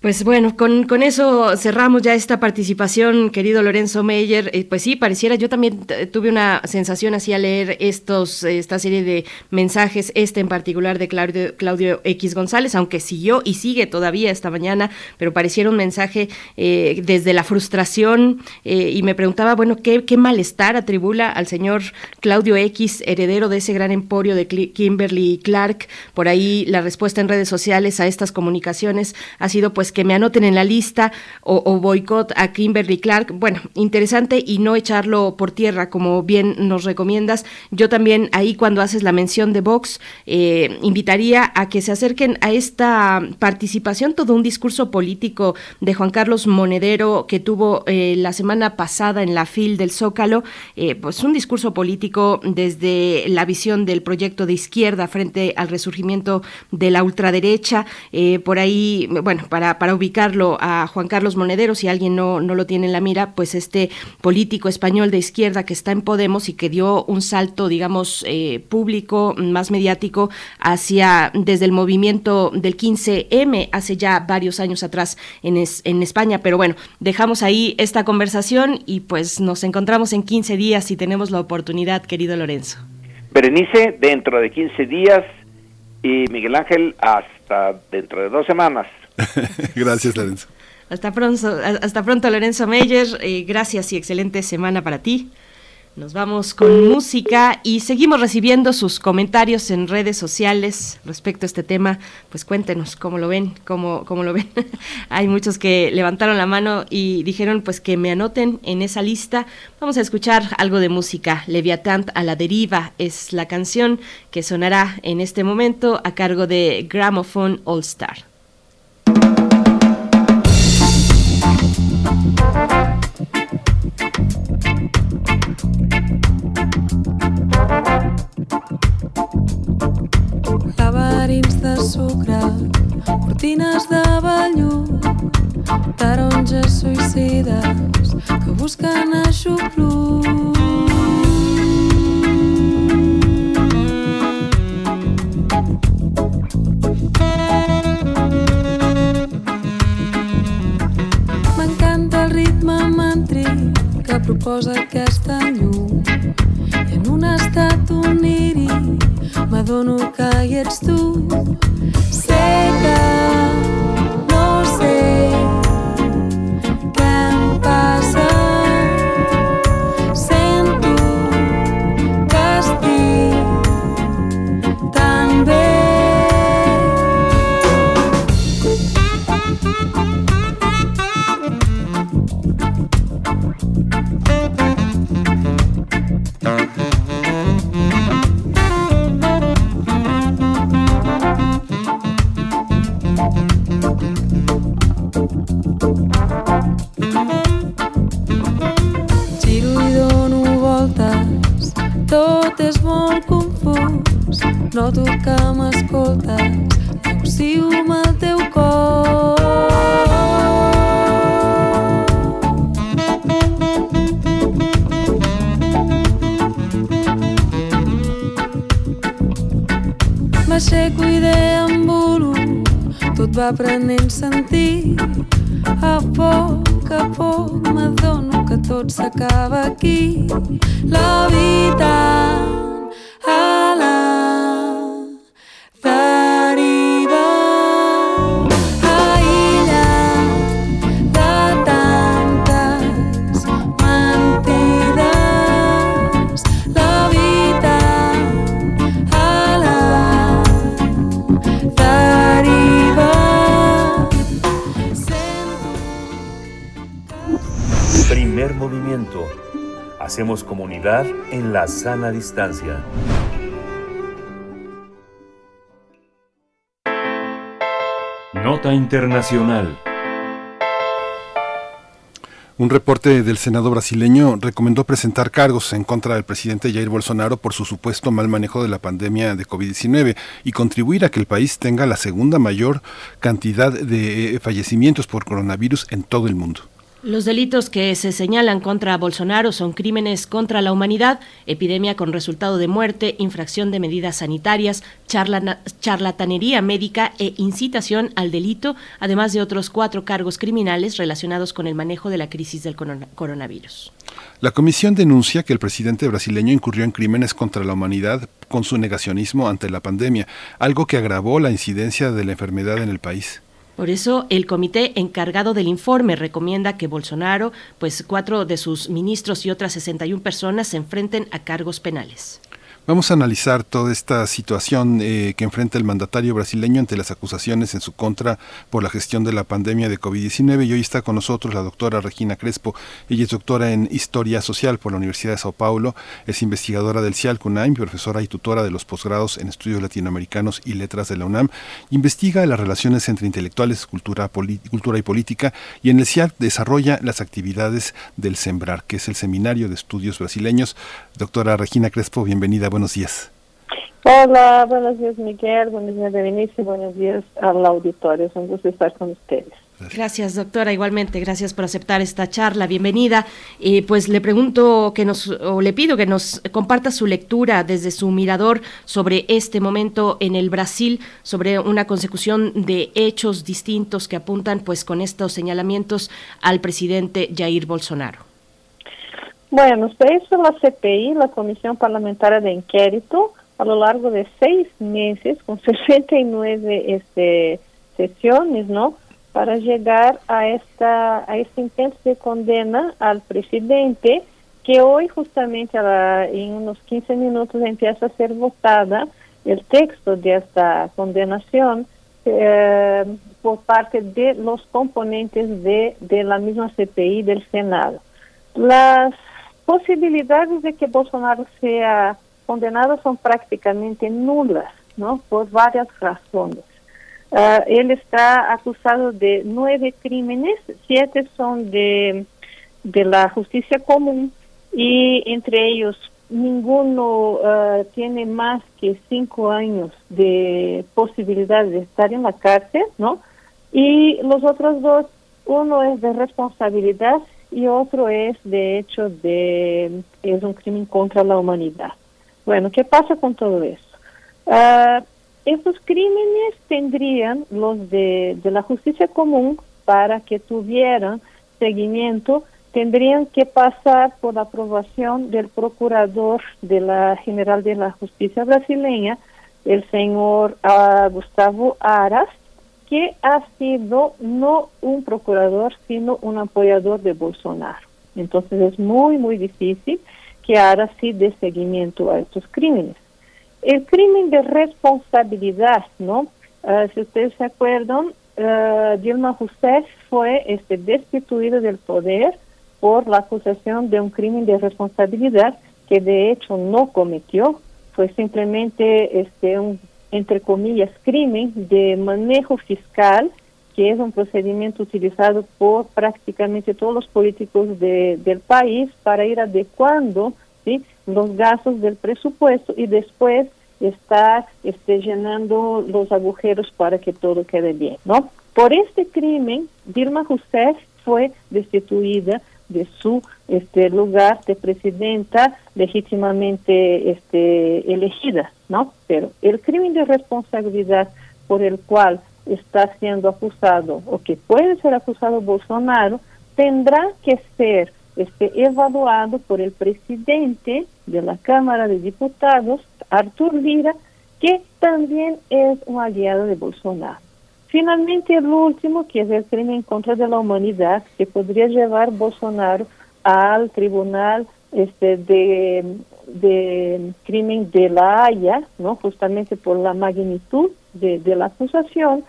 Pues bueno, con, con, eso cerramos ya esta participación, querido Lorenzo Meyer. Eh, pues sí, pareciera, yo también tuve una sensación así al leer estos, esta serie de mensajes, este en particular de Claudio, Claudio X González, aunque siguió y sigue todavía esta mañana, pero pareciera un mensaje eh, desde la frustración eh, y me preguntaba, bueno, ¿qué, ¿qué, malestar atribula al señor Claudio X, heredero de ese gran emporio de Kimberly Clark? Por ahí la respuesta en redes sociales a estas comunicaciones ha sido pues pues, que me anoten en la lista o, boicot a Kimberly Clark. Bueno, interesante y no echarlo por tierra, como bien nos recomiendas. Yo también ahí cuando haces la mención de Vox, eh, invitaría a que se acerquen a esta participación, todo un discurso político de Juan Carlos Monedero que tuvo eh, la semana pasada en la FIL del Zócalo, eh, pues un discurso político desde la visión del proyecto de izquierda frente al resurgimiento de la ultraderecha. por ahí, bueno, para para, ubicarlo a Juan Carlos Monedero, si alguien no, no lo tiene en la mira, pues este político español de izquierda que está en Podemos y que dio un salto, digamos, eh, público, más mediático, hacia desde el movimiento del 15M, hace ya varios años atrás en, en España. Pero bueno, dejamos ahí esta conversación y pues nos encontramos en 15 días si tenemos la oportunidad, querido Lorenzo. Berenice, dentro de 15 días y Miguel Ángel hasta dentro de dos semanas. gracias, Lorenzo. Hasta pronto, hasta pronto Lorenzo Meyer. Gracias y excelente semana para ti. Nos vamos con música y seguimos recibiendo sus comentarios en redes sociales respecto a este tema. Pues cuéntenos cómo lo ven, cómo, cómo lo ven. Hay muchos que levantaron la mano y dijeron pues que me anoten en esa lista. Vamos a escuchar algo de música. Leviatán a la deriva es la canción que sonará en este momento a cargo de Gramophone All Star. Laberints de sucre, cortines de vellut, taronges suïcides que busquen aixopluc. Proposa aquesta llum i en un estat oníric m'adono que hi ets tu. Sé que Noto que m'escoltes, negocio amb el teu cor. M'aixeco i deambulo, tot va prenent sentit. A poc a poc m'adono que tot s'acaba aquí. La vida Hacemos comunidad en la sana distancia. Nota Internacional. Un reporte del Senado brasileño recomendó presentar cargos en contra del presidente Jair Bolsonaro por su supuesto mal manejo de la pandemia de COVID-19 y contribuir a que el país tenga la segunda mayor cantidad de fallecimientos por coronavirus en todo el mundo. Los delitos que se señalan contra Bolsonaro son crímenes contra la humanidad, epidemia con resultado de muerte, infracción de medidas sanitarias, charlatanería médica e incitación al delito, además de otros cuatro cargos criminales relacionados con el manejo de la crisis del coronavirus. La comisión denuncia que el presidente brasileño incurrió en crímenes contra la humanidad con su negacionismo ante la pandemia, algo que agravó la incidencia de la enfermedad en el país. Por eso el comité encargado del informe recomienda que Bolsonaro, pues cuatro de sus ministros y otras 61 personas se enfrenten a cargos penales. Vamos a analizar toda esta situación eh, que enfrenta el mandatario brasileño ante las acusaciones en su contra por la gestión de la pandemia de COVID-19 y hoy está con nosotros la doctora Regina Crespo. Ella es doctora en Historia Social por la Universidad de Sao Paulo, es investigadora del CIAL CUNAM, profesora y tutora de los posgrados en estudios latinoamericanos y letras de la UNAM. Investiga las relaciones entre intelectuales, cultura, cultura y política y en el CIAL desarrolla las actividades del Sembrar, que es el Seminario de Estudios Brasileños. Doctora Regina Crespo, bienvenida buenos días. Hola, buenos días Miguel, buenos días Berenice, buenos días al auditorio, es un gusto estar con ustedes. Gracias, doctora. Igualmente, gracias por aceptar esta charla. Bienvenida. Eh, pues le pregunto que nos, o le pido que nos comparta su lectura desde su mirador sobre este momento en el Brasil, sobre una consecución de hechos distintos que apuntan, pues, con estos señalamientos al presidente Jair Bolsonaro. Bueno, se hizo la CPI, la Comisión Parlamentaria de Inquérito, a lo largo de seis meses, con 69 este, sesiones, ¿no? Para llegar a, esta, a este intento de condena al presidente, que hoy justamente en unos 15 minutos empieza a ser votada el texto de esta condenación eh, por parte de los componentes de, de la misma CPI del Senado. Las posibilidades de que Bolsonaro sea condenado son prácticamente nulas, ¿no? Por varias razones. Uh, él está acusado de nueve crímenes, siete son de, de la justicia común y entre ellos ninguno uh, tiene más que cinco años de posibilidad de estar en la cárcel, ¿no? Y los otros dos, uno es de responsabilidad y otro es, de hecho, de es un crimen contra la humanidad. Bueno, ¿qué pasa con todo eso? Uh, estos crímenes tendrían los de, de la justicia común para que tuvieran seguimiento, tendrían que pasar por la aprobación del procurador de la General de la Justicia brasileña, el señor uh, Gustavo Aras, que ha sido no un procurador, sino un apoyador de Bolsonaro. Entonces es muy, muy difícil que ahora sí dé seguimiento a estos crímenes. El crimen de responsabilidad, ¿no? Ah, si ustedes se acuerdan, uh, Dilma Rousseff fue este, destituida del poder por la acusación de un crimen de responsabilidad que de hecho no cometió, fue simplemente este, un entre comillas, crimen de manejo fiscal, que es un procedimiento utilizado por prácticamente todos los políticos de, del país para ir adecuando ¿sí? los gastos del presupuesto y después estar este, llenando los agujeros para que todo quede bien, ¿no? Por este crimen, Dilma Rousseff fue destituida de su este lugar de presidenta legítimamente este elegida, ¿no? Pero el crimen de responsabilidad por el cual está siendo acusado o que puede ser acusado Bolsonaro tendrá que ser este evaluado por el presidente de la Cámara de Diputados, Artur Lira, que también es un aliado de Bolsonaro. Finalmente, el último, que es el crimen contra de la humanidad, que podría llevar Bolsonaro al tribunal este, de, de crimen de la Haya, ¿no? justamente por la magnitud de, de la acusación,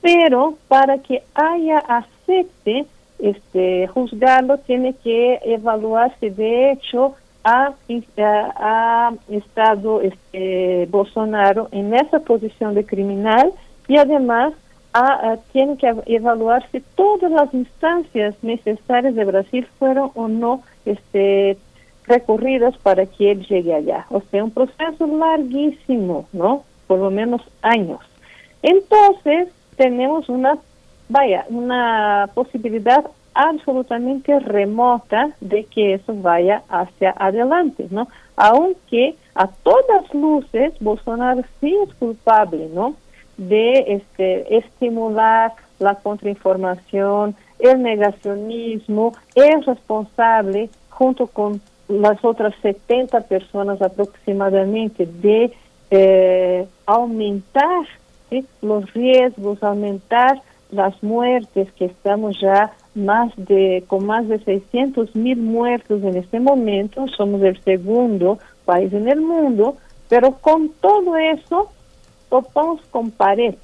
pero para que haya acepte este, juzgarlo, tiene que evaluar si de hecho ha, ha estado este, Bolsonaro en esa posición de criminal y además a, tiene que evaluar si todas las instancias necesarias de Brasil fueron o no este, recurridas para que él llegue allá. O sea, un proceso larguísimo, ¿no? Por lo menos años. Entonces, tenemos una, vaya, una posibilidad absolutamente remota de que eso vaya hacia adelante, ¿no? Aunque a todas luces Bolsonaro sí es culpable, ¿no? De este, estimular la contrainformación, el negacionismo, es responsable junto con las otras 70 personas aproximadamente de eh, aumentar los riesgos, aumentar las muertes que estamos ya más de con más de 600 mil muertos en este momento, somos el segundo país en el mundo, pero con todo eso topamos con pared.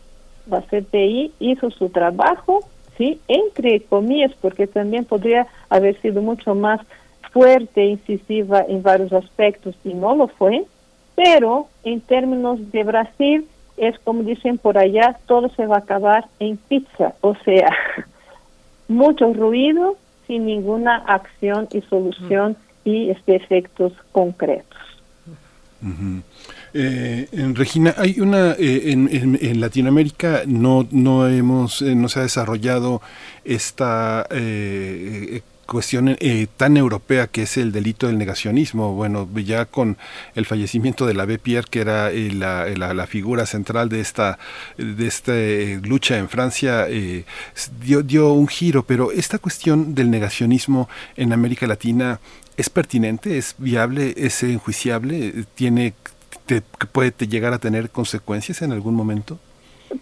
La CPI hizo su trabajo, sí, entre comillas, porque también podría haber sido mucho más fuerte e incisiva en varios aspectos y no lo fue, pero en términos de Brasil es como dicen por allá, todo se va a acabar en pizza, o sea, mucho ruido sin ninguna acción y solución y este, efectos concretos. Eh, en Regina, hay una eh, en, Latinoamérica no no hemos eh, no se ha desarrollado esta eh, cuestión eh, tan europea que es el delito del negacionismo. Bueno, ya con el fallecimiento de la B. Pierre, que era la, la, figura central de esta, de esta lucha en Francia, dio, dio un giro, pero esta cuestión del negacionismo en América Latina es pertinente, es viable, es enjuiciable, tiene, te, puede llegar a tener consecuencias en algún momento.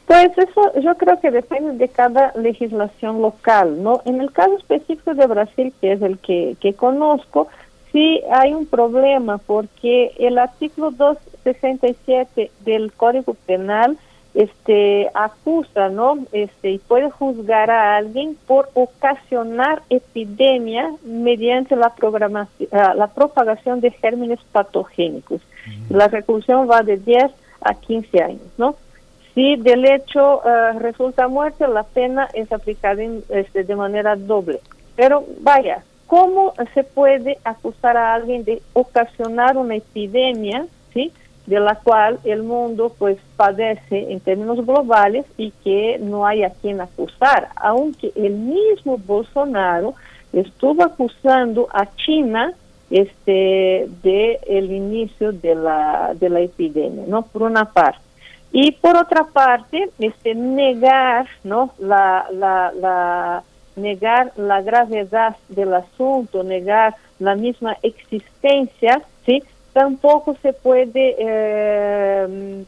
Pues eso yo creo que depende de cada legislación local, ¿no? En el caso específico de Brasil, que es el que, que conozco, sí hay un problema porque el artículo 267 del Código Penal este acusa, ¿no? Este y puede juzgar a alguien por ocasionar epidemia mediante la programación la propagación de gérmenes patogénicos. La reclusión va de 10 a 15 años, ¿no? Si del hecho uh, resulta muerte, la pena es aplicada en, este, de manera doble. Pero vaya, ¿cómo se puede acusar a alguien de ocasionar una epidemia, sí, de la cual el mundo pues padece en términos globales y que no hay a quien acusar? Aunque el mismo Bolsonaro estuvo acusando a China este de el inicio de la de la epidemia, ¿no? Por una parte. Y por otra parte, este, negar, ¿no? La, la, la, negar la gravedad del asunto, negar la misma existencia, ¿sí? Tampoco se puede eh,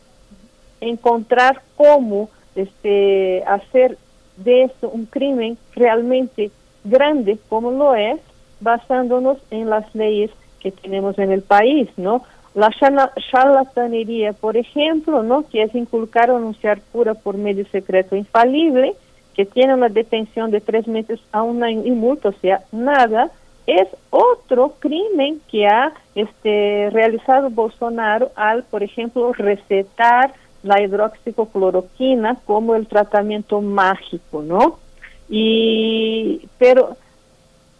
encontrar cómo este, hacer de esto un crimen realmente grande como lo es, basándonos en las leyes que tenemos en el país, ¿no? La charlatanería, por ejemplo, ¿no? que es inculcar o anunciar cura por medio secreto infalible, que tiene una detención de tres meses a un año o sea, nada, es otro crimen que ha este, realizado Bolsonaro al, por ejemplo, recetar la hidroxicocloroquina como el tratamiento mágico, ¿no? Y, pero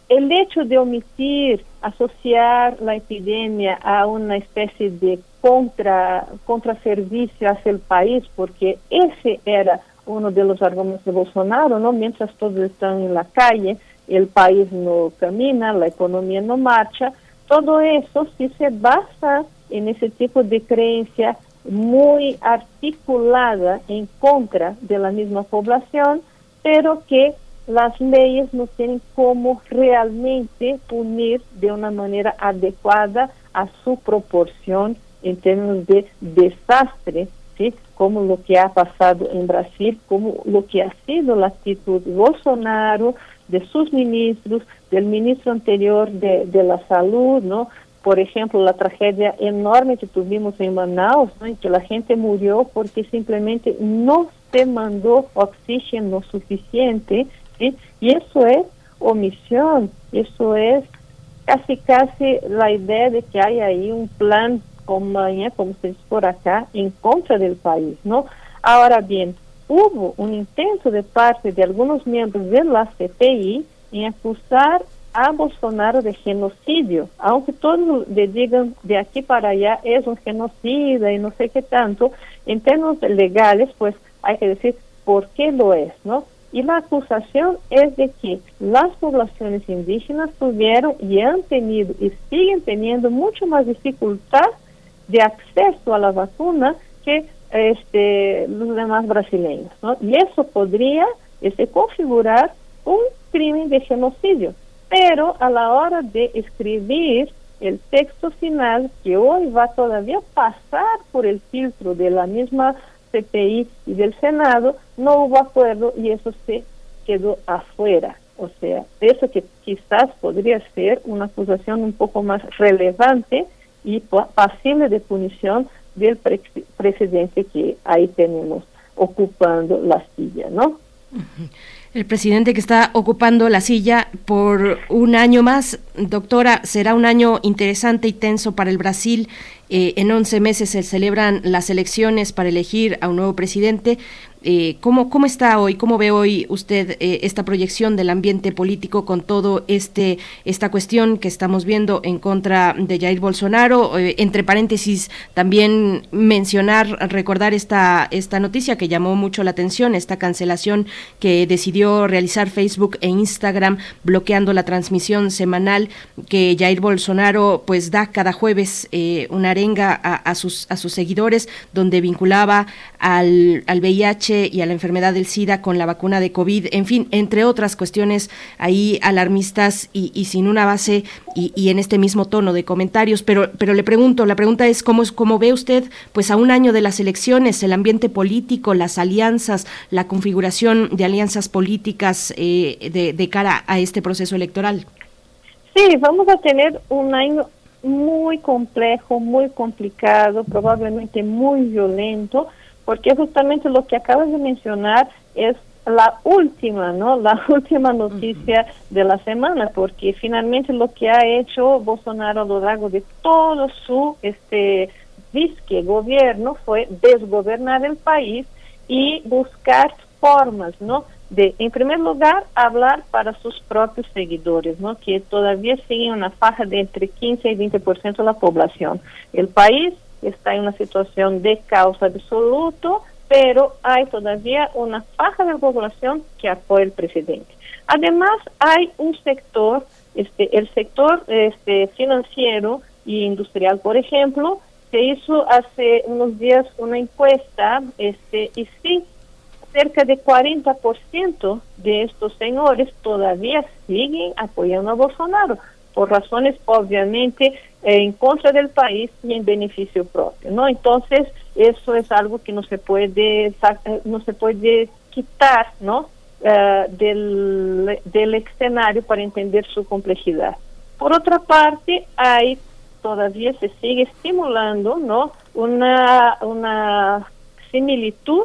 el hecho de omitir, asociar la epidemia a una especie de contra contraservicio hacia el país, porque ese era uno de los argumentos de Bolsonaro, ¿no? Mientras todos están en la calle, el país no camina, la economía no marcha, todo eso sí se basa en ese tipo de creencia muy articulada en contra de la misma población, pero que las leyes no tienen cómo realmente punir de una manera adecuada a su proporción en términos de desastre, ¿sí? como lo que ha pasado en Brasil, como lo que ha sido la actitud de Bolsonaro, de sus ministros, del ministro anterior de, de la salud, ¿no? Por ejemplo, la tragedia enorme que tuvimos en Manaus, ¿no? en que la gente murió porque simplemente no se mandó oxígeno suficiente y eso es omisión, eso es casi casi la idea de que hay ahí un plan como, como se dice por acá, en contra del país, ¿no? Ahora bien, hubo un intento de parte de algunos miembros de la CPI en acusar a Bolsonaro de genocidio, aunque todos le digan de aquí para allá es un genocida y no sé qué tanto, en términos legales, pues hay que decir por qué lo es, ¿no? Y la acusación es de que las poblaciones indígenas tuvieron y han tenido y siguen teniendo mucho más dificultad de acceso a la vacuna que este, los demás brasileños. ¿no? Y eso podría este, configurar un crimen de genocidio. Pero a la hora de escribir el texto final, que hoy va todavía pasar por el filtro de la misma CPI y del Senado, no hubo acuerdo y eso se quedó afuera. O sea, eso que quizás podría ser una acusación un poco más relevante y pasible de punición del presidente que ahí tenemos ocupando la silla, ¿no? El presidente que está ocupando la silla por un año más, doctora, será un año interesante y tenso para el Brasil. Eh, en 11 meses se celebran las elecciones para elegir a un nuevo presidente. Eh, ¿cómo, ¿Cómo está hoy? ¿Cómo ve hoy usted eh, esta proyección del ambiente político con todo este esta cuestión que estamos viendo en contra de Jair Bolsonaro? Eh, entre paréntesis, también mencionar, recordar esta, esta noticia que llamó mucho la atención, esta cancelación que decidió realizar Facebook e Instagram bloqueando la transmisión semanal que Jair Bolsonaro pues da cada jueves una arenga a, sus, a sus seguidores donde vinculaba al, al VIH y a la enfermedad del SIDA con la vacuna de COVID, en fin, entre otras cuestiones ahí alarmistas y, sin una base y, en este mismo tono de comentarios. Pero, pero le pregunto, la pregunta es cómo, es cómo ve usted, pues a un año de las elecciones, el ambiente político, las alianzas, la configuración de alianzas políticas eh, de, de cara a este proceso electoral. Sí, vamos a tener un año muy complejo, muy complicado, probablemente muy violento, porque justamente lo que acabas de mencionar es la última, ¿no? La última noticia de la semana, porque finalmente lo que ha hecho Bolsonaro a lo largo de todo su este disque gobierno fue desgobernar el país y buscar formas, ¿no? De, en primer lugar, hablar para sus propios seguidores, ¿no? Que todavía siguen una faja de entre 15 y 20% de la población. El país está en una situación de caos absoluto, pero hay todavía una faja de población que apoya al presidente. Además, hay un sector, este, el sector este, financiero y industrial, por ejemplo, se hizo hace unos días una encuesta, este, y sí, cerca de 40% de estos señores todavía siguen apoyando a Bolsonaro, por razones obviamente en contra del país y en beneficio propio, ¿no? Entonces, eso es algo que no se puede, eh, no se puede quitar, ¿no? Eh, del, del escenario para entender su complejidad. Por otra parte, hay todavía se sigue estimulando, ¿no? Una, una similitud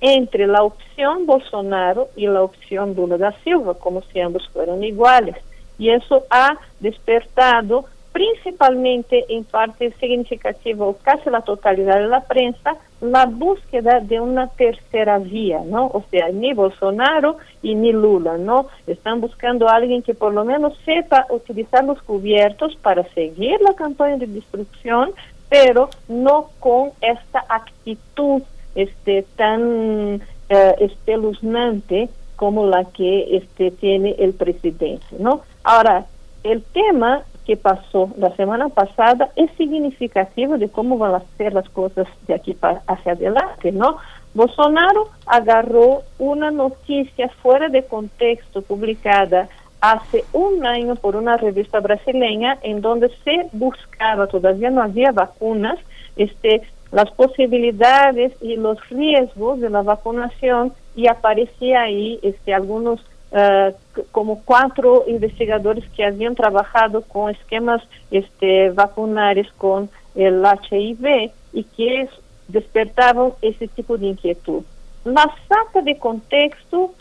entre la opción Bolsonaro y la opción Lula da Silva, como si ambos fueran iguales. Y eso ha despertado principalmente en parte significativa casi la totalidad de la prensa, la búsqueda de una tercera vía, ¿no? O sea, ni Bolsonaro y ni Lula, ¿no? Están buscando a alguien que por lo menos sepa utilizar los cubiertos para seguir la campaña de destrucción, pero no con esta actitud este tan eh, espeluznante como la que este tiene el presidente, ¿no? Ahora, el tema pasó la semana pasada es significativo de cómo van a ser las cosas de aquí para, hacia adelante, ¿no? Bolsonaro agarró una noticia fuera de contexto publicada hace un año por una revista brasileña en donde se buscaba, todavía no había vacunas, este, las posibilidades y los riesgos de la vacunación y aparecía ahí este, algunos uh, como cuatro investigadores que habían trabajado con esquemas este, con el HIV y que despertaban ese tipo de inquietud. La saca de contexto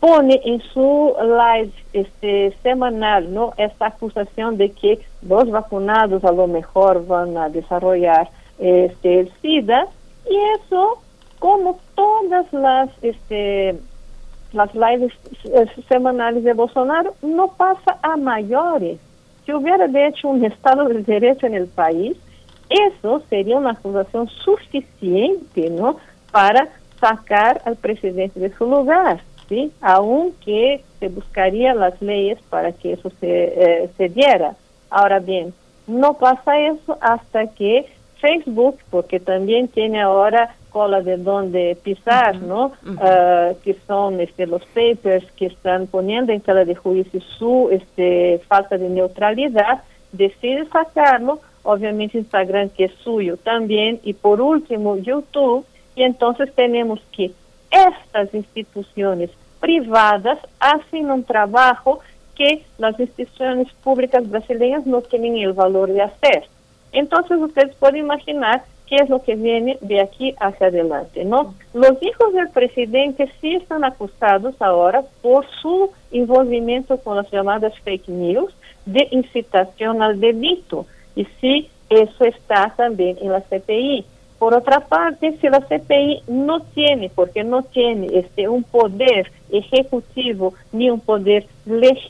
pone en su live este, semanal ¿no? esta acusación de que los vacunados a lo mejor van a desarrollar este, el SIDA y eso, como todas las este, las lives eh, semanales de Bolsonaro, no pasa a mayores. Si hubiera de hecho un Estado de Derecho en el país, eso sería una acusación suficiente ¿no? para sacar al presidente de su lugar. ¿sí? Aunque se buscaría las leyes para que eso se, eh, se diera. Ahora bien, no pasa eso hasta que Facebook, porque también tiene ahora cola de donde pisar, ¿no? Ah, que son este, los papers que están poniendo en tela de juicio su este, falta de neutralidad, decide sacarlo, obviamente Instagram que es suyo también, y por último YouTube, y entonces tenemos que estas instituciones privadas hacen un trabajo que las instituciones públicas brasileñas no tienen el valor de hacer. Entonces ustedes pueden imaginar qué es lo que viene de aquí hacia adelante, ¿no? Los hijos del presidente sí están acusados ahora por su envolvimiento con las llamadas fake news de incitación al delito. Y sí, eso está también en la CPI. Por otra parte, si la CPI no tiene, porque no tiene este un poder ejecutivo ni un poder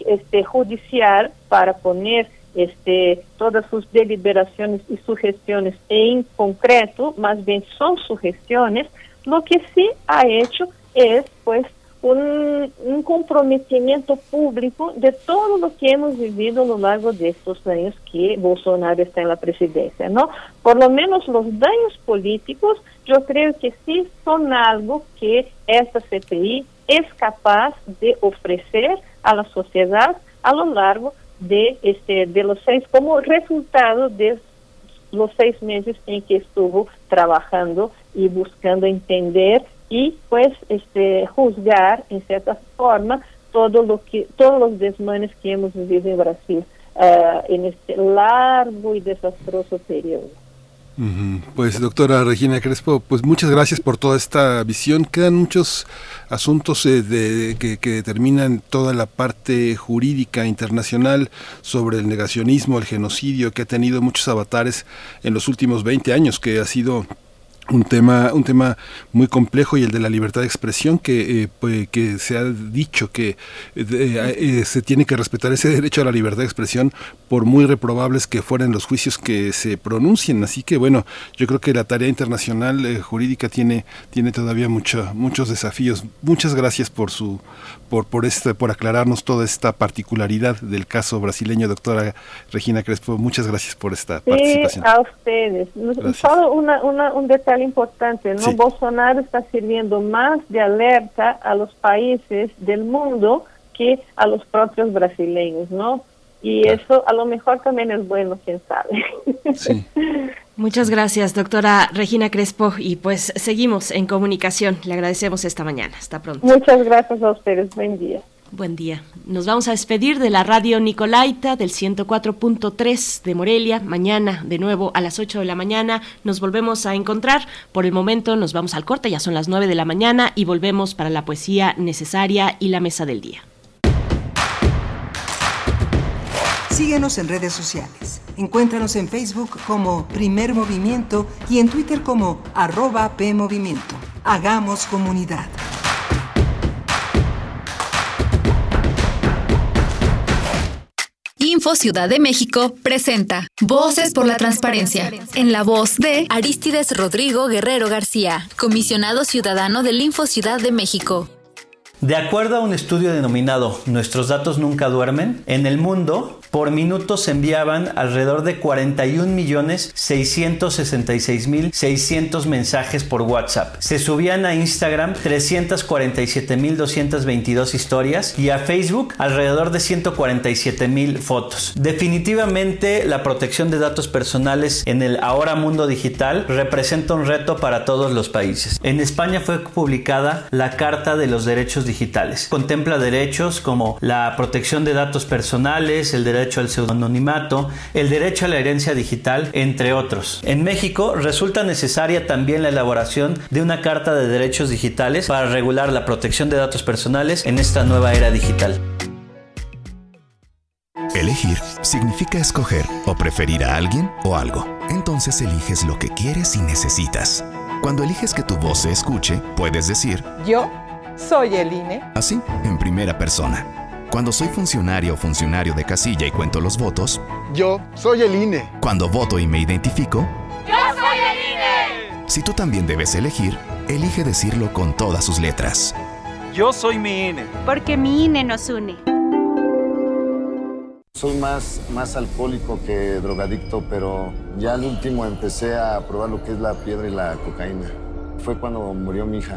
este, judicial para poner este, todas sus deliberaciones y sugestiones en concreto, más bien son sugestiones, lo que sí ha hecho es pues un, un, comprometimiento público de todo lo que hemos vivido a lo largo de estos años que Bolsonaro está en la presidencia, ¿no? Por lo menos los daños políticos, yo creo que sí son algo que esta CPI es capaz de ofrecer a la sociedad a lo largo de este de los seis como resultado de los seis meses en que estuvo trabajando y buscando entender y pues este juzgar en cierta forma todo lo que todos los desmanes que hemos vivido en Brasil uh, en este largo y desastroso periodo. Pues doctora Regina Crespo, pues muchas gracias por toda esta visión. Quedan muchos asuntos eh, que, determinan toda la parte jurídica internacional sobre el negacionismo, el genocidio, que ha tenido muchos avatares en los últimos 20 años, que ha sido un tema un tema muy complejo y el de la libertad de expresión que eh, pues, que se ha dicho que eh, eh, se tiene que respetar ese derecho a la libertad de expresión por muy reprobables que fueran los juicios que se pronuncien. Así que bueno yo creo que la tarea internacional jurídica tiene tiene todavía mucho, muchos desafíos. Muchas gracias por su por por este por aclararnos toda esta particularidad del caso brasileño doctora Regina Crespo. Muchas gracias por esta sí, participación. a ustedes. Solo una, una, un detalle importante, ¿no? Bolsonaro está sirviendo más de alerta a los países del mundo que a los propios brasileños, ¿no? Y eso a lo mejor también es bueno, quién sabe. Muchas gracias, doctora Regina Crespo, y pues seguimos en comunicación. Le agradecemos esta mañana. Hasta pronto. Muchas gracias a ustedes. Buen día. Buen día. Nos vamos a despedir de la radio Nicolaita del 104.3 de Morelia. Mañana, de nuevo, a las 8 de la mañana, nos volvemos a encontrar. Por el momento nos vamos al corte, ya son las 9 de la mañana y volvemos para la poesía necesaria y la mesa del día. Síguenos en redes sociales. Encuéntranos en Facebook como Primer Movimiento y en Twitter como arroba PMovimiento. Hagamos comunidad. Info Ciudad de México presenta Voces por la Transparencia, en la voz de Aristides Rodrigo Guerrero García, comisionado ciudadano del Info Ciudad de México. De acuerdo a un estudio denominado Nuestros datos nunca duermen, en el mundo por minuto se enviaban alrededor de 41.666.600 mensajes por WhatsApp. Se subían a Instagram 347.222 historias y a Facebook alrededor de 147.000 fotos. Definitivamente la protección de datos personales en el ahora mundo digital representa un reto para todos los países. En España fue publicada la Carta de los Derechos Digitales. Contempla derechos como la protección de datos personales, el derecho al pseudonimimato, el derecho a la herencia digital, entre otros. En México resulta necesaria también la elaboración de una Carta de Derechos Digitales para regular la protección de datos personales en esta nueva era digital. Elegir significa escoger o preferir a alguien o algo. Entonces eliges lo que quieres y necesitas. Cuando eliges que tu voz se escuche, puedes decir, yo soy el INE. Así, en primera persona. Cuando soy funcionario o funcionario de casilla y cuento los votos, yo soy el INE. Cuando voto y me identifico, yo soy el INE. Si tú también debes elegir, elige decirlo con todas sus letras. Yo soy mi INE. Porque mi INE nos une. Soy más, más alcohólico que drogadicto, pero ya al último empecé a probar lo que es la piedra y la cocaína. Fue cuando murió mi hija.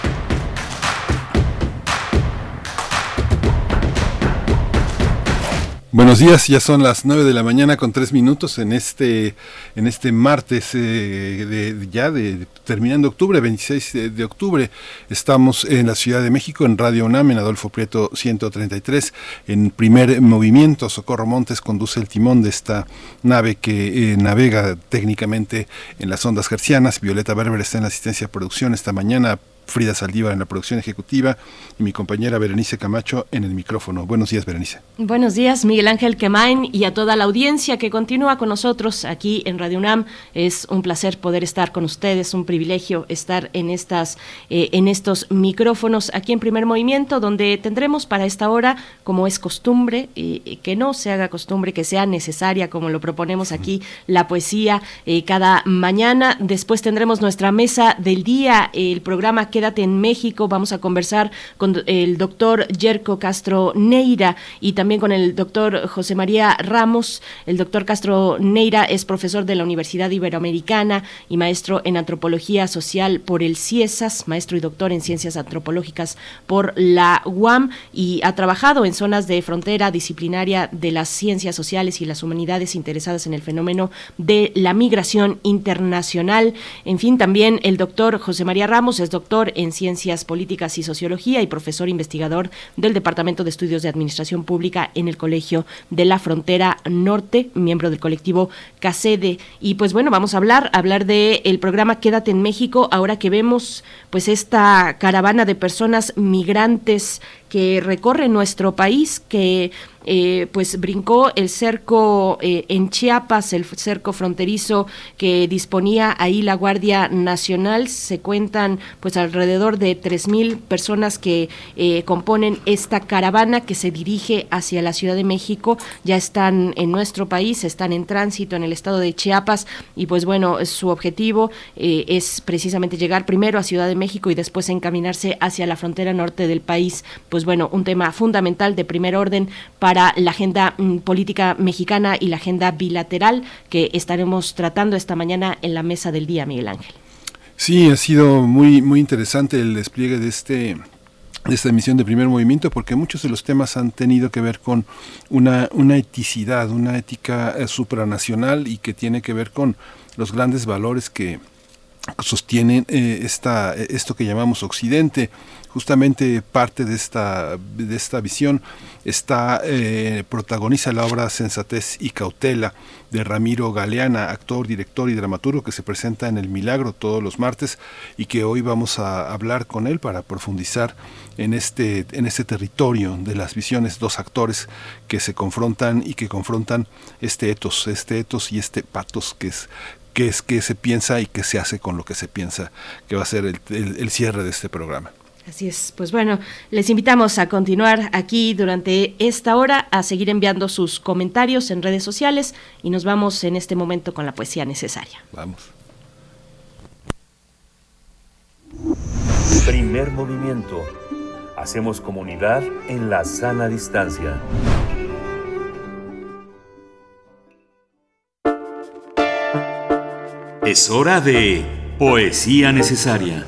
Buenos días, ya son las 9 de la mañana con tres minutos en este, en este martes eh, de, ya de terminando octubre, 26 de, octubre. Estamos en la Ciudad de México, en Radio UNAM, en Adolfo Prieto 133, en primer movimiento. Socorro Montes conduce el timón de esta nave que eh, navega técnicamente en las ondas gercianas. Violeta Berber está en la asistencia de producción esta mañana Frida Saldívar en la producción ejecutiva y mi compañera Berenice Camacho en el micrófono. Buenos días, Berenice. Buenos días, Miguel Ángel Quemain y a toda la audiencia que continúa con nosotros aquí en Radio UNAM. Es un placer poder estar con ustedes, un privilegio estar en estas eh, en estos micrófonos aquí en Primer Movimiento, donde tendremos para esta hora, como es costumbre, eh, que no se haga costumbre, que sea necesaria, como lo proponemos aquí, la poesía eh, cada mañana. Después tendremos nuestra mesa del día, el programa En México. Vamos a conversar con el doctor Yerko Castro Neira y también con el doctor José María Ramos. El doctor Castro Neira es profesor de la Universidad Iberoamericana y maestro en antropología social por el CIESAS, maestro y doctor en ciencias antropológicas por la UAM y ha trabajado en zonas de frontera disciplinaria de las ciencias sociales y las humanidades interesadas en el fenómeno de la migración internacional. En fin, también el doctor José María Ramos es doctor en Ciencias Políticas y Sociología y profesor investigador del Departamento de Estudios de Administración Pública en el Colegio de la Frontera Norte, miembro del colectivo CACEDE. Y pues bueno, vamos a hablar, hablar de el programa Quédate en México, ahora que vemos pues esta caravana de personas migrantes que recorre nuestro país, que eh, pues brincó el cerco eh, en Chiapas, el cerco fronterizo que disponía ahí la Guardia Nacional. Se cuentan pues alrededor de tres mil personas que eh, componen esta caravana que se dirige hacia la Ciudad de México. Ya están en nuestro país, están en tránsito en el estado de Chiapas y pues bueno, su objetivo es precisamente llegar primero a Ciudad de México y después encaminarse hacia la frontera norte del país. Pues bueno, un tema fundamental de primer orden para la agenda mm, política mexicana y la agenda bilateral que estaremos tratando esta mañana en la mesa del día, Miguel Ángel. Sí, ha sido muy, muy interesante el despliegue de este de esta emisión de primer movimiento porque muchos de los temas han tenido que ver con una, una eticidad, una ética eh, supranacional y que tiene que ver con los grandes valores que sostienen eh, esta, esto que llamamos Occidente justamente parte de esta, de esta visión está eh, protagoniza la obra Sensatez y Cautela de Ramiro Galeana, actor, director y dramaturgo que se presenta en El Milagro todos los martes y que hoy vamos a hablar con él para profundizar en este, en este territorio de las visiones, dos actores que se confrontan y que confrontan este etos, este etos y este patos que es que es que se piensa y que se hace con lo que se piensa, que va a ser el, el cierre de este programa. Así es, pues bueno, les invitamos a continuar aquí durante esta hora, a seguir enviando sus comentarios en redes sociales y nos vamos en este momento con la poesía necesaria. Vamos. Primer movimiento. Hacemos comunidad en la sana distancia. Es hora de Poesía necesaria.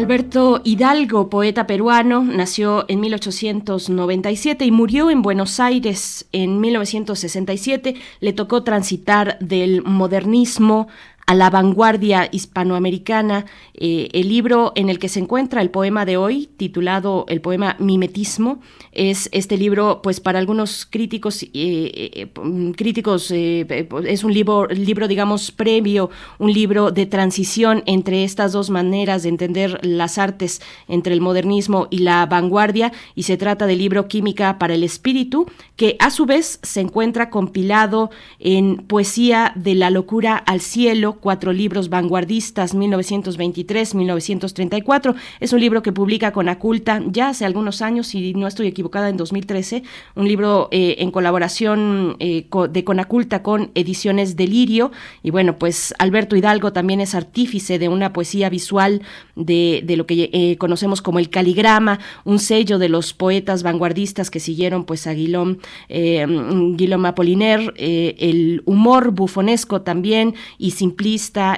Alberto Hidalgo, poeta peruano, nació en 1897 y murió en Buenos Aires en 1967. Le tocó transitar del modernismo a la vanguardia hispanoamericana, eh, el libro en el que se encuentra el poema de hoy, titulado el poema Mimetismo, es este libro, pues para algunos críticos, eh, eh, críticos es un libro, libro, digamos, previo, un libro de transición entre estas dos maneras de entender las artes, entre el modernismo y la vanguardia, y se trata del libro Química para el Espíritu, que a su vez se encuentra compilado en Poesía de la Locura al Cielo, cuatro libros vanguardistas, 1923-1934. Es un libro que publica Conaculta ya hace algunos años, si no estoy equivocada, en 2013, un libro eh, en colaboración eh, de Conaculta con Ediciones Delirio. Y bueno, pues Alberto Hidalgo también es artífice de una poesía visual de, lo que eh, conocemos como el caligrama, un sello de los poetas vanguardistas que siguieron pues a Guillaume, Guillaume Apollinaire, el humor bufonesco también y simplista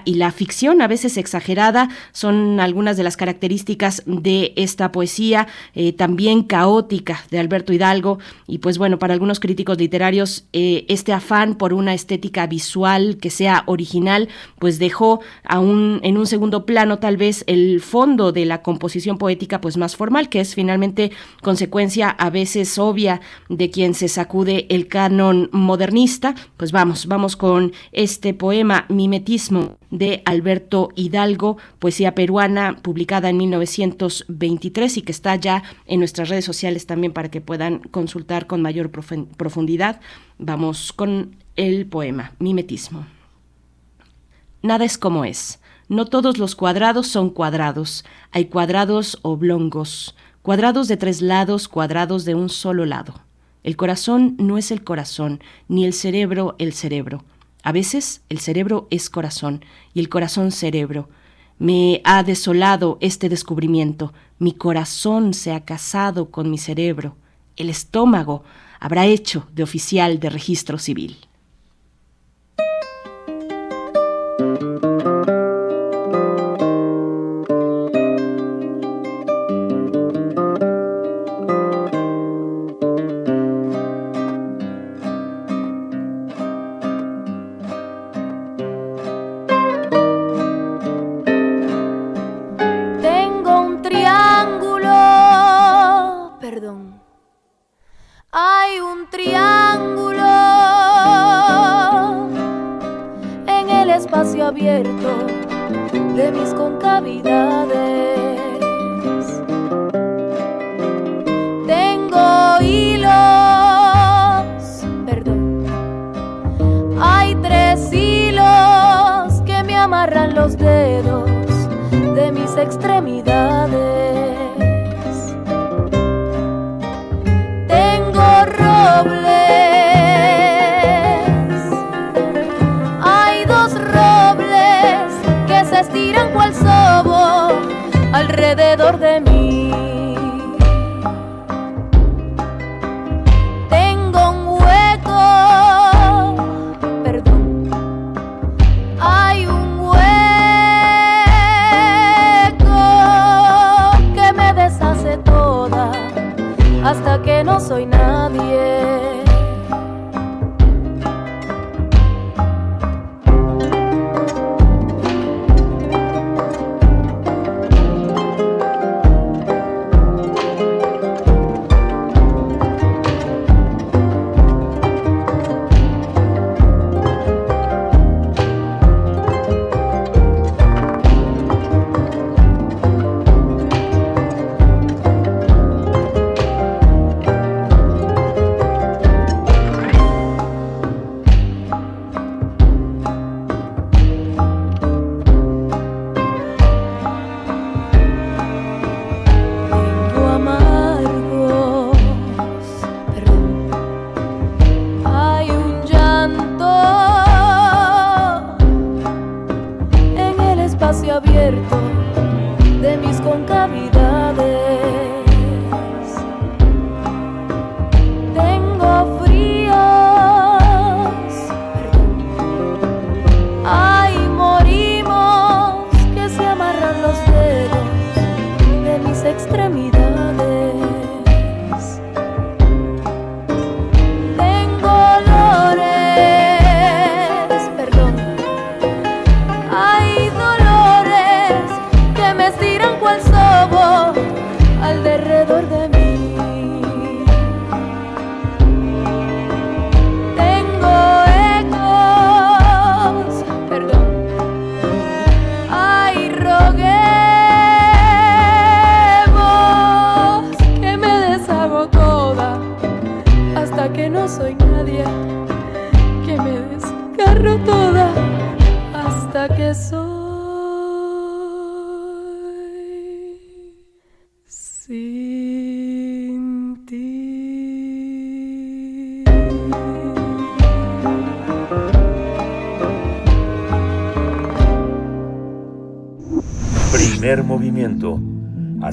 y la ficción, a veces exagerada, son algunas de las características de esta poesía, eh, también caótica de Alberto Hidalgo. Y pues bueno, para algunos críticos literarios, eh, este afán por una estética visual que sea original, pues dejó aún en un segundo plano tal vez el fondo de la composición poética pues más formal, que es finalmente consecuencia a veces obvia de quien se sacude el canon modernista. Pues vamos, vamos con este poema mimetismo de Alberto Hidalgo, poesía peruana publicada en 1923 y que está ya en nuestras redes sociales también para que puedan consultar con mayor profundidad. Vamos con el poema, Mimetismo. Nada es como es. No todos los cuadrados son cuadrados. Hay cuadrados oblongos, cuadrados de tres lados, cuadrados de un solo lado. El corazón no es el corazón, ni el cerebro el cerebro. A veces el cerebro es corazón y el corazón cerebro. Me ha desolado este descubrimiento. Mi corazón se ha casado con mi cerebro. El estómago habrá hecho de oficial de registro civil.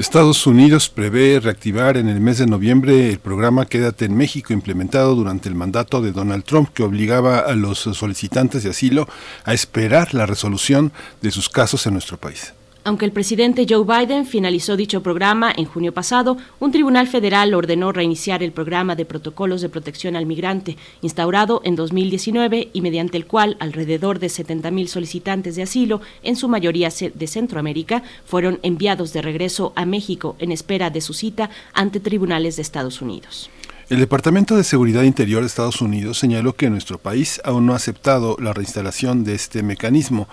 Estados Unidos prevé reactivar en el mes de noviembre el programa Quédate en México implementado durante el mandato de Donald Trump que obligaba a los solicitantes de asilo a esperar la resolución de sus casos en nuestro país. Aunque el presidente Joe Biden finalizó dicho programa en junio pasado, un tribunal federal ordenó reiniciar el programa de protocolos de protección al migrante, instaurado en 2019 y mediante el cual alrededor de 70.000 solicitantes de asilo, en su mayoría de Centroamérica, fueron enviados de regreso a México en espera de su cita ante tribunales de Estados Unidos. El Departamento de Seguridad Interior de Estados Unidos señaló que nuestro país aún no ha aceptado la reinstalación de este mecanismo.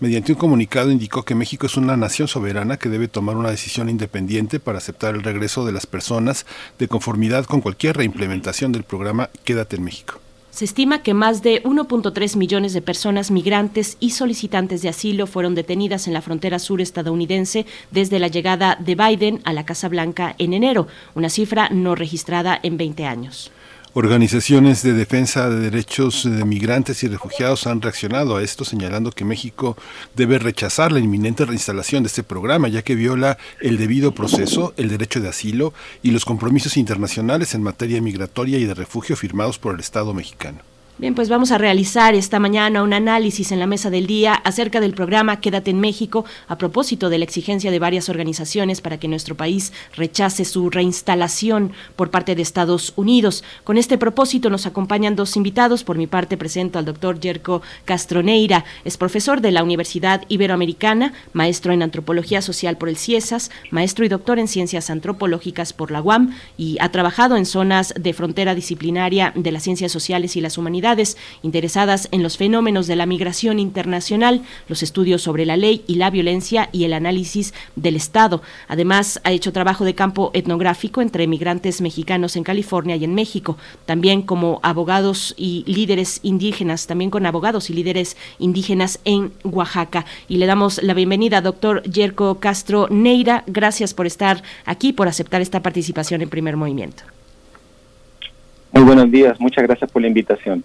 Mediante un comunicado indicó que México es una nación soberana que debe tomar una decisión independiente para aceptar el regreso de las personas de conformidad con cualquier reimplementación del programa Quédate en México. Se estima que más de 1.3 millones de personas migrantes y solicitantes de asilo fueron detenidas en la frontera sur estadounidense desde la llegada de Biden a la Casa Blanca en enero, una cifra no registrada en 20 años. Organizaciones de defensa de derechos de migrantes y refugiados han reaccionado a esto, señalando que México debe rechazar la inminente reinstalación de este programa, ya que viola el debido proceso, el derecho de asilo y los compromisos internacionales en materia migratoria y de refugio firmados por el Estado mexicano. Bien, pues vamos a realizar esta mañana un análisis en la mesa del día acerca del programa Quédate en México a propósito de la exigencia de varias organizaciones para que nuestro país rechace su reinstalación por parte de Estados Unidos. Con este propósito nos acompañan dos invitados. Por mi parte presento al doctor Yerko Castroneira, es profesor de la Universidad Iberoamericana, maestro en Antropología Social por el CIESAS, maestro y doctor en Ciencias Antropológicas por la UAM y ha trabajado en zonas de frontera disciplinaria de las ciencias sociales y las humanidades interesadas en los fenómenos de la migración internacional, los estudios sobre la ley y la violencia y el análisis del Estado. Además, ha hecho trabajo de campo etnográfico entre migrantes mexicanos en California y en México, también como abogados y líderes indígenas, también con abogados y líderes indígenas en Oaxaca. Y le damos la bienvenida, doctor Yerko Castro Neira. Gracias por estar aquí, por aceptar esta participación en primer movimiento. Muy buenos días, muchas gracias por la invitación.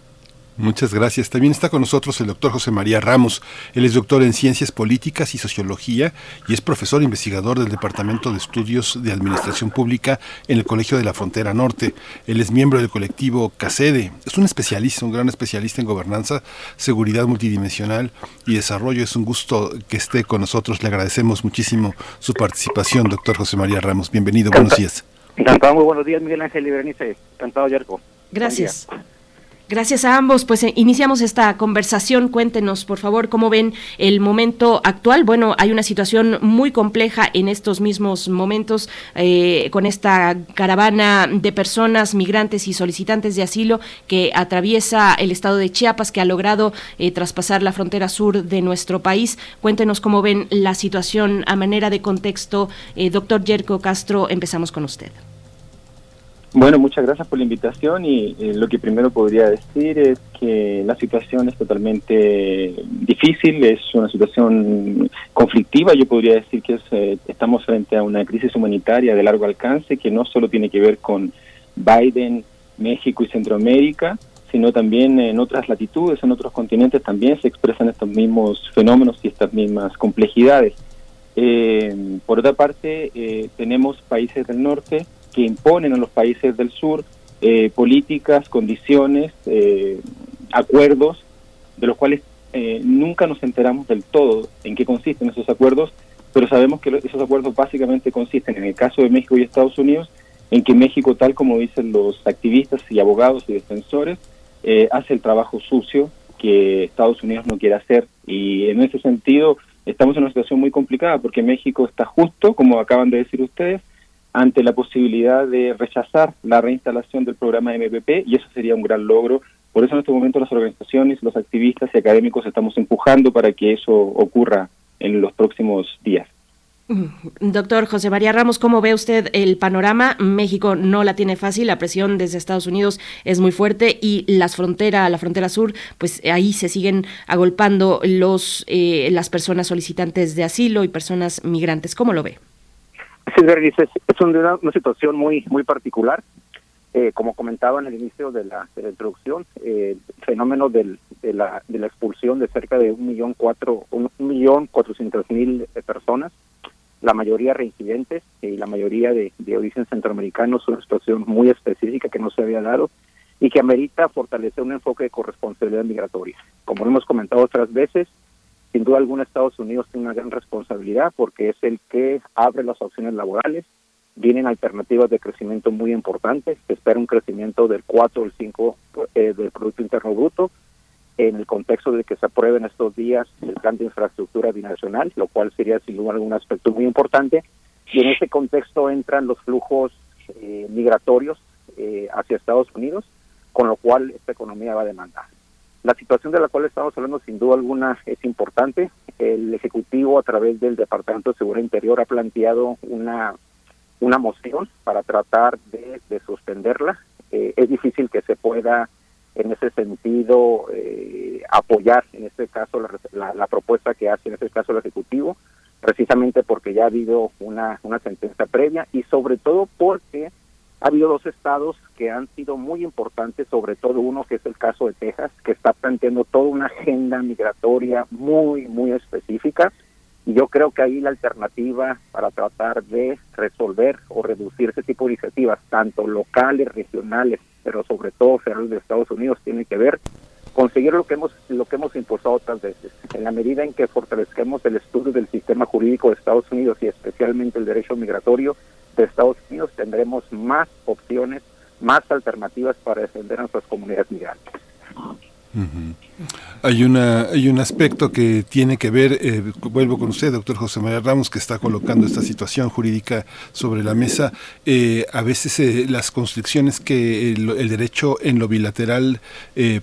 Muchas gracias. También está con nosotros el doctor José María Ramos. Él es doctor en Ciencias Políticas y Sociología y es profesor investigador del Departamento de Estudios de Administración Pública en el Colegio de la Frontera Norte. Él es miembro del colectivo CACEDE. Es un especialista, un gran especialista en gobernanza, seguridad multidimensional y desarrollo. Es un gusto que esté con nosotros. Le agradecemos muchísimo su participación, doctor José María Ramos. Bienvenido, buenos días. Encantado, muy buenos días, Miguel Ángel Libernice. Encantado, Yerko. Gracias. Gracias a ambos. Pues eh, iniciamos esta conversación. Cuéntenos, por favor, cómo ven el momento actual. Bueno, hay una situación muy compleja en estos mismos momentos eh, con esta caravana de personas, migrantes y solicitantes de asilo que atraviesa el estado de Chiapas, que ha logrado eh, traspasar la frontera sur de nuestro país. Cuéntenos cómo ven la situación a manera de contexto. doctor Yerko Castro, empezamos con usted. Bueno, muchas gracias por la invitación y eh, lo que primero podría decir es que la situación es totalmente difícil, es una situación conflictiva, yo podría decir que eh, estamos frente a una crisis humanitaria de largo alcance que no solo tiene que ver con Biden, México y Centroamérica, sino también en otras latitudes, en otros continentes también se expresan estos mismos fenómenos y estas mismas complejidades. Eh, por otra parte, tenemos países del norte, que imponen a los países del sur eh, políticas, condiciones, eh, acuerdos, de los cuales eh, nunca nos enteramos del todo en qué consisten esos acuerdos, pero sabemos que esos acuerdos básicamente consisten, en el caso de México y Estados Unidos, en que México, tal como dicen los activistas y abogados y defensores, hace el trabajo sucio que Estados Unidos no quiere hacer. Y en ese sentido, estamos en una situación muy complicada porque México está justo, como acaban de decir ustedes, ante la posibilidad de rechazar la reinstalación del programa MPP y eso sería un gran logro. Por eso en este momento las organizaciones, los activistas y académicos estamos empujando para que eso ocurra en los próximos días. Doctor José María Ramos, ¿cómo ve usted el panorama? México no la tiene fácil, la presión desde Estados Unidos es muy fuerte y las fronteras, la frontera sur, pues ahí se siguen agolpando los eh, las personas solicitantes de asilo y personas migrantes. ¿Cómo lo ve? Sí, es, una, situación muy muy particular. Eh, como comentaba en el inicio de la, de la introducción, eh, el fenómeno del, de, la, de la expulsión de cerca de un millón cuatro un millón cuatrocientos mil personas la mayoría reincidentes y la mayoría de, de origen centroamericano es una situación muy específica que no se había dado y que amerita fortalecer un enfoque de corresponsabilidad migratoria. Como hemos comentado otras veces, sin duda alguna Estados Unidos tiene una gran responsabilidad porque es el que abre las opciones laborales, vienen alternativas de crecimiento muy importantes, se espera un crecimiento del 4 o el 5 eh, del Producto Interno Bruto, en el contexto de que se apruebe en estos días el plan de infraestructura binacional, lo cual sería sin duda algún aspecto muy importante. Y en ese contexto entran los flujos eh, migratorios eh, hacia Estados Unidos, con lo cual esta economía va a demandar. La situación de la cual estamos hablando sin duda alguna es importante. El Ejecutivo a través del Departamento de Seguridad Interior ha planteado una, una moción para tratar de, de suspenderla. Eh, es difícil que se pueda en ese sentido eh, apoyar en este caso la, la, propuesta que hace en este caso el ejecutivo precisamente porque ya ha habido una sentencia previa y sobre todo porque ha habido dos estados que han sido muy importantes, sobre todo uno que es el caso de Texas, que está planteando toda una agenda migratoria muy, muy específica. Y yo creo que ahí la alternativa para tratar de resolver o reducir ese tipo de iniciativas, tanto locales, regionales, pero sobre todo federales de Estados Unidos, tiene que ver conseguir lo que hemos lo que hemos impulsado otras veces. En la medida en que fortalezcamos el estudio del sistema jurídico de Estados Unidos y especialmente el derecho migratorio de Estados Unidos, tendremos más opciones, más alternativas para defender a nuestras comunidades migrantes. Hay, una, hay un aspecto que tiene que ver, eh, vuelvo con usted, doctor José María Ramos, que está colocando esta situación jurídica sobre la mesa. Eh, a veces eh, las constricciones que el, derecho en lo bilateral,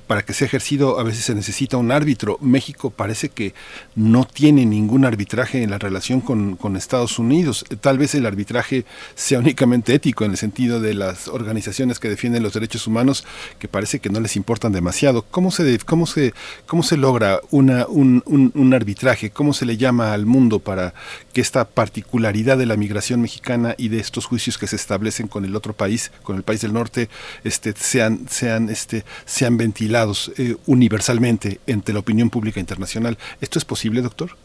para que sea ejercido, a veces se necesita un árbitro. México parece que no tiene ningún arbitraje en la relación con, con Estados Unidos. Tal vez el arbitraje sea únicamente ético en el sentido de las organizaciones que defienden los derechos humanos, que parece que no les importan demasiado. ¿Cómo se cómo se, cómo se logra una, un, un, arbitraje? ¿Cómo se le llama al mundo para que esta particularidad de la migración mexicana y de estos juicios que se establecen con el otro país, con el país del norte, este, sean, sean, este, sean ventilados eh, universalmente entre la opinión pública internacional? ¿Esto es posible, doctor?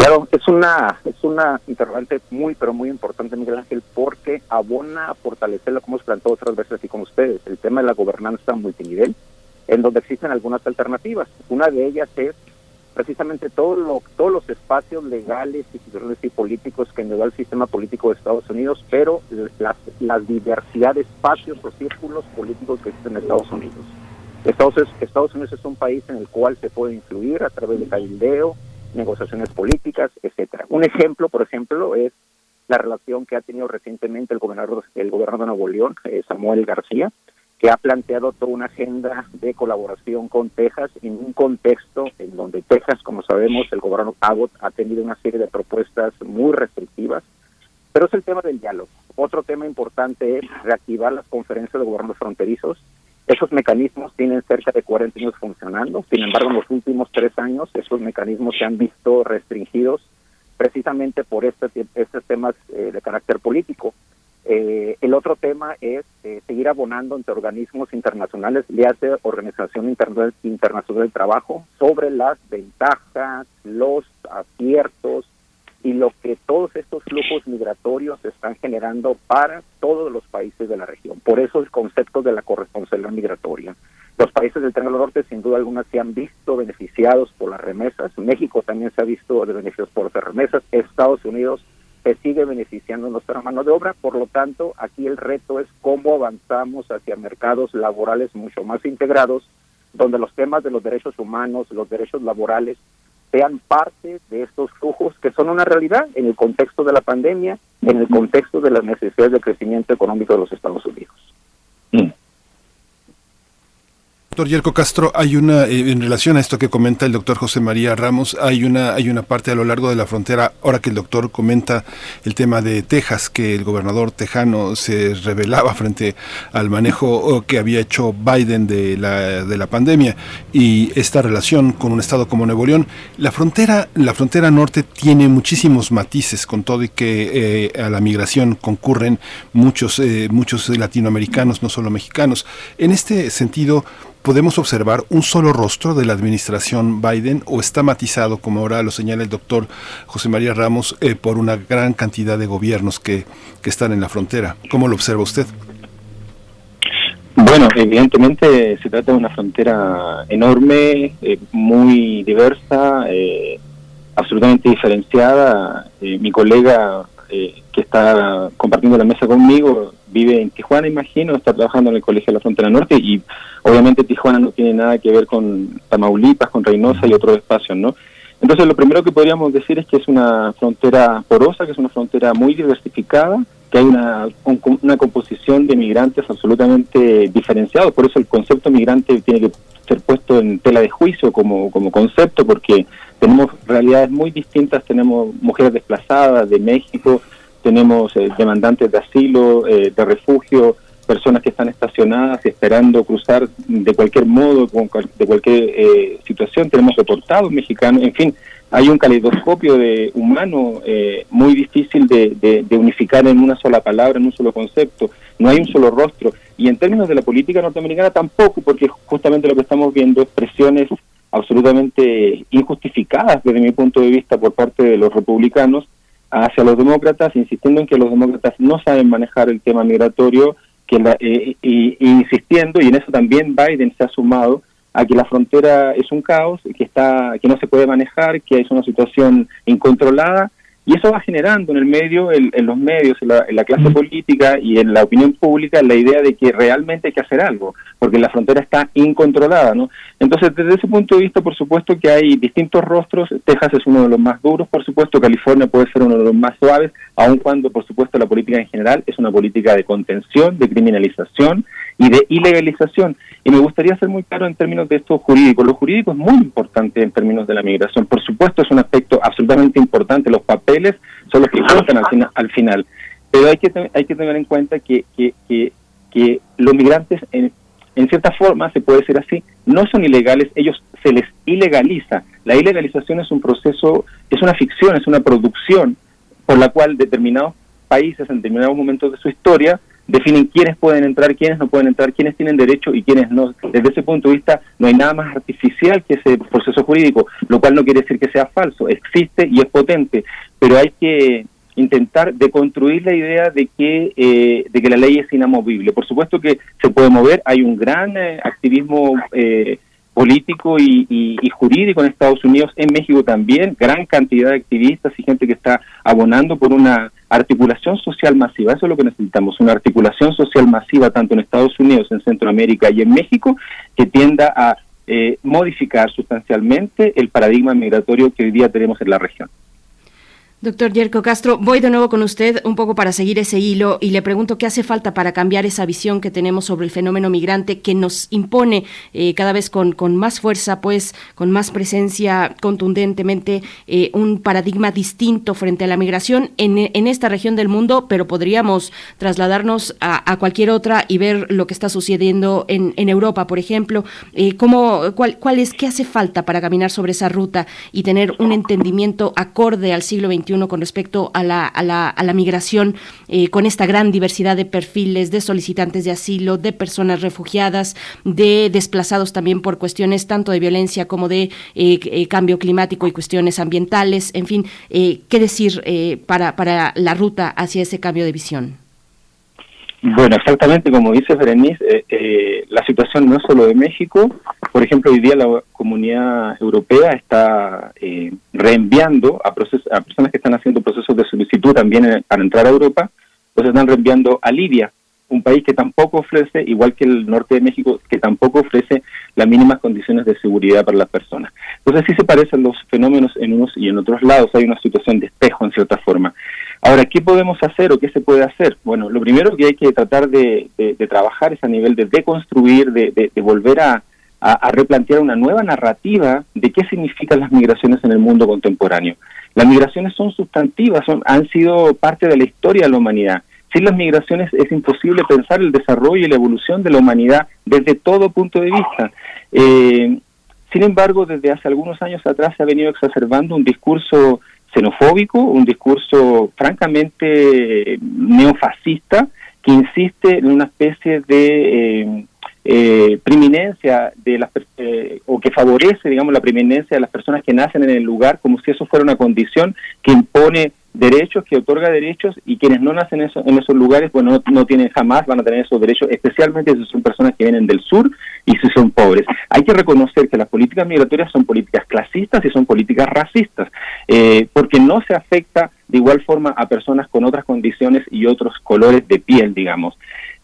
Claro, es una es una interrogante muy pero muy importante, Miguel Ángel, porque abona a fortalecer que hemos planteado otras veces aquí con ustedes, el tema de la gobernanza multinivel, en donde existen algunas alternativas. Una de ellas es precisamente todo lo, todos los espacios legales, institucionales y políticos que nos da el sistema político de Estados Unidos, pero la, la diversidad de espacios o círculos políticos que existen en Estados Unidos. Estados, Estados Unidos es un país en el cual se puede influir a través de cabildeo, negociaciones políticas, etcétera. Un ejemplo, por ejemplo, es la relación que ha tenido recientemente el gobernador, el gobernador de Nuevo León, eh, Samuel García, que ha planteado toda una agenda de colaboración con Texas en un contexto en donde Texas, como sabemos, el gobierno Abbott ha tenido una serie de propuestas muy restrictivas, pero es el tema del diálogo. Otro tema importante es reactivar las conferencias de gobiernos fronterizos. Esos mecanismos tienen cerca de 40 años funcionando, sin embargo, en los últimos tres años esos mecanismos se han visto restringidos precisamente por este, estos temas eh, de carácter político. Eh, el otro tema es eh, seguir abonando entre organismos internacionales, le hace Organización Internacional del Trabajo, sobre las ventajas, los aciertos y lo que todos estos flujos migratorios están generando para todos los países de la región. Por eso el concepto de la corresponsabilidad migratoria. Los países del Triángulo Norte sin duda alguna se han visto beneficiados por las remesas, México también se ha visto de beneficios por las remesas, Estados Unidos se sigue beneficiando nuestra mano de obra. Por lo tanto, aquí el reto es cómo avanzamos hacia mercados laborales mucho más integrados, donde los temas de los derechos humanos, los derechos laborales, sean parte de estos flujos que son una realidad en el contexto de la pandemia, en el contexto de las necesidades de crecimiento económico de los Estados Unidos. Doctor Yerko Castro, hay una, eh, en relación a esto que comenta el doctor José María Ramos, hay una, hay una parte a lo largo de la frontera, ahora que el doctor comenta el tema de Texas, que el gobernador tejano se rebelaba frente al manejo que había hecho Biden de la, de la pandemia y esta relación con un estado como Nuevo León. La frontera, la frontera norte tiene muchísimos matices con todo y que eh, a la migración concurren muchos, eh, muchos latinoamericanos, no solo mexicanos. En este sentido, ¿Podemos observar un solo rostro de la administración Biden o está matizado, como ahora lo señala el doctor José María Ramos, eh, por una gran cantidad de gobiernos que, que están en la frontera? ¿Cómo lo observa usted? Bueno, evidentemente se trata de una frontera enorme, eh, muy diversa, eh, absolutamente diferenciada. Eh, mi colega que está compartiendo la mesa conmigo vive en Tijuana, imagino, está trabajando en el Colegio de la Frontera Norte y obviamente Tijuana no tiene nada que ver con Tamaulipas, con Reynosa y otros espacios, ¿no? Entonces lo primero que podríamos decir es que es una frontera porosa, que es una frontera muy diversificada, que hay una, una composición de migrantes absolutamente diferenciados, por eso el concepto migrante tiene que ser puesto en tela de juicio como, como concepto, porque tenemos realidades muy distintas, tenemos mujeres desplazadas de México, tenemos eh, demandantes de asilo, eh, de refugio, personas que están estacionadas esperando cruzar de cualquier modo, de cualquier eh, situación, tenemos deportados mexicanos, en fin, hay un caleidoscopio de humano muy difícil de, de, unificar en una sola palabra, en un solo concepto, no hay un solo rostro, y en términos de la política norteamericana tampoco, porque justamente lo que estamos viendo es presiones absolutamente injustificadas desde mi punto de vista por parte de los republicanos hacia los demócratas, insistiendo en que los demócratas no saben manejar el tema migratorio, que eh, y, insistiendo, y en eso también Biden se ha sumado, a que la frontera es un caos, que, está, que no se puede manejar, que es una situación incontrolada y eso va generando en el medio, en, los medios, en la, clase política y en la opinión pública la idea de que realmente hay que hacer algo, porque la frontera está incontrolada, ¿no? Entonces, desde ese punto de vista, por supuesto que hay distintos rostros. Texas es uno de los más duros, por supuesto. California puede ser uno de los más suaves, aun cuando, por supuesto, la política en general es una política de contención, de criminalización y de ilegalización. Y me gustaría ser muy claro en términos de esto jurídico. Lo jurídico es muy importante en términos de la migración. Por supuesto, es un aspecto absolutamente importante. Los papeles son los que cuentan al, al final. Pero hay que, hay que tener en cuenta que, que, que, que los migrantes, en, en cierta forma, se puede decir así, no son ilegales, ellos se les ilegaliza. La ilegalización es un proceso, es una ficción, es una producción por la cual determinados países en determinados momentos de su historia definen quiénes pueden entrar, quiénes no pueden entrar, quiénes tienen derecho y quiénes no. Desde ese punto de vista, no hay nada más artificial que ese proceso jurídico, lo cual no quiere decir que sea falso, existe y es potente, pero hay que intentar deconstruir la idea de que eh, de que la ley es inamovible. Por supuesto que se puede mover, hay un gran eh, activismo eh, político y, jurídico en Estados Unidos, en México también, gran cantidad de activistas y gente que está abonando por una articulación social masiva. Eso es lo que necesitamos, una articulación social masiva tanto en Estados Unidos, en Centroamérica y en México, que tienda a eh, modificar sustancialmente el paradigma migratorio que hoy día tenemos en la región. Doctor Yerko Castro, voy de nuevo con usted un poco para seguir ese hilo y le pregunto qué hace falta para cambiar esa visión que tenemos sobre el fenómeno migrante que nos impone eh, cada vez con, con, más fuerza, pues con más presencia contundentemente eh, un paradigma distinto frente a la migración en, en, esta región del mundo, pero podríamos trasladarnos a, a, cualquier otra y ver lo que está sucediendo en, en Europa, por ejemplo. Eh, ¿cómo, cuál, ¿Cuál es, qué hace falta para caminar sobre esa ruta y tener un entendimiento acorde al siglo XXI? Con respecto a la, a la, a la migración, eh, con esta gran diversidad de perfiles, de solicitantes de asilo, de personas refugiadas, de desplazados también por cuestiones tanto de violencia como de eh, eh, cambio climático y cuestiones ambientales, en fin, ¿qué decir para, para la ruta hacia ese cambio de visión? Bueno, exactamente como dice Berenice, eh, eh, la situación no es solo de México. Por ejemplo, hoy día la comunidad europea está eh, reenviando a, a personas que están haciendo procesos de solicitud también para entrar a Europa, pues están reenviando a Libia. un país que tampoco ofrece, igual que el norte de México, que tampoco ofrece las mínimas condiciones de seguridad para las personas. Entonces sí se parecen los fenómenos en unos y en otros lados, hay una situación de espejo en cierta forma. Ahora, ¿qué podemos hacer o qué se puede hacer? Bueno, lo primero que hay que tratar de, trabajar es a nivel de deconstruir, de, volver a, a, replantear una nueva narrativa de qué significan las migraciones en el mundo contemporáneo. Las migraciones son sustantivas, son, han sido parte de la historia de la humanidad. Sin las migraciones es imposible pensar el desarrollo y la evolución de la humanidad desde todo punto de vista. Eh, sin embargo, desde hace algunos años atrás se ha venido exacerbando un discurso xenofóbico, un discurso francamente neofascista que insiste en una especie de eh, eh, preeminencia de las eh, o que favorece digamos la preeminencia de las personas que nacen en el lugar como si eso fuera una condición que impone derechos, que otorga derechos y quienes no nacen en, esos lugares, bueno, no, tienen jamás, van a tener esos derechos, especialmente si son personas que vienen del sur y si son pobres. Hay que reconocer que las políticas migratorias son políticas clasistas y son políticas racistas, eh, porque no se afecta de igual forma a personas con otras condiciones y otros colores de piel, digamos.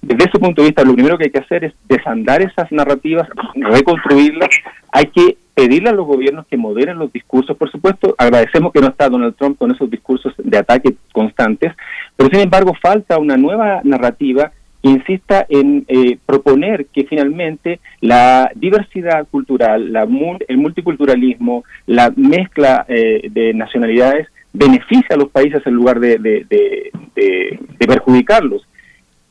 Desde ese punto de vista, lo primero que hay que hacer es desandar esas narrativas, reconstruirlas. Hay que pedirle a los gobiernos que moderen los discursos. Por supuesto, agradecemos que no está Donald Trump con esos discursos de ataque constantes, pero sin embargo falta una nueva narrativa que insista en eh, proponer que finalmente la diversidad cultural, la, el multiculturalismo, la mezcla eh, de nacionalidades beneficia a los países en lugar de, de perjudicarlos.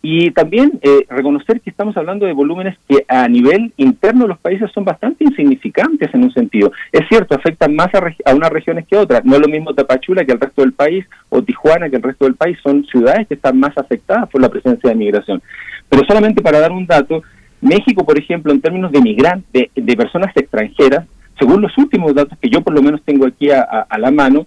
Y también eh, reconocer que estamos hablando de volúmenes que a nivel interno de los países son bastante insignificantes en un sentido. Es cierto, afectan más a, unas regiones que otras. No es lo mismo Tapachula que el resto del país o Tijuana que el resto del país. Son ciudades que están más afectadas por la presencia de migración. Pero solamente para dar un dato, México, por ejemplo, en términos de migrantes, de, personas extranjeras, según los últimos datos que yo por lo menos tengo aquí a la mano,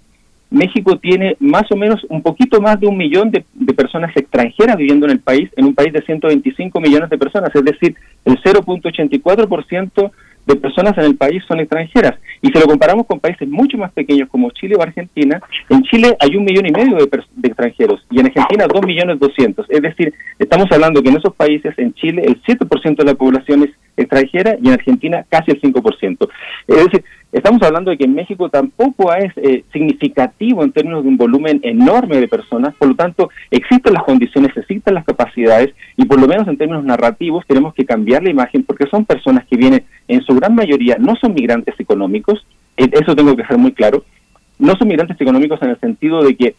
México tiene más o menos un poquito más de un millón de, personas extranjeras viviendo en el país, en un país de 125 millones de personas, es decir, el 0.84% de personas en el país son extranjeras. Y si lo comparamos con países mucho más pequeños como Chile o Argentina, en Chile hay un millón y medio de, de extranjeros y en Argentina dos millones doscientos. Es decir, estamos hablando que en esos países, en Chile, el 7% de la población es extranjera y en Argentina casi el 5%. Es decir, Estamos hablando de que en México tampoco es eh, significativo en términos de un volumen enorme de personas, por lo tanto existen las condiciones, existen las capacidades y por lo menos en términos narrativos tenemos que cambiar la imagen porque son personas que vienen, en su gran mayoría, no son migrantes económicos, eh, eso tengo que ser muy claro, no son migrantes económicos en el sentido de que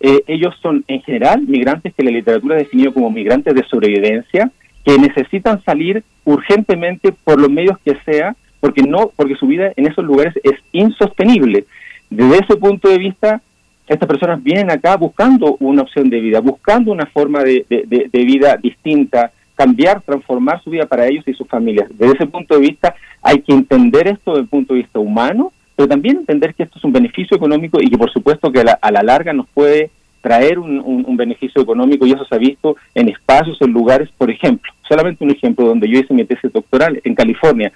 eh, ellos son en general migrantes que la literatura ha definido como migrantes de sobrevivencia, que necesitan salir urgentemente por los medios que sea porque no, porque su vida en esos lugares es insostenible. Desde ese punto de vista, estas personas vienen acá buscando una opción de vida, buscando una forma de, vida distinta, cambiar, transformar su vida para ellos y sus familias. Desde ese punto de vista, hay que entender esto desde el punto de vista humano, pero también entender que esto es un beneficio económico y que por supuesto que a la, larga nos puede traer un, un, beneficio económico y eso se ha visto en espacios, en lugares, por ejemplo, solamente un ejemplo donde yo hice mi tesis doctoral en California.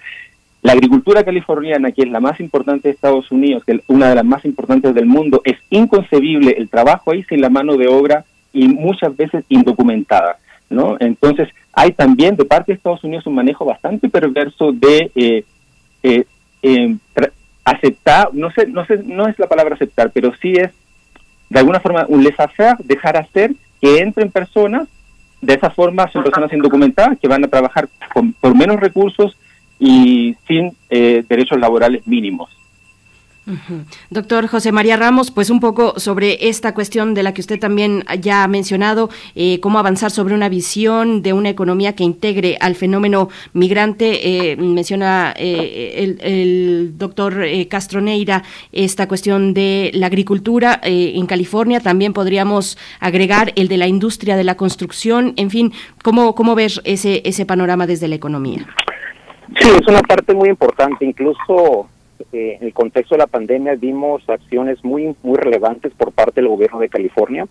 La agricultura californiana, que es la más importante de Estados Unidos, que es una de las más importantes del mundo, es inconcebible el trabajo ahí sin la mano de obra y muchas veces indocumentada. ¿no? Entonces, hay también de parte de Estados Unidos un manejo bastante perverso de eh, eh, em, aceptar, no sé, no sé, no es la palabra aceptar, pero sí es de alguna forma un laissez-faire, dejar hacer que entren personas, de esa forma son personas indocumentadas que van a trabajar con, por menos recursos, y sin eh, derechos laborales mínimos. Doctor José María Ramos, pues un poco sobre esta cuestión de la que usted también ya ha mencionado, eh, cómo avanzar sobre una visión de una economía que integre al fenómeno migrante. Eh, menciona el, el, doctor Castro Neira esta cuestión de la agricultura en California. También podríamos agregar el de la industria de la construcción. En fin, ¿cómo, cómo ver ese, ese panorama desde la economía? Sí, es una parte muy importante. Incluso eh, en el contexto de la pandemia vimos acciones muy, muy relevantes por parte del gobierno de California.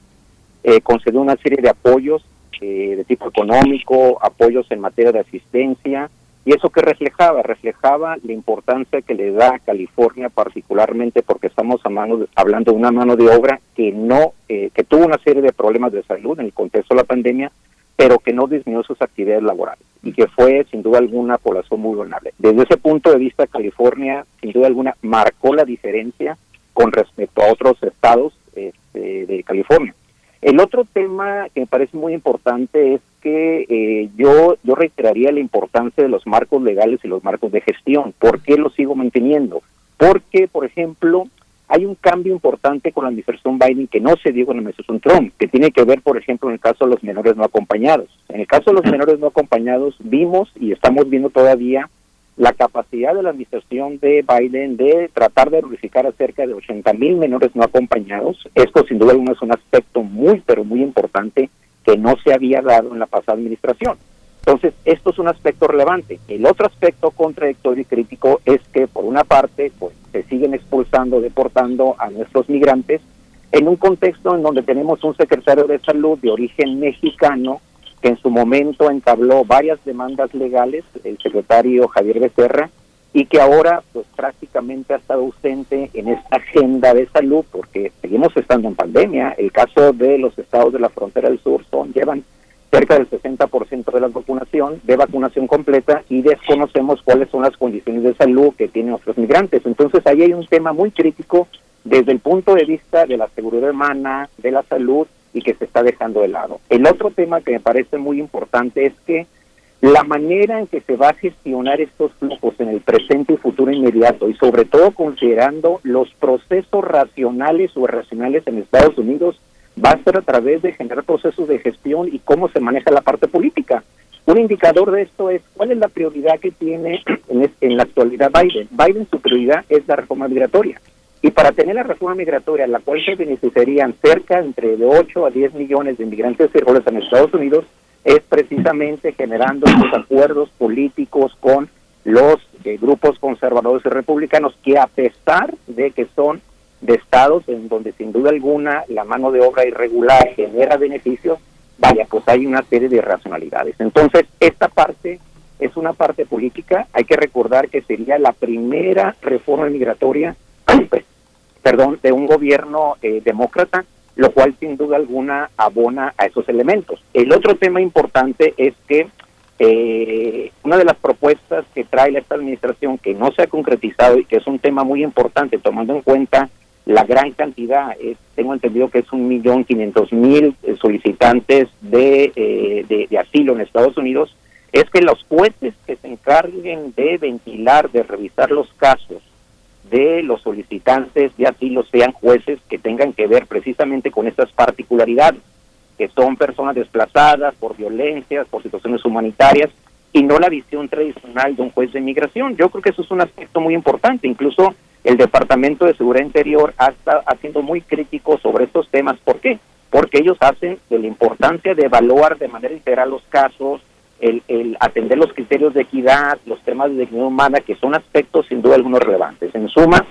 Eh, concedió una serie de apoyos eh, de tipo económico, apoyos en materia de asistencia. ¿Y eso que reflejaba? Reflejaba la importancia que le da a California, particularmente porque estamos hablando de una mano de obra que no, que tuvo una serie de problemas de salud en el contexto de la pandemia, pero que no disminuyó sus actividades laborales y que fue sin duda alguna población muy vulnerable. Desde ese punto de vista, California sin duda alguna marcó la diferencia con respecto a otros estados este, de California. El otro tema que me parece muy importante es que eh, yo, yo reiteraría la importancia de los marcos legales y los marcos de gestión. ¿Por qué los sigo manteniendo? Porque, por ejemplo, hay un cambio importante con la administración Biden que no se dio con la administración Trump, que tiene que ver, por ejemplo, en el caso de los menores no acompañados. En el caso de los menores no acompañados, vimos y estamos viendo todavía la capacidad de la administración de Biden de tratar de verificar a cerca de 80 mil menores no acompañados. Esto sin duda alguna es un aspecto muy, pero muy importante que no se había dado en la pasada administración. Entonces, esto es un aspecto relevante. El otro aspecto contradictorio y crítico es que, por una parte, pues se siguen expulsando, deportando a nuestros migrantes en un contexto en donde tenemos un secretario de salud de origen mexicano que en su momento entabló varias demandas legales, el secretario Javier Becerra, y que ahora pues prácticamente ha estado ausente en esta agenda de salud porque seguimos estando en pandemia. El caso de los estados de la frontera del sur son llevan cerca del 60% de la vacunación, de vacunación completa y desconocemos cuáles son las condiciones de salud que tienen nuestros migrantes. Entonces ahí hay un tema muy crítico desde el punto de vista de la seguridad humana, de la salud y que se está dejando de lado. El otro tema que me parece muy importante es que la manera en que se va a gestionar estos flujos en el presente y futuro inmediato y sobre todo considerando los procesos racionales o irracionales en Estados Unidos va a ser a través de generar procesos de gestión y cómo se maneja la parte política. Un indicador de esto es cuál es la prioridad que tiene en, la actualidad Biden. Biden su prioridad es la reforma migratoria. Y para tener la reforma migratoria, la cual se beneficiarían cerca entre de 8 a 10 millones de inmigrantes irregulares en Estados Unidos, es precisamente generando estos acuerdos políticos con los eh, grupos conservadores y republicanos que a pesar de que son de estados en donde sin duda alguna la mano de obra irregular genera beneficios, vaya, pues hay una serie de racionalidades. Entonces, esta parte es una parte política, hay que recordar que sería la primera reforma migratoria perdón, de un gobierno eh, demócrata, lo cual sin duda alguna abona a esos elementos. El otro tema importante es que eh, una de las propuestas que trae esta administración que no se ha concretizado y que es un tema muy importante tomando en cuenta la gran cantidad, tengo entendido que es un millón quinientos mil eh, solicitantes de, de, de asilo en Estados Unidos, es que los jueces que se encarguen de ventilar, de revisar los casos de los solicitantes de asilo sean jueces que tengan que ver precisamente con estas particularidades, que son personas desplazadas por violencias, por situaciones humanitarias, y no la visión tradicional de un juez de inmigración. Yo creo que eso es un aspecto muy importante. Incluso el Departamento de Seguridad Interior está haciendo muy crítico sobre estos temas. ¿Por qué? Porque ellos hacen de la importancia de evaluar de manera integral los casos, el, atender los criterios de equidad, los temas de dignidad humana, que son aspectos sin duda algunos relevantes. En suma,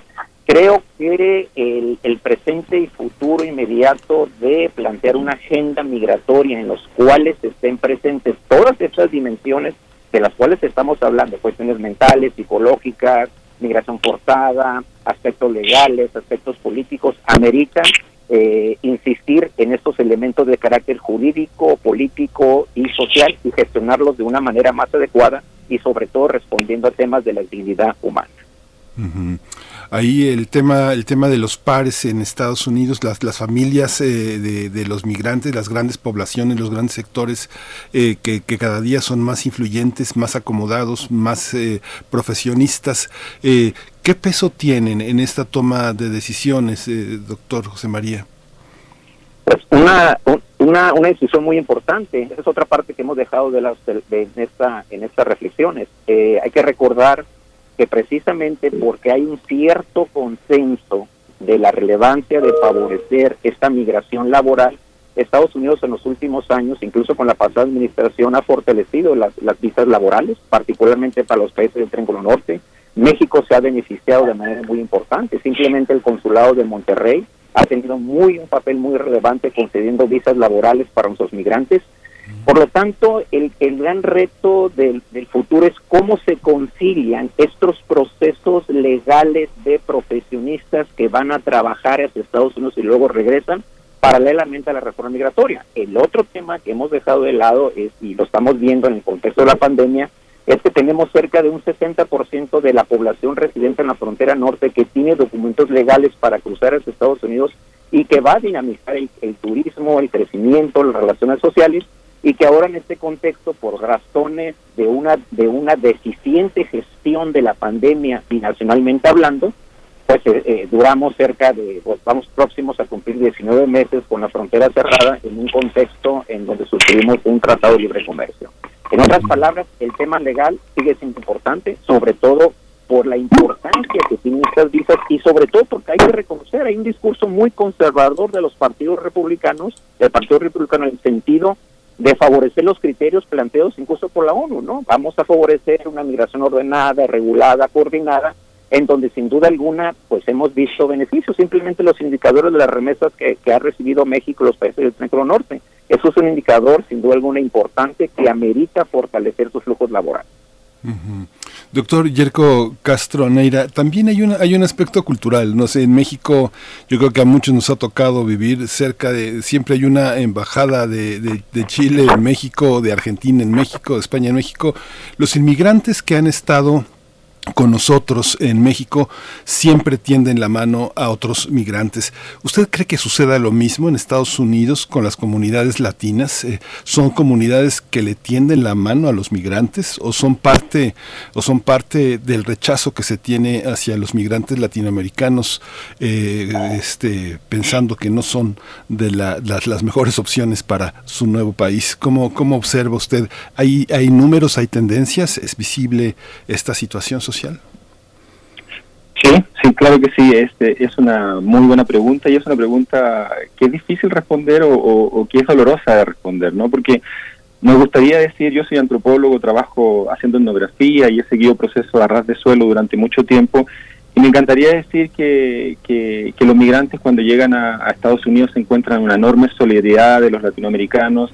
creo que el, el, presente y futuro inmediato de plantear una agenda migratoria en los cuales estén presentes todas estas dimensiones de las cuales estamos hablando, cuestiones mentales, psicológicas, migración forzada, aspectos legales, aspectos políticos, ameritan eh, insistir en estos elementos de carácter jurídico, político y social y gestionarlos de una manera más adecuada y sobre todo respondiendo a temas de la dignidad humana. Ahí el tema, el tema de los pares en Estados Unidos, las, las familias eh, de, los migrantes, las grandes poblaciones, los grandes sectores eh, que, que, cada día son más influyentes, más acomodados, más profesionistas. ¿Qué peso tienen en esta toma de decisiones, eh, doctor José María? Pues una, una, una decisión muy importante. Esa es otra parte que hemos dejado de, las, de, en estas reflexiones. Eh, hay que recordar que precisamente porque hay un cierto consenso de la relevancia de favorecer esta migración laboral, Estados Unidos en los últimos años, incluso con la pasada administración, ha fortalecido las, visas laborales, particularmente para los países del Triángulo Norte, México se ha beneficiado de manera muy importante. Simplemente el consulado de Monterrey ha tenido muy un papel muy relevante concediendo visas laborales para nuestros migrantes. Por lo tanto, el, el gran reto del, del, futuro es cómo se concilian estos procesos legales de profesionistas que van a trabajar hacia Estados Unidos y luego regresan paralelamente a la reforma migratoria. El otro tema que hemos dejado de lado es, y lo estamos viendo en el contexto de la pandemia, es que tenemos cerca de un 60% de la población residente en la frontera norte que tiene documentos legales para cruzar hacia Estados Unidos y que va a dinamizar el, el turismo, el crecimiento, las relaciones sociales y que ahora en este contexto por razones de una de una deficiente gestión de la pandemia binacionalmente hablando pues eh, eh, duramos cerca de pues, vamos próximos a cumplir 19 meses con la frontera cerrada en un contexto en donde suscribimos un tratado de libre comercio. En otras palabras el tema legal sigue siendo importante sobre todo por la importancia que tienen estas visas y sobre todo porque hay que reconocer, hay un discurso muy conservador de los partidos republicanos, del Partido Republicano en el sentido de favorecer los criterios planteados incluso por la ONU, ¿no? Vamos a favorecer una migración ordenada, regulada, coordinada, en donde sin duda alguna pues hemos visto beneficios, simplemente los indicadores de las remesas que, que ha recibido México los países del Triángulo Norte. Eso es un indicador sin duda alguna importante que amerita fortalecer sus flujos laborales. Doctor Yerko Castro Neira, también hay, una, hay un aspecto cultural, no sé, en México yo creo que a muchos nos ha tocado vivir cerca de, siempre hay una embajada de, de, de Chile en México, de Argentina en México, de España en México, los inmigrantes que han estado con nosotros en México siempre tienden la mano a otros migrantes. ¿Usted cree que suceda lo mismo en Estados Unidos con las comunidades latinas? Eh, ¿Son comunidades que le tienden la mano a los migrantes o son parte o son parte del rechazo que se tiene hacia los migrantes latinoamericanos, eh, este, pensando que no son de la, las, mejores opciones para su nuevo país? ¿Cómo, cómo observa usted? ¿Hay, ¿Hay números, hay tendencias? ¿Es visible esta situación? Sí, sí, claro que sí. Este es una muy buena pregunta y es una pregunta que es difícil responder o, que es dolorosa de responder, ¿no? Porque me gustaría decir, yo soy antropólogo, trabajo haciendo etnografía y he seguido procesos de arras de suelo durante mucho tiempo y me encantaría decir que, que, que los migrantes cuando llegan a, a, Estados Unidos se encuentran una enorme solidaridad de los latinoamericanos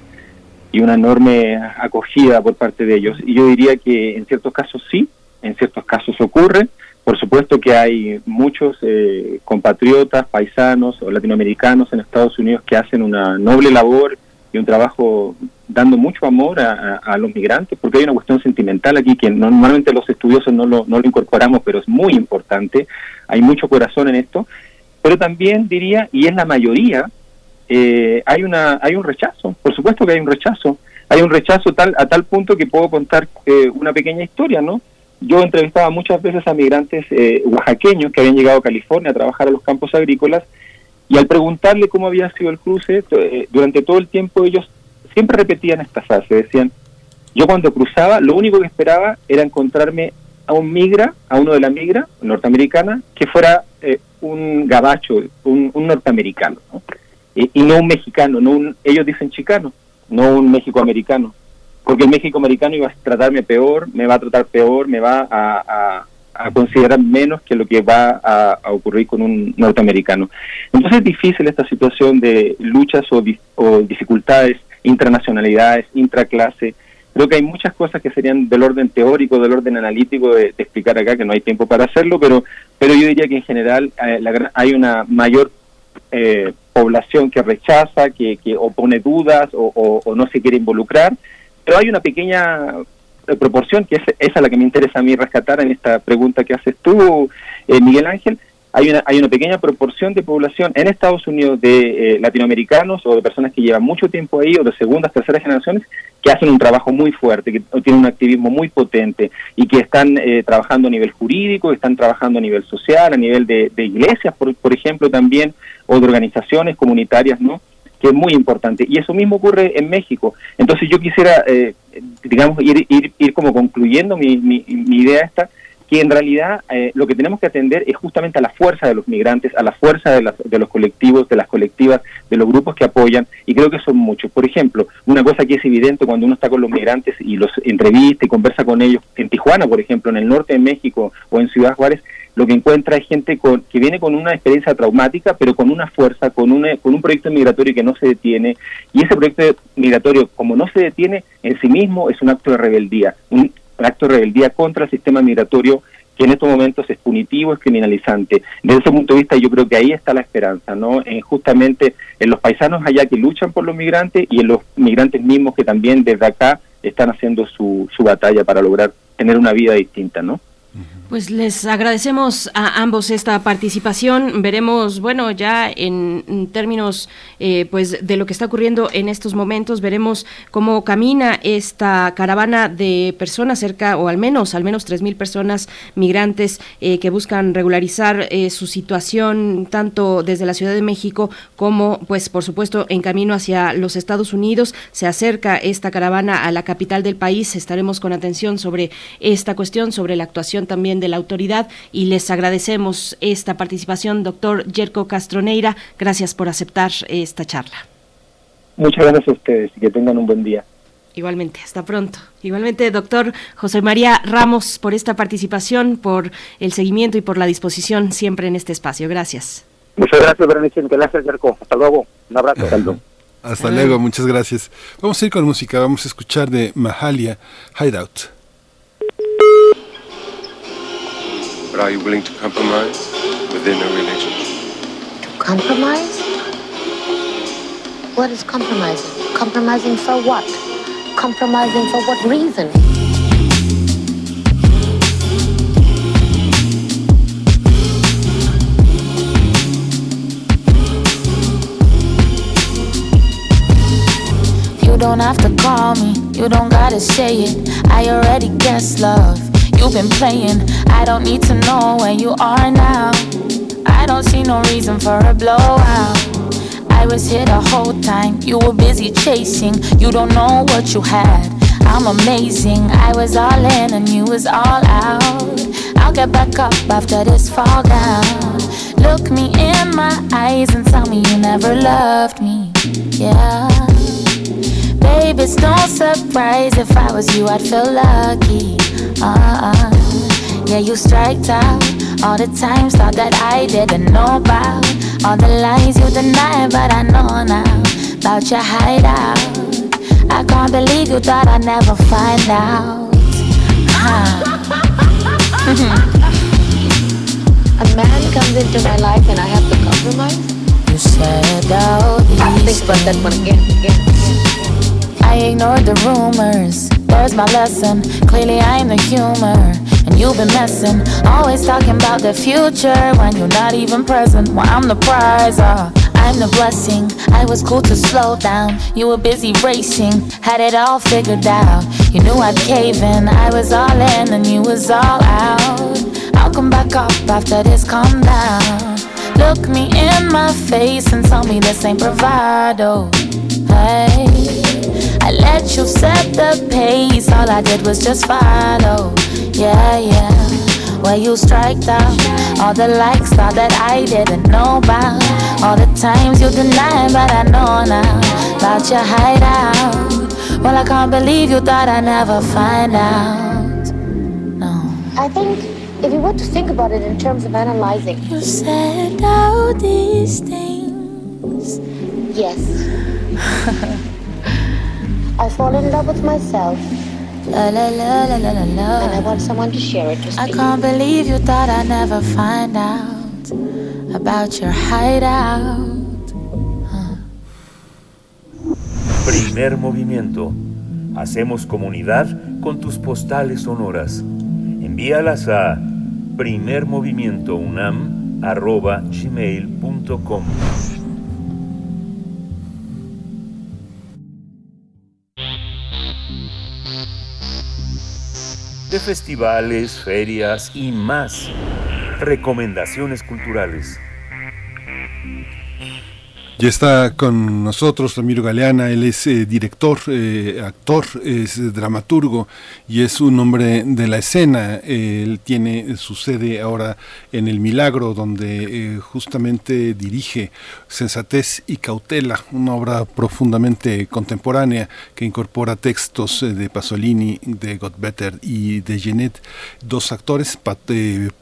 y una enorme acogida por parte de ellos. Y yo diría que en ciertos casos sí, en ciertos casos ocurre. Por supuesto que hay muchos eh, compatriotas, paisanos o latinoamericanos en Estados Unidos que hacen una noble labor y un trabajo dando mucho amor a, los migrantes, porque hay una cuestión sentimental aquí que normalmente los estudiosos no lo, no lo incorporamos, pero es muy importante. Hay mucho corazón en esto. Pero también diría, y es la mayoría, eh, hay, una, hay un rechazo. Por supuesto que hay un rechazo. Hay un rechazo tal, a tal punto que puedo contar eh, una pequeña historia, ¿no? Yo entrevistaba muchas veces a migrantes eh, oaxaqueños que habían llegado a California a trabajar a los campos agrícolas y al preguntarle cómo había sido el cruce, eh, durante todo el tiempo ellos siempre repetían esta frase, decían, yo cuando cruzaba lo único que esperaba era encontrarme a un migra, a uno de la migra norteamericana, que fuera eh, un gabacho, un, un norteamericano, ¿no? Y, y, no un mexicano, no un, ellos dicen chicano, no un mexicoamericano porque el México americano iba a tratarme peor, me va a tratar peor, me va a, considerar menos que lo que va a, ocurrir con un norteamericano. Entonces es difícil esta situación de luchas o, o dificultades, internacionalidades, intraclase. Creo que hay muchas cosas que serían del orden teórico, del orden analítico de, explicar acá, que no hay tiempo para hacerlo, pero, pero yo diría que en general eh, hay una mayor eh, población que rechaza, que, que dudas o, o, o no se quiere involucrar, pero hay una pequeña eh, proporción, que es esa la que me interesa a mí rescatar en esta pregunta que haces tú, eh, Miguel Ángel, hay una, hay una pequeña proporción de población en Estados Unidos de eh, latinoamericanos o de personas que llevan mucho tiempo ahí o de segundas, terceras generaciones que hacen un trabajo muy fuerte, que tienen un activismo muy potente y que están eh, trabajando a nivel jurídico, están trabajando a nivel social, a nivel de, de iglesias, por, por ejemplo, también, o de organizaciones comunitarias, ¿no? Que es muy importante. Y eso mismo ocurre en México. Entonces yo quisiera, eh, digamos, ir, ir, ir como concluyendo mi, mi, mi idea esta, que en realidad eh, lo que tenemos que atender es justamente a la fuerza de los migrantes, a la fuerza de, las, de los colectivos, de las colectivas, de los grupos que apoyan, y creo que son muchos. Por ejemplo, una cosa que es evidente cuando uno está con los migrantes y los entrevista y conversa con ellos, en Tijuana, por ejemplo, en el norte de México o en Ciudad Juárez, lo que encuentra es gente con, que viene con una experiencia traumática, pero con una fuerza, con, una, con un proyecto migratorio que no se detiene. Y ese proyecto migratorio, como no se detiene, en sí mismo es un acto de rebeldía, un, acto de rebeldía contra el sistema migratorio que en estos momentos es punitivo, es criminalizante. Desde ese punto de vista yo creo que ahí está la esperanza, ¿no? En justamente en los paisanos allá que luchan por los migrantes y en los migrantes mismos que también desde acá están haciendo su, su batalla para lograr tener una vida distinta, ¿no? Pues les agradecemos a ambos esta participación. Veremos, bueno, ya en, términos eh, pues de lo que está ocurriendo en estos momentos, veremos cómo camina esta caravana de personas, cerca o al menos, al menos tres mil personas migrantes eh, que buscan regularizar eh, su situación tanto desde la Ciudad de México como, pues, por supuesto, en camino hacia los Estados Unidos. Se acerca esta caravana a la capital del país. Estaremos con atención sobre esta cuestión, sobre la actuación también de la autoridad y les agradecemos esta participación, doctor Yerko Castroneira. Gracias por aceptar esta charla. Muchas gracias a ustedes y que tengan un buen día. Igualmente, hasta pronto. Igualmente, doctor José María Ramos, por esta participación, por el seguimiento y por la disposición siempre en este espacio. Gracias. Muchas gracias, Berenice. Gracias, Yerko. Hasta luego. Un abrazo. Hasta luego, muchas gracias. Vamos a ir con música, vamos a escuchar de Mahalia Hideout. But are you willing to compromise within a religion? To compromise? What is compromising? Compromising for what? Compromising for what reason? You don't have to call me, you don't gotta say it. I already guess love you've been playing. I don't need to know where you are now. I don't see no reason for a blowout. I was here the whole time, you were busy chasing. You don't know what you had. I'm amazing. I was all in and you was all out. I'll get back up after this fall down. Look me in my eyes and tell me you never loved me. Yeah. Babe, it's no surprise if I was you, I'd feel lucky. Uh-uh. Yeah, you striked out all the times, thought that I didn't know about all the lies you denied, but I know now about your hideout. I can't believe you thought I'd never find out. Huh. A man comes into my life and I have to compromise? You said these I think about that one again, again. I ignored the rumors. There's my lesson. Clearly, I'm the humor. And you've been messing. Always talking about the future when you're not even present. Well, I'm the prize. Uh, I'm the blessing. I was cool to slow down. You were busy racing. Had it all figured out. You knew I'd cave in. I was all in and you was all out. I'll come back up after this calm down. Look me in my face and tell me this ain't bravado. Hey. I let you set the pace, all I did was just follow. Yeah, yeah. Where you striked out, all the likes, all that I didn't know about. All the times you denied, but I know now about your hideout. Well, I can't believe you thought I'd never find out. No. I think if you were to think about it in terms of analyzing. You said all these things. Yes. I fall in love with myself. La la la la la la la. And I want someone to share it with I me. can't believe you thought I'd never find out about your hideout. Primer movimiento. Hacemos comunidad con tus postales sonoras. Envíalas a primermovimientounam.gmail.com De festivales, ferias y más. Recomendaciones culturales. Ya está con nosotros Ramiro Galeana, él es eh, director, eh, actor, es dramaturgo y es un hombre de la escena. Él tiene su sede ahora en El Milagro, donde eh, justamente dirige Sensatez y Cautela, una obra profundamente contemporánea que incorpora textos de Pasolini, de Godbetter y de Genet. Dos actores pat-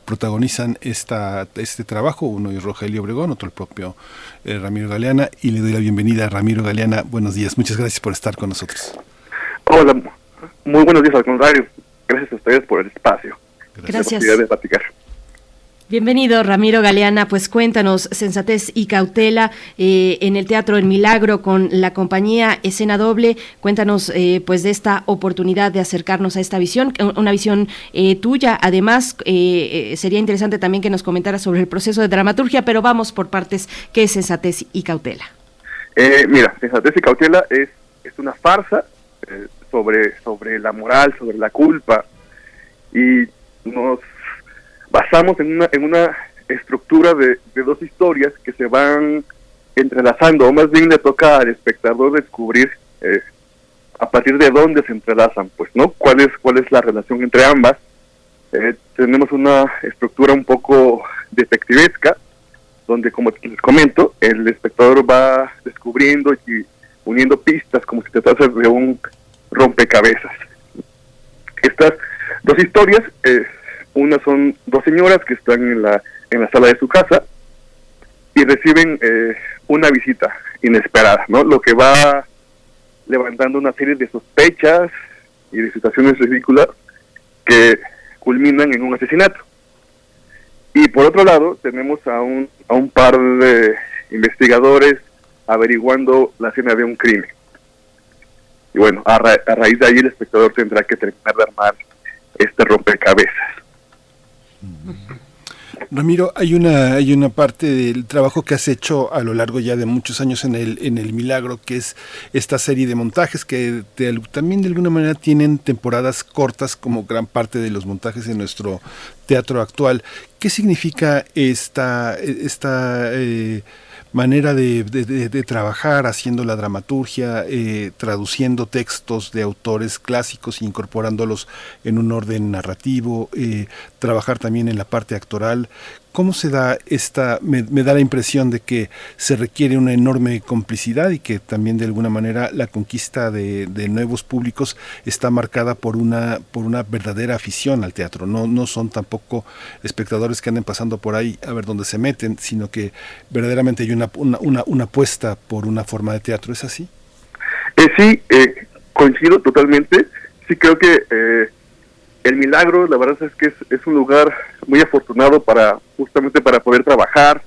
protagonizan esta, este trabajo, uno es Rogelio Obregón, otro el propio eh, Ramiro Galeana, y le doy la bienvenida a Ramiro Galeana. Buenos días, muchas gracias por estar con nosotros. Hola, muy buenos días, al contrario. Gracias a ustedes por el espacio. Gracias. de platicar. Bienvenido, Ramiro Galeana. Pues cuéntanos, Sensatez y Cautela eh, en el Teatro El Milagro con la compañía Escena Doble. Cuéntanos, eh, pues, de esta oportunidad de acercarnos a esta visión, una visión eh, tuya. Además, sería interesante también que nos comentaras sobre el proceso de dramaturgia, pero vamos por partes. ¿Qué es Sensatez y Cautela? mira, Sensatez y Cautela es, es una farsa sobre, sobre la moral, sobre la culpa. Y nos basamos en una, en una estructura de, dos historias que se van entrelazando, o más bien le toca al espectador descubrir eh, a partir de dónde se entrelazan, pues, ¿no? ¿Cuál es, cuál es la relación entre ambas? Eh, tenemos una estructura un poco detectivesca, donde, como les comento, el espectador va descubriendo y uniendo pistas como si se tratase de un rompecabezas. Estas dos historias eh, una son dos señoras que están en la, en la sala de su casa y reciben eh, una visita inesperada, ¿no? Lo que va levantando una serie de sospechas y de situaciones ridículas que culminan en un asesinato. Y por otro lado, tenemos a un, a un par de investigadores averiguando la escena de un crimen. Y bueno, a, a raíz de ahí el espectador tendrá que terminar de armar este rompecabezas. Ramiro, hay una, hay una parte del trabajo que has hecho a lo largo ya de muchos años en el, en el Milagro, que es esta serie de montajes que también de alguna manera tienen temporadas cortas como gran parte de los montajes en nuestro teatro actual. ¿Qué significa esta, esta eh, manera de, de, trabajar, haciendo la dramaturgia, eh, traduciendo textos de autores clásicos, incorporándolos en un orden narrativo, eh, trabajar también en la parte actoral. ¿Cómo se da esta, me, da la impresión de que se requiere una enorme complicidad y que también de alguna manera la conquista de, nuevos públicos está marcada por una, por una verdadera afición al teatro. No, no son tampoco espectadores que anden pasando por ahí a ver dónde se meten, sino que verdaderamente hay una, una, una, apuesta por una forma de teatro. ¿Es así? Eh, sí, eh, coincido totalmente. Sí creo que eh, el milagro, la verdad es que es, un lugar muy afortunado para justamente para poder trabajar.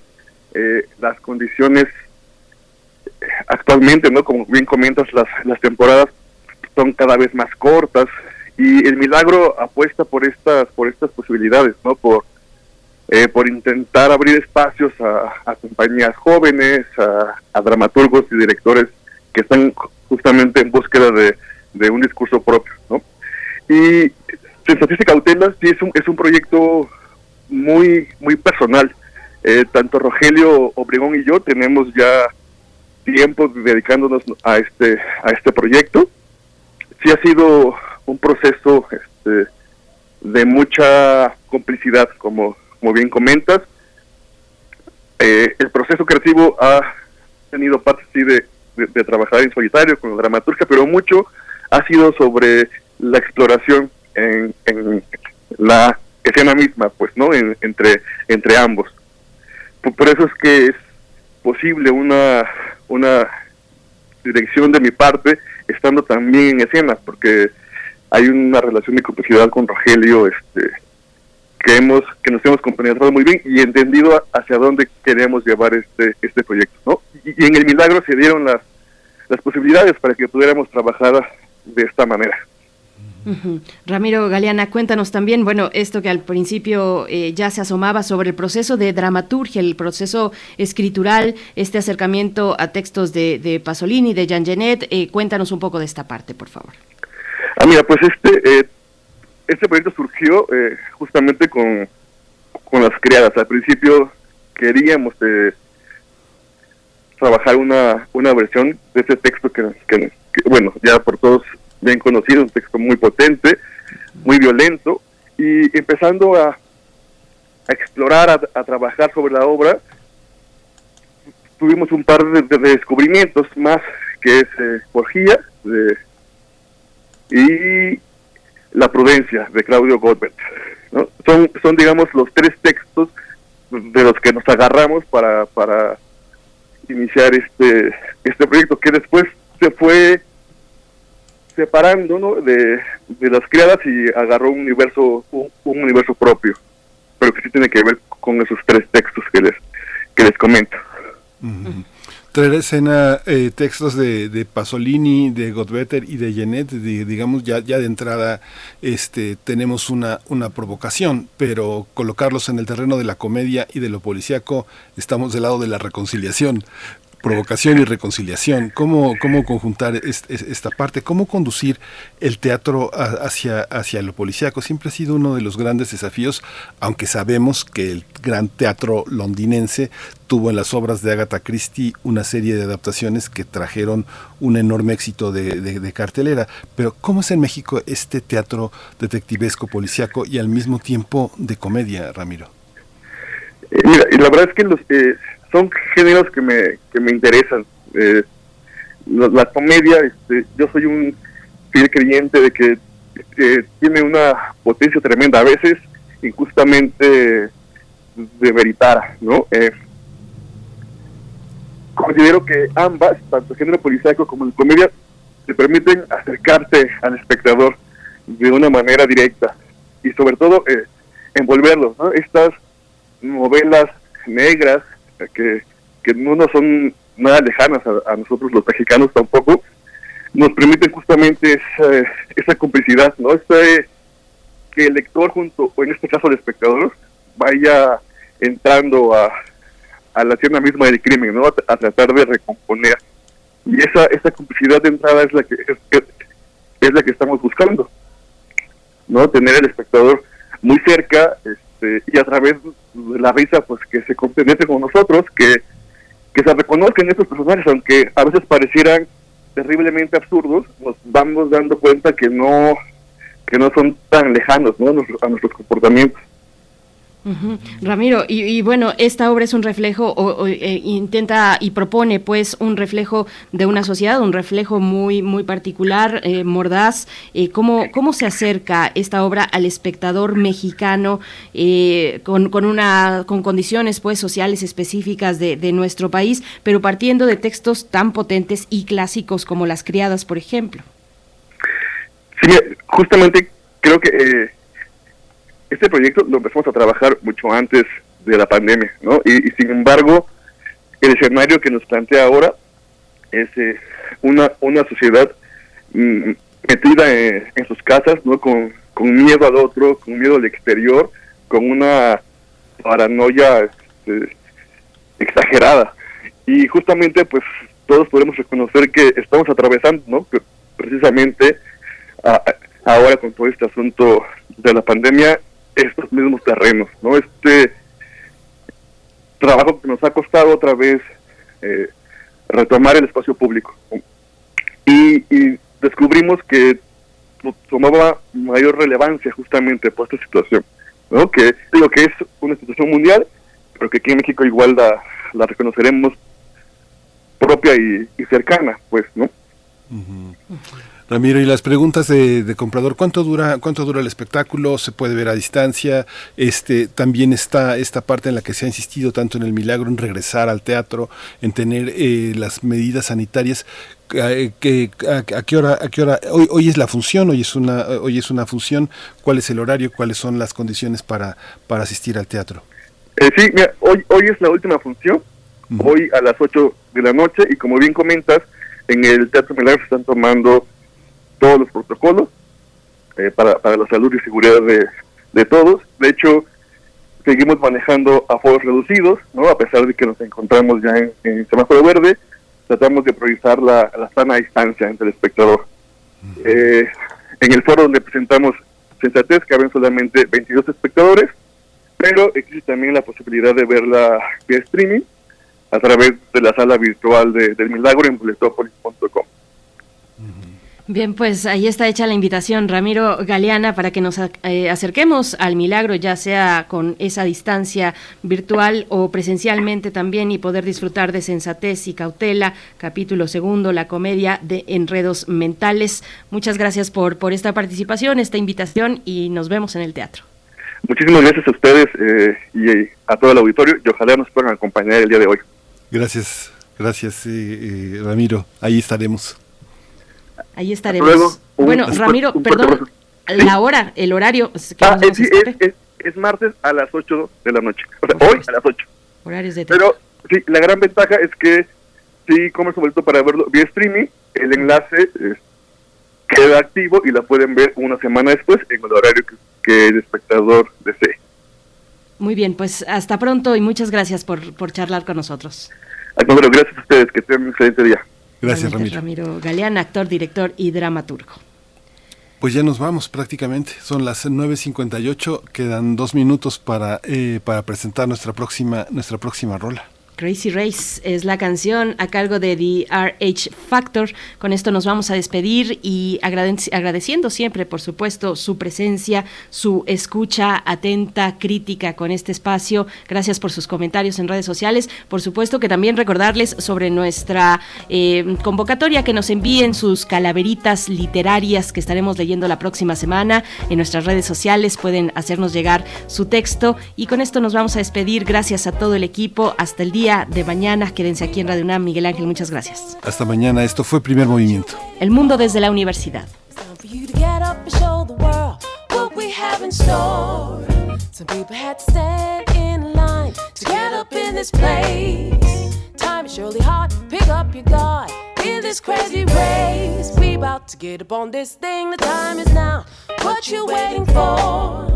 Eh, las condiciones eh, actualmente, ¿no? Como bien comentas, las, las temporadas son cada vez más cortas y el milagro apuesta por estas por estas posibilidades, ¿no? Por eh, por intentar abrir espacios a, compañías jóvenes, a, dramaturgos y directores que están justamente en búsqueda de, de un discurso propio, ¿no? Y Sensaciones Cautela sí es un, es un proyecto muy, muy personal. Eh, tanto Rogelio Obregón y yo tenemos ya tiempo dedicándonos a este, a este proyecto. Sí ha sido un proceso este, de mucha complicidad, como, como bien comentas. Eh, el proceso creativo ha tenido parte sí de, de, trabajar en solitario con la dramaturgia, pero mucho ha sido sobre la exploración en, la escena misma, pues, ¿no? entre, entre ambos. Por, eso es que es posible una, una dirección de mi parte estando también en escena, porque hay una relación de complicidad con Rogelio, este, que hemos, que nos hemos compenetrado muy bien y entendido hacia dónde queremos llevar este, este proyecto, ¿no? Y, y en el milagro se dieron las, las posibilidades para que pudiéramos trabajar de esta manera. Ramiro Galeana, cuéntanos también, bueno, esto que al principio eh, ya se asomaba sobre el proceso de dramaturgia, el proceso escritural, este acercamiento a textos de, Pasolini, de Jean Genet, eh, cuéntanos un poco de esta parte, por favor. Ah, mira, pues este, eh, este proyecto surgió justamente con, con las criadas. Al principio queríamos trabajar una, una versión de ese texto que, que, bueno, ya por todos bien conocido, un texto muy potente, muy violento, y empezando a, explorar, a, trabajar sobre la obra, tuvimos un par de, descubrimientos más, que es eh, y La prudencia de Claudio Goldberg. Son, son, digamos, los tres textos de los que nos agarramos para, para iniciar este, este proyecto, que después se fue separando ¿no? de, de las criadas y agarró un universo un, un universo propio. Pero que sí tiene que ver con esos tres textos que les que les comento. Traer a escena eh, textos de, de, Pasolini, de Godbetter y de Genet, digamos, ya, ya de entrada este, tenemos una, una provocación, pero colocarlos en el terreno de la comedia y de lo policíaco, estamos del lado de la reconciliación provocación y reconciliación, cómo, cómo conjuntar esta parte, cómo conducir el teatro hacia, hacia lo policíaco. Siempre ha sido uno de los grandes desafíos, aunque sabemos que el gran teatro londinense tuvo en las obras de Agatha Christie una serie de adaptaciones que trajeron un enorme éxito de, cartelera. Pero ¿cómo es en México este teatro detectivesco policíaco y al mismo tiempo de comedia, Ramiro? Eh, mira, la verdad es que los, eh, son géneros que me, que me interesan. Eh, la, comedia, este, yo soy un fiel creyente de que tiene una potencia tremenda, a veces injustamente de veritar, ¿no? Eh, considero que ambas, tanto el género policíaco como la comedia, te permiten acercarte al espectador de una manera directa y sobre todo eh, envolverlo, ¿no? Estas novelas negras que, que no son nada lejanas a, nosotros los mexicanos tampoco, nos permiten justamente esa, esa complicidad, ¿no? Este, que el lector junto, o en este caso el espectador, vaya entrando a, a la escena misma del crimen, ¿no? A, tratar de recomponer. Y esa, esa complicidad de entrada es la que es, es, la que estamos buscando, ¿no? Tener el espectador muy cerca, y a través de la risa, pues que se compenetre con nosotros, que, que se reconozcan estos personajes, aunque a veces parecieran terriblemente absurdos, nos vamos dando cuenta que no que no son tan lejanos ¿no? a nuestros comportamientos. Ramiro, y, bueno, esta obra es un reflejo, o, eh, intenta y propone pues un reflejo de una sociedad, un reflejo muy muy particular, eh, mordaz. Eh, ¿cómo, ¿Cómo se acerca esta obra al espectador mexicano con, con, una, con condiciones pues sociales específicas de, de, nuestro país, pero partiendo de textos tan potentes y clásicos como Las Criadas, por ejemplo? Sí, justamente creo que este proyecto lo empezamos a trabajar mucho antes de la pandemia, ¿no? Y, sin embargo, el escenario que nos plantea ahora es eh, una, una sociedad mm, metida en, sus casas, ¿no? Con, miedo al otro, con miedo al exterior, con una paranoia este, exagerada. Y justamente, pues, todos podemos reconocer que estamos atravesando, ¿no? Precisamente ahora con todo este asunto de la pandemia, estos mismos terrenos, ¿no? Este trabajo que nos ha costado otra vez eh, retomar el espacio público. Y, descubrimos que tomaba mayor relevancia justamente por esta situación, ¿no? Que lo que es una situación mundial, pero que aquí en México igual la, la reconoceremos propia y, cercana, pues, ¿no? Ramiro, y las preguntas de, comprador, ¿cuánto dura, cuánto dura el espectáculo? ¿Se puede ver a distancia? Este, también está esta parte en la que se ha insistido tanto en el milagro, en regresar al teatro, en tener eh, las medidas sanitarias. Eh, que, a, qué hora, a qué hora hoy, hoy es la función, hoy es una, hoy es una función, ¿cuál es el horario? ¿Cuáles son las condiciones para, para asistir al teatro? Eh, sí, mira, hoy, hoy es la última función, hoy a las 8 de la noche, y como bien comentas, en el Teatro Milagro se están tomando todos los protocolos eh, para, para la salud y seguridad de, de todos. De hecho, seguimos manejando a aforos reducidos, ¿no? A pesar de que nos encontramos ya en, semáforo verde, tratamos de priorizar la, la sana distancia entre el espectador. Eh, en el foro donde presentamos Sensatez caben solamente 22 espectadores, pero existe también la posibilidad de verla vía streaming a través de la sala virtual de, del Milagro en boletopolis.com. Bien, pues ahí está hecha la invitación, Ramiro Galeana, para que nos eh, acerquemos al milagro, ya sea con esa distancia virtual o presencialmente también, y poder disfrutar de sensatez y cautela, capítulo segundo, la comedia de enredos mentales. Muchas gracias por, por esta participación, esta invitación, y nos vemos en el teatro. Muchísimas gracias a ustedes eh, y a todo el auditorio, y ojalá nos puedan acompañar el día de hoy. Gracias, gracias, Ramiro. Ahí estaremos. Ahí estaremos. bueno, Ramiro, perdón, la hora, el horario. ah, es, sí, es, es, martes a las 8 de la noche. O sea, hoy a las 8. Horarios de Pero sí, la gran ventaja es que si comes un boleto para verlo vía streaming, el enlace queda activo y la pueden ver una semana después en el horario que, que el espectador desee. Muy bien, pues hasta pronto y muchas gracias por, por charlar con nosotros. gracias a ustedes, que tengan un excelente día. Gracias, Ramiro. Ramiro Galeán, actor, director y dramaturgo. Pues ya nos vamos prácticamente. Son las 9.58. Quedan dos minutos para, eh, para presentar nuestra próxima, nuestra próxima rola. Crazy Race es la canción a cargo de The RH Factor. Con esto nos vamos a despedir y agradeciendo siempre, por supuesto, su presencia, su escucha atenta, crítica con este espacio. Gracias por sus comentarios en redes sociales. Por supuesto que también recordarles sobre nuestra eh, convocatoria que nos envíen sus calaveritas literarias que estaremos leyendo la próxima semana. En nuestras redes sociales pueden hacernos llegar su texto. Y con esto nos vamos a despedir. Gracias a todo el equipo. Hasta el día de mañana. Quédense aquí en Radio UNAM. Miguel Ángel, muchas gracias. Hasta mañana. Esto fue Primer Movimiento. El mundo desde la universidad. Some people had to stand in line to get up in this place. Time is surely hard, pick up your guard in this crazy race. We about to get up on this thing, the time is now. What you waiting for?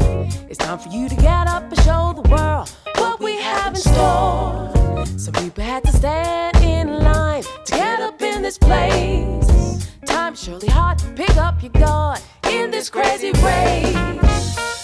It's time for you to get up and show the world what we have in store. Some people had to stand in line to get up in this place. Time is surely hard, to pick up your guard in this crazy race.